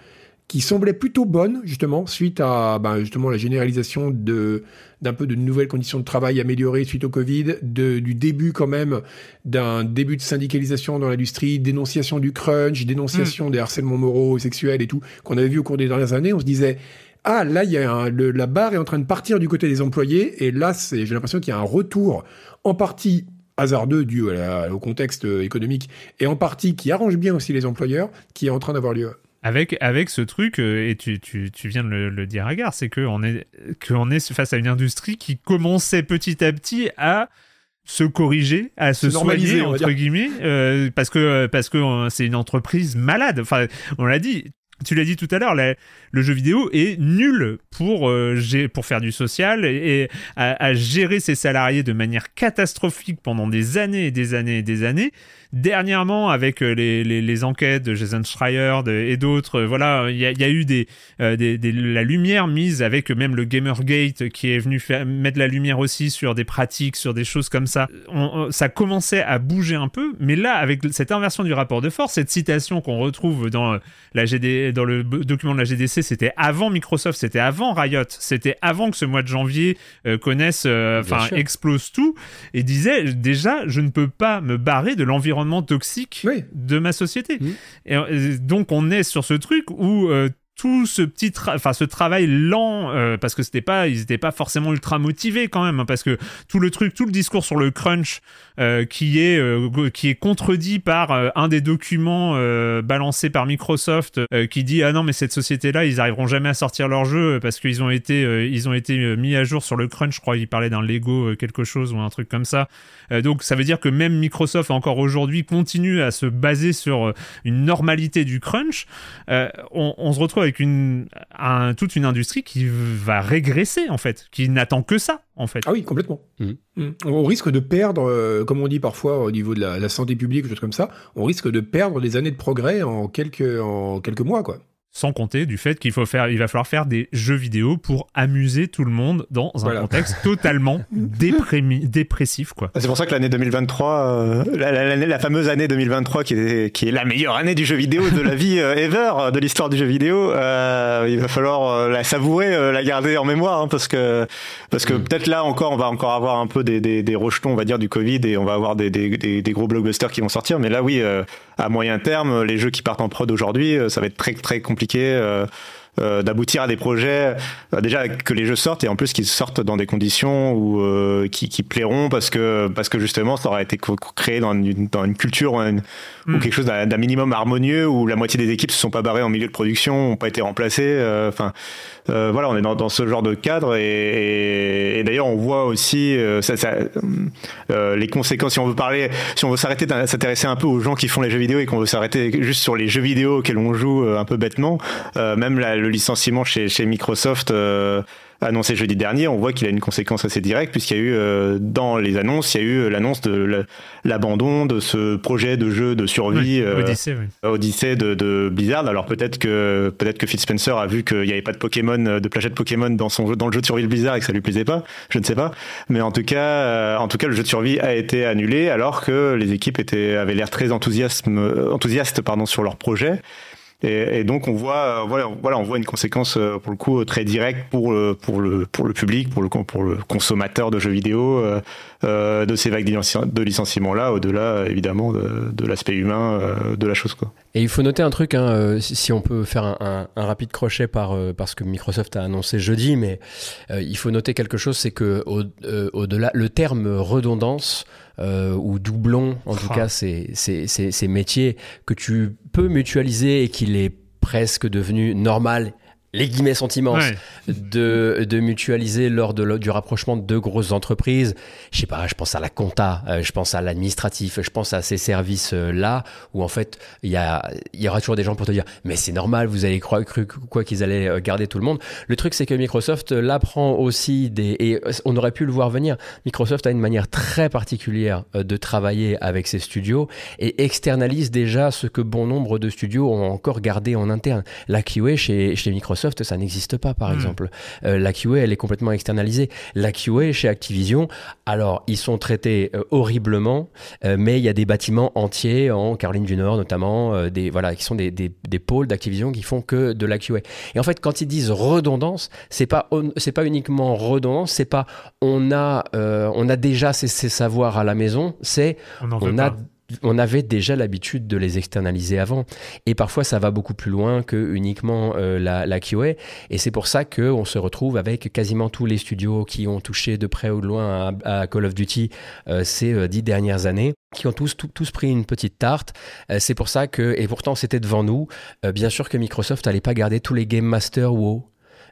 qui semblait plutôt bonne justement suite à ben, justement la généralisation de d'un peu de nouvelles conditions de travail améliorées suite au Covid, de, du début quand même d'un début de syndicalisation dans l'industrie, dénonciation du crunch, dénonciation mm. des harcèlements moraux et sexuels et tout qu'on avait vu au cours des dernières années. On se disait ah là il y a la barre est en train de partir du côté des employés et là j'ai l'impression qu'il y a un retour en partie hasardeux dû au contexte économique et en partie qui arrange bien aussi les employeurs qui est en train d'avoir lieu. Avec, avec ce truc, euh, et tu, tu, tu viens de le, dire à Gare, c'est qu'on est, qu'on est face à une industrie qui commençait petit à petit à se corriger, à se, soigner entre guillemets, euh, parce que parce que euh, c'est une entreprise malade. Enfin, on l'a dit. Tu l'as dit tout à l'heure, le jeu vidéo est nul pour, pour faire du social et, à, gérer ses salariés de manière catastrophique pendant des années et des années et des années. Dernièrement, avec euh, les, les, enquêtes de Jason Schreier et d'autres, euh, voilà, il y, a, eu euh, des, des, la lumière mise avec même le Gamergate qui est venu faire, mettre la lumière aussi sur des pratiques, sur des choses comme ça. ça commençait à bouger un peu, mais là, avec cette inversion du rapport de force, cette citation qu'on retrouve dans, la GD, dans le document de la GDC, c'était avant Microsoft, c'était avant Riot, c'était avant que ce mois de janvier connaisse, enfin, explose tout, et disait déjà, je ne peux pas me barrer de l'environnement toxique de ma société. Mmh. Et, euh, donc on est sur ce truc où euh, tout ce petit enfin ce travail lent euh, parce que c'était pas ils étaient pas forcément ultra motivés quand même hein, parce que tout le truc tout le discours sur le crunch euh, qui est euh, qui est contredit par un des documents balancés par Microsoft qui dit ah non mais cette société là ils arriveront jamais à sortir leur jeu parce qu'ils ont été ils ont été mis à jour sur le crunch je crois il parlait d'un Lego quelque chose ou un truc comme ça. Donc ça veut dire que même Microsoft encore aujourd'hui continue à se baser sur une normalité du crunch. On, se retrouve avec avec une, toute une industrie qui va régresser, en fait, qui n'attend que ça, en fait. Ah oui, complètement. Mmh. Mmh. On risque de perdre, euh, comme on dit parfois au niveau de la, santé publique, choses comme ça, on risque de perdre des années de progrès en quelques, en quelques mois, quoi. Sans compter du fait qu'il faut faire, il va falloir faire des jeux vidéo pour amuser tout le monde dans un contexte totalement dépressif, quoi. C'est pour ça que l'année 2023, euh, la, la, fameuse année 2023, qui est, qui est la meilleure année du jeu vidéo de la vie euh, ever, de l'histoire du jeu vidéo, euh, il va falloir la savourer, la garder en mémoire, hein, parce que, parce que mm. peut-être là encore, on va encore avoir un peu des, des, des, rejetons, on va dire, du Covid, et on va avoir des, des, des gros blockbusters qui vont sortir. Mais là, oui, à moyen terme, les jeux qui partent en prod aujourd'hui, ça va être très très compliqué compliqué. Euh, euh, d'aboutir à des projets euh, déjà que les jeux sortent et en plus qu'ils sortent dans des conditions où euh, qui, qui, plairont parce que parce que justement ça aura été créé dans une, dans une culture ou, hmm. quelque chose d'un minimum harmonieux où la moitié des équipes se sont pas barrées en milieu de production ont pas été remplacées enfin voilà on est dans, dans, ce genre de cadre et, et, d'ailleurs on voit aussi ça, ça, les conséquences si on veut parler si on veut s'arrêter s'intéresser un peu aux gens qui font les jeux vidéo et qu'on veut s'arrêter juste sur les jeux vidéo auxquels on joue un peu bêtement même la, le licenciement chez, chez Microsoft euh, annoncé jeudi dernier, on voit qu'il a une conséquence assez directe puisqu'il y a eu euh, dans les annonces, il y a eu l'annonce de l'abandon de ce projet de jeu de survie euh, Odyssey, Odyssey de, de, Blizzard. Alors peut-être que peut-être que Phil Spencer a vu qu'il n'y avait pas de Pokémon, de planchette Pokémon dans son jeu, dans le jeu de survie de Blizzard et que ça lui plaisait pas. Je ne sais pas, mais en tout cas, en tout cas, le jeu de survie a été annulé alors que les équipes étaient avaient l'air très enthousiastes, enthousiastes pardon sur leur projet. Et, donc on voit, euh, voilà, on voit une conséquence euh, pour le coup très directe pour le public, pour le consommateur de jeux vidéo euh, de ces vagues de licenciements là, au-delà évidemment de, l'aspect humain de la chose quoi. Et il faut noter un truc, hein, euh, si on peut faire un, rapide crochet par, euh, parce que Microsoft a annoncé jeudi, mais euh, il faut noter quelque chose, c'est que au-delà, le terme redondance ou doublon, en tout ah. cas, c'est ces métiers que tu peux mutualiser et qu'il est presque devenu normal les guillemets sentiments de, de, mutualiser lors de, du rapprochement de deux grosses entreprises. Je sais pas, je pense à la compta, euh, je pense à l'administratif, je pense à ces services-là où en fait il y, a, y aura toujours des gens pour te dire mais c'est normal, vous avez cru, cru quoi qu'ils allaient euh, garder tout le monde. Le truc c'est que Microsoft là prend aussi des et on aurait pu le voir venir. Microsoft a une manière très particulière euh, de travailler avec ses studios et externalise déjà ce que bon nombre de studios ont encore gardé en interne. La QA chez, chez Microsoft ça n'existe pas, par hmm. exemple. Euh, la QA, elle est complètement externalisée. La QA chez Activision, alors, ils sont traités euh, horriblement, euh, mais il y a des bâtiments entiers en Caroline du Nord, notamment, des, voilà, qui sont des, des, pôles d'Activision qui font que de la QA. Et en fait, quand ils disent redondance, c'est pas, c'est pas uniquement redondance, c'est pas on a, on a déjà ces, savoirs à la maison, c'est on, a on avait déjà l'habitude de les externaliser avant. Et parfois, ça va beaucoup plus loin que uniquement euh, la, QA. Et c'est pour ça qu'on se retrouve avec quasiment tous les studios qui ont touché de près ou de loin à, Call of Duty euh, ces euh, dix dernières années qui ont tous, tous pris une petite tarte. c'est pour ça que, et pourtant c'était devant nous, bien sûr que Microsoft n'allait pas garder tous les Game Master WoW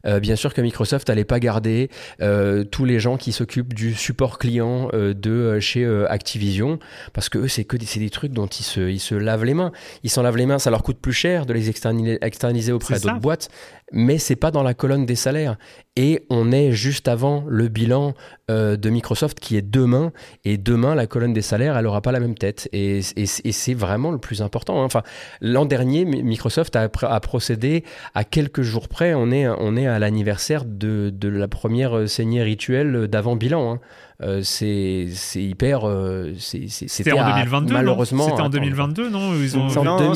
euh, bien sûr que Microsoft n'allait pas garder euh, tous les gens qui s'occupent du support client euh, de chez Activision, parce que eux, c'est que des, des trucs dont ils se, ils se lavent les mains. Ils s'en lavent les mains, ça leur coûte plus cher de les externaliser auprès d'autres boîtes mais c'est pas dans la colonne des salaires. Et on est juste avant le bilan euh, de Microsoft qui est demain. Et demain, la colonne des salaires, elle aura pas la même tête. Et, c'est vraiment le plus important. Hein. Enfin, l'an dernier, Microsoft a, procédé à quelques jours près. On est, à l'anniversaire de, la première saignée rituelle d'avant bilan. Hein. Euh, c'est hyper. Euh, c'était en 2022. Malheureusement. C'était en 2022, non Ils ont... Non,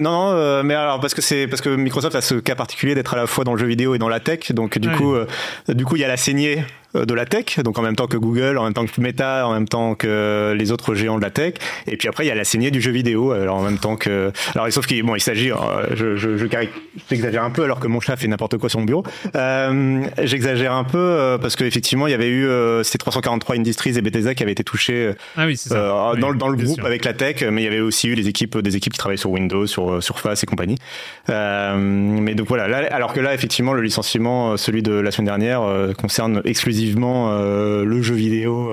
non, euh, mais alors parce que c'est parce que Microsoft a ce cas particulier d'être à la fois dans le jeu vidéo et dans la tech, donc du coup, du coup, il y a la saignée de la tech, donc en même temps que Google, en même temps que Meta, en même temps que les autres géants de la tech. Et puis après, il y a la saignée du jeu vidéo, alors en même temps que. Alors, sauf qu'il bon, il s'agit, euh, je, je, je j'exagère un peu alors que mon chat fait n'importe quoi sur mon bureau. Euh, j'exagère un peu euh, parce qu'effectivement, il y avait eu ces 343 Industries et Bethesda qui avaient été touchés ah oui, ça. dans, dans, le groupe avec la tech, mais il y avait aussi eu des équipes, des équipes qui travaillaient sur Windows, sur Surface et compagnie. mais donc voilà, là, alors que là, effectivement, le licenciement, celui de la semaine dernière, concerne exclusivement euh, le jeu vidéo.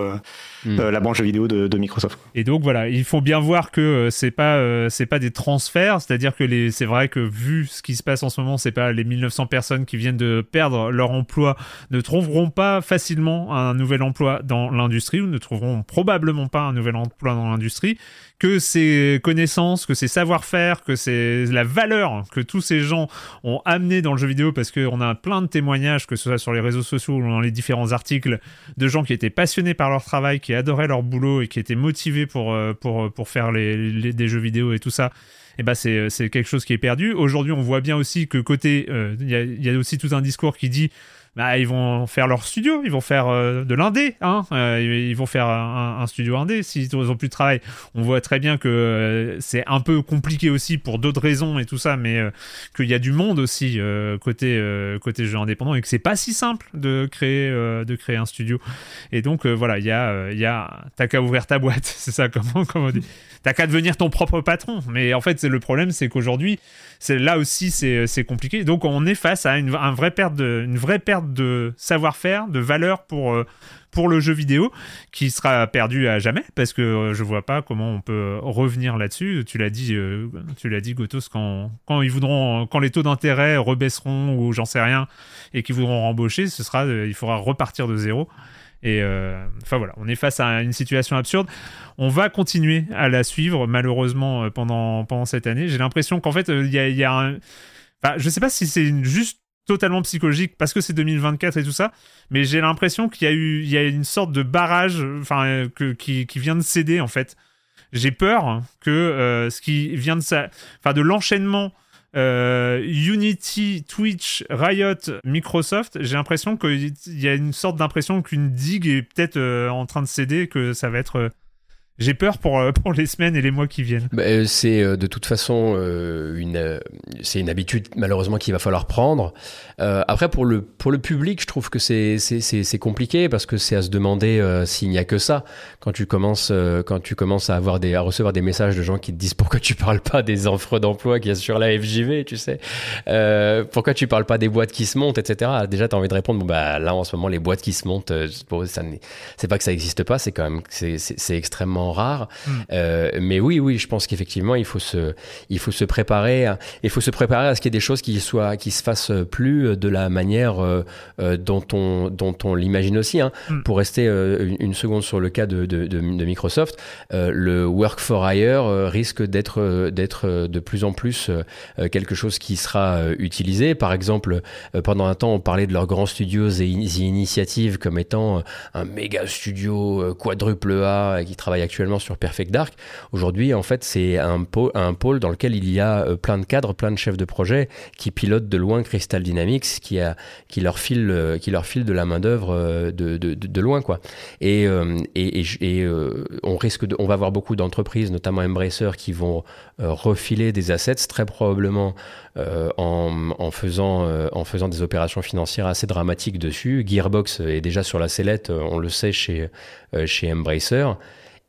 Euh, hmm. euh, la branche vidéo de, Microsoft. Et donc voilà, il faut bien voir que c'est pas c'est pas des transferts, c'est-à-dire que les c'est vrai que vu ce qui se passe en ce moment, c'est pas les 1900 personnes qui viennent de perdre leur emploi ne trouveront pas facilement un nouvel emploi dans l'industrie ou ne trouveront probablement pas un nouvel emploi dans l'industrie que ces connaissances, que ces savoir-faire, que c'est la valeur que tous ces gens ont amené dans le jeu vidéo, parce qu'on a plein de témoignages, que ce soit sur les réseaux sociaux ou dans les différents articles, de gens qui étaient passionnés par leur travail, qui adoraient leur boulot et qui étaient motivés pour, euh, pour faire les, des jeux vidéo et tout ça. Eh ben c'est, quelque chose qui est perdu. Aujourd'hui, on voit bien aussi que côté, euh, il y, a aussi tout un discours qui dit bah, ils vont faire leur studio, ils vont faire euh, de l'indé, hein, euh, ils vont faire un, studio indé s'ils ont plus de travail. On voit très bien que euh, c'est un peu compliqué aussi pour d'autres raisons et tout ça, mais qu'il y a du monde aussi côté côté jeu indépendant et que c'est pas si simple de créer de créer un studio. Et donc voilà, il y a y a t'as qu'à ouvrir ta boîte, c'est ça comment comment on dit. T'as qu'à devenir ton propre patron. Mais en fait, le problème, c'est qu'aujourd'hui c'est là aussi c'est compliqué. Donc on est face à une, un vraie perte de, savoir-faire, de valeur pour euh, pour le jeu vidéo qui sera perdu à jamais parce que euh, je vois pas comment on peut revenir là-dessus. Tu l'as dit, euh, tu l'as dit quand ils voudront, quand les taux d'intérêt rebaisseront ou j'en sais rien et qu'ils voudront rembaucher, ce sera, il faudra repartir de zéro. Et euh, enfin voilà, on est face à une situation absurde. On va continuer à la suivre malheureusement euh, pendant, pendant cette année. J'ai l'impression qu'en fait, euh, il y a, un... Enfin, je sais pas si c'est juste totalement psychologique parce que c'est 2024 et tout ça, mais j'ai l'impression qu'il y a eu il y a une sorte de barrage enfin que, qui, qui vient de céder en fait. J'ai peur que ce qui vient de ça enfin de l'enchaînement euh, Unity, Twitch, Riot, Microsoft, j'ai l'impression qu'il y a une sorte d'impression qu'une digue est peut-être euh, en train de céder, que ça va être. J'ai peur pour, euh, pour les semaines et les mois qui viennent. Bah, euh, c'est euh, de toute façon une, c'est une habitude malheureusement qu'il va falloir prendre. après, pour le, pour le public, je trouve que c'est, compliqué parce que c'est à se demander s'il n'y a que ça. Quand tu commences, quand tu commences à, avoir des, à recevoir des messages de gens qui te disent pourquoi tu parles pas des offres d'emploi qu'il y a sur la FJV, tu sais. pourquoi tu parles pas des boîtes qui se montent, etc. Déjà, tu as envie de répondre, bon, bah, là, en ce moment, les boîtes qui se montent, ça, c'est pas que ça n'existe pas, c'est quand même, c'est, c'est extrêmement rare. Hmm. Euh, mais oui, oui, je pense qu'effectivement, il faut se, il faut se préparer, il faut se préparer à ce qu'il y ait des choses qui soient, qui se fassent plus de la manière euh, euh, dont on, dont on l'imagine aussi. Hein. Hmm. Pour rester une, seconde sur le cas de, de, de, Microsoft, le work for hire risque d'être, d'être de plus en plus quelque chose qui sera utilisé. Par exemple, pendant un temps, on parlait de leurs grands studios et initiatives comme étant un méga studio quadruple A qui travaille actuellement sur Perfect Dark. Aujourd'hui, en fait, c'est un pôle, dans lequel il y a euh, plein de cadres, plein de chefs de projet qui pilotent de loin Crystal Dynamics, qui, euh, leur file de la main-d'œuvre euh, de, loin. Et, on, risque on va avoir beaucoup d'entreprises, notamment Embracer, qui vont refiler des assets, très probablement en, faisant, des opérations financières assez dramatiques dessus. Gearbox est déjà sur la sellette, on le sait chez Embracer.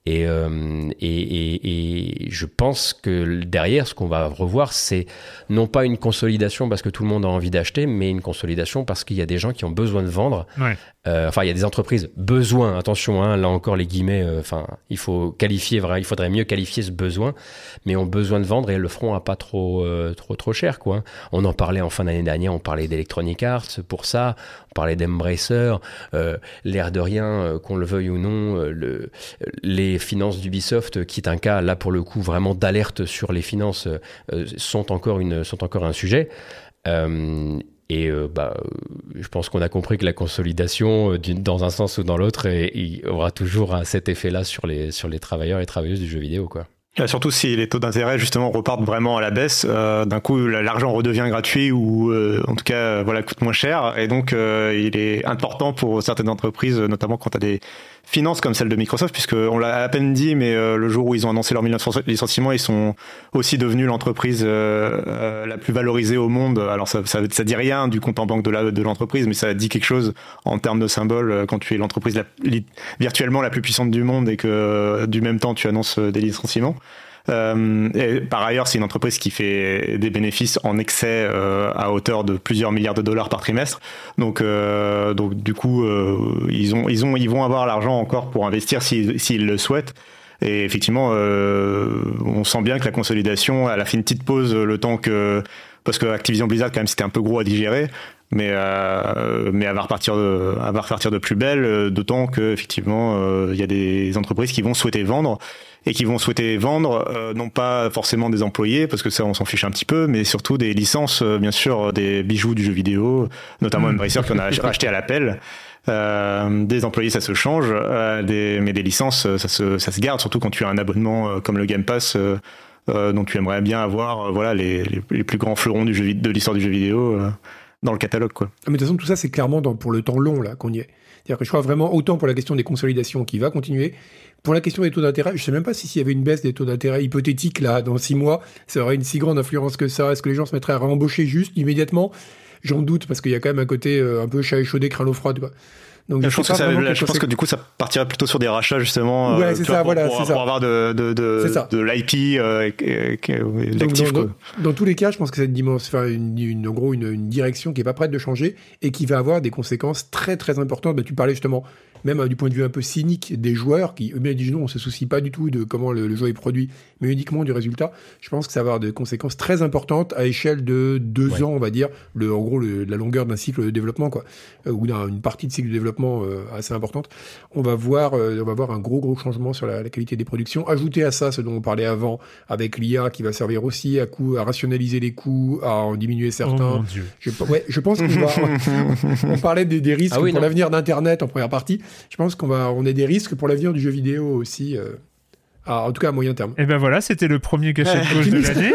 Euh, et, et, et, je pense que derrière, ce qu'on va revoir, c'est non pas une consolidation parce que tout le monde a envie d'acheter, mais une consolidation parce qu'il y a des gens qui ont besoin de vendre. Euh, enfin, il y a des entreprises besoin. Attention, hein, là encore les guillemets. Euh, enfin, il faut qualifier, il faudrait mieux qualifier ce besoin, mais ont besoin de vendre et le feront à pas trop, trop, trop cher, quoi. On en parlait en fin d'année dernière. On parlait d'Electronic Arts pour ça. On parlait d'Embracer. L'air de rien, qu'on le veuille ou non, le, les finances d'Ubisoft, qui est un cas là pour le coup vraiment d'alerte sur les finances, euh, sont, encore une, sont encore un sujet. Euh, et euh, bah, je pense qu'on a compris que la consolidation, dans un sens ou dans l'autre, aura toujours cet effet-là sur les, sur les travailleurs et travailleuses du jeu vidéo. Quoi. Surtout si les taux d'intérêt justement repartent vraiment à la baisse, d'un coup l'argent redevient gratuit ou en tout cas voilà coûte moins cher et donc il est important pour certaines entreprises, notamment quand tu as des finances comme celle de Microsoft, puisque on l'a à peine dit, mais euh, le jour où ils ont annoncé leur licenciement, ils sont aussi devenus l'entreprise euh, euh, la plus valorisée au monde. Alors ça, ça, dit rien du compte en banque de l'entreprise, mais ça dit quelque chose en termes de symbole quand tu es l'entreprise virtuellement la plus puissante du monde et que du même temps tu annonces des licenciements. Euh, et par ailleurs, c'est une entreprise qui fait des bénéfices en excès euh, à hauteur de plusieurs milliards de dollars par trimestre. Donc, euh, donc du coup, ils ont, ils ont, ils vont avoir l'argent encore pour investir s'ils le souhaitent. Et effectivement, on sent bien que la consolidation, elle a fait une petite pause le temps que parce que Activision Blizzard quand même c'était un peu gros à digérer mais euh, mais elle va repartir de elle va repartir de plus belle d'autant que effectivement il y a des entreprises qui vont souhaiter vendre et qui vont souhaiter vendre euh, non pas forcément des employés parce que ça on s'en fiche un petit peu mais surtout des licences euh, bien sûr des bijoux du jeu vidéo notamment mmh. Embracer qui en a racheté à l'appel euh, des employés ça se change euh, des, mais des licences ça se, ça se garde surtout quand tu as un abonnement comme le Game Pass dont tu aimerais bien avoir voilà les, les, plus grands fleurons du jeu, de l'histoire du jeu vidéo dans le catalogue quoi. Ah, mais de toute façon tout ça c'est clairement dans, pour le temps long là qu'on y est. C'est-à-dire que je crois vraiment autant pour la question des consolidations qui va continuer, pour la question des taux d'intérêt, je sais même pas si s'il y avait une baisse des taux d'intérêt hypothétique là dans six mois, ça aurait une si grande influence que ça. Est-ce que les gens se mettraient à réembaucher juste immédiatement? J'en doute parce qu'il y a quand même un côté euh, un peu chat échaudé, crâne au froid. Donc, je, pense que, ça, je pense que du coup, ça partirait plutôt sur des rachats justement. Ouais, euh, c'est ça, pour, voilà, pour, pour avoir de, de, de, de l'IP euh, l'actif. Dans, dans, tous les cas, je pense que c'est une dimension, enfin, une, une, en gros, une, une, direction qui est pas prête de changer et qui va avoir des conséquences très très importantes. Bah, tu parlais justement même euh, du point de vue un peu cynique des joueurs qui eux-mêmes disent non, on se soucie pas du tout de comment le, jeu est produit, mais uniquement du résultat. Je pense que ça va avoir des conséquences très importantes à échelle de deux ans, on va dire, le, en gros la longueur d'un cycle de développement, quoi, euh, ou d'une partie de cycle de développement euh, assez importante. On va voir, on va voir un gros gros changement sur la, qualité des productions. Ajouter à ça ce dont on parlait avant, avec l'IA qui va servir aussi à, coup, à rationaliser les coûts, à en diminuer certains. Oh Dieu. Je, ouais, je pense qu'on va. on parlait des, des risques ah pour l'avenir d'Internet en première partie je pense qu'on va, on a des risques pour l'avenir du jeu vidéo aussi. Euh, en tout cas à moyen terme. Et eh ben voilà, c'était le premier gâchette gauche de l'année.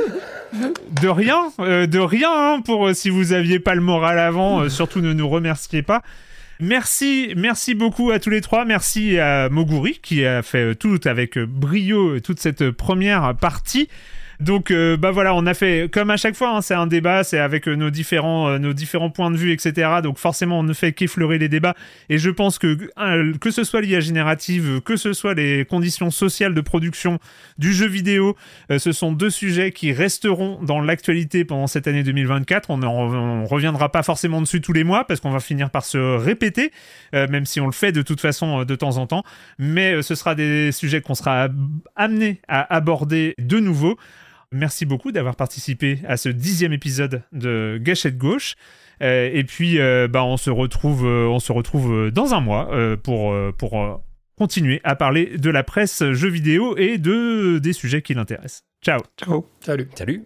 De rien, euh, de rien hein, pour euh, si vous aviez pas le moral avant, surtout ne nous remerciez pas. Merci, merci beaucoup à tous les trois. Merci à Moguri qui a fait tout avec brio toute cette première partie. Donc, euh, bah voilà, on a fait, comme à chaque fois, hein, c'est un débat, c'est avec euh, nos, différents, euh, nos différents points de vue, etc. Donc, forcément, on ne fait qu'effleurer les débats. Et je pense que, que ce soit l'IA générative, que ce soit les conditions sociales de production du jeu vidéo, ce sont deux sujets qui resteront dans l'actualité pendant cette année 2024. On ne reviendra pas forcément dessus tous les mois parce qu'on va finir par se répéter, même si on le fait de toute façon de temps en temps. Mais ce sera des sujets qu'on sera amené à aborder de nouveau. Merci beaucoup d'avoir participé à ce dixième épisode de Gâchette Gauche. Euh, et puis, euh, bah, on se retrouve, euh, on se retrouve dans un mois pour, pour continuer à parler de la presse jeux vidéo et de des sujets qui l'intéressent. Ciao. Ciao. Salut. Salut.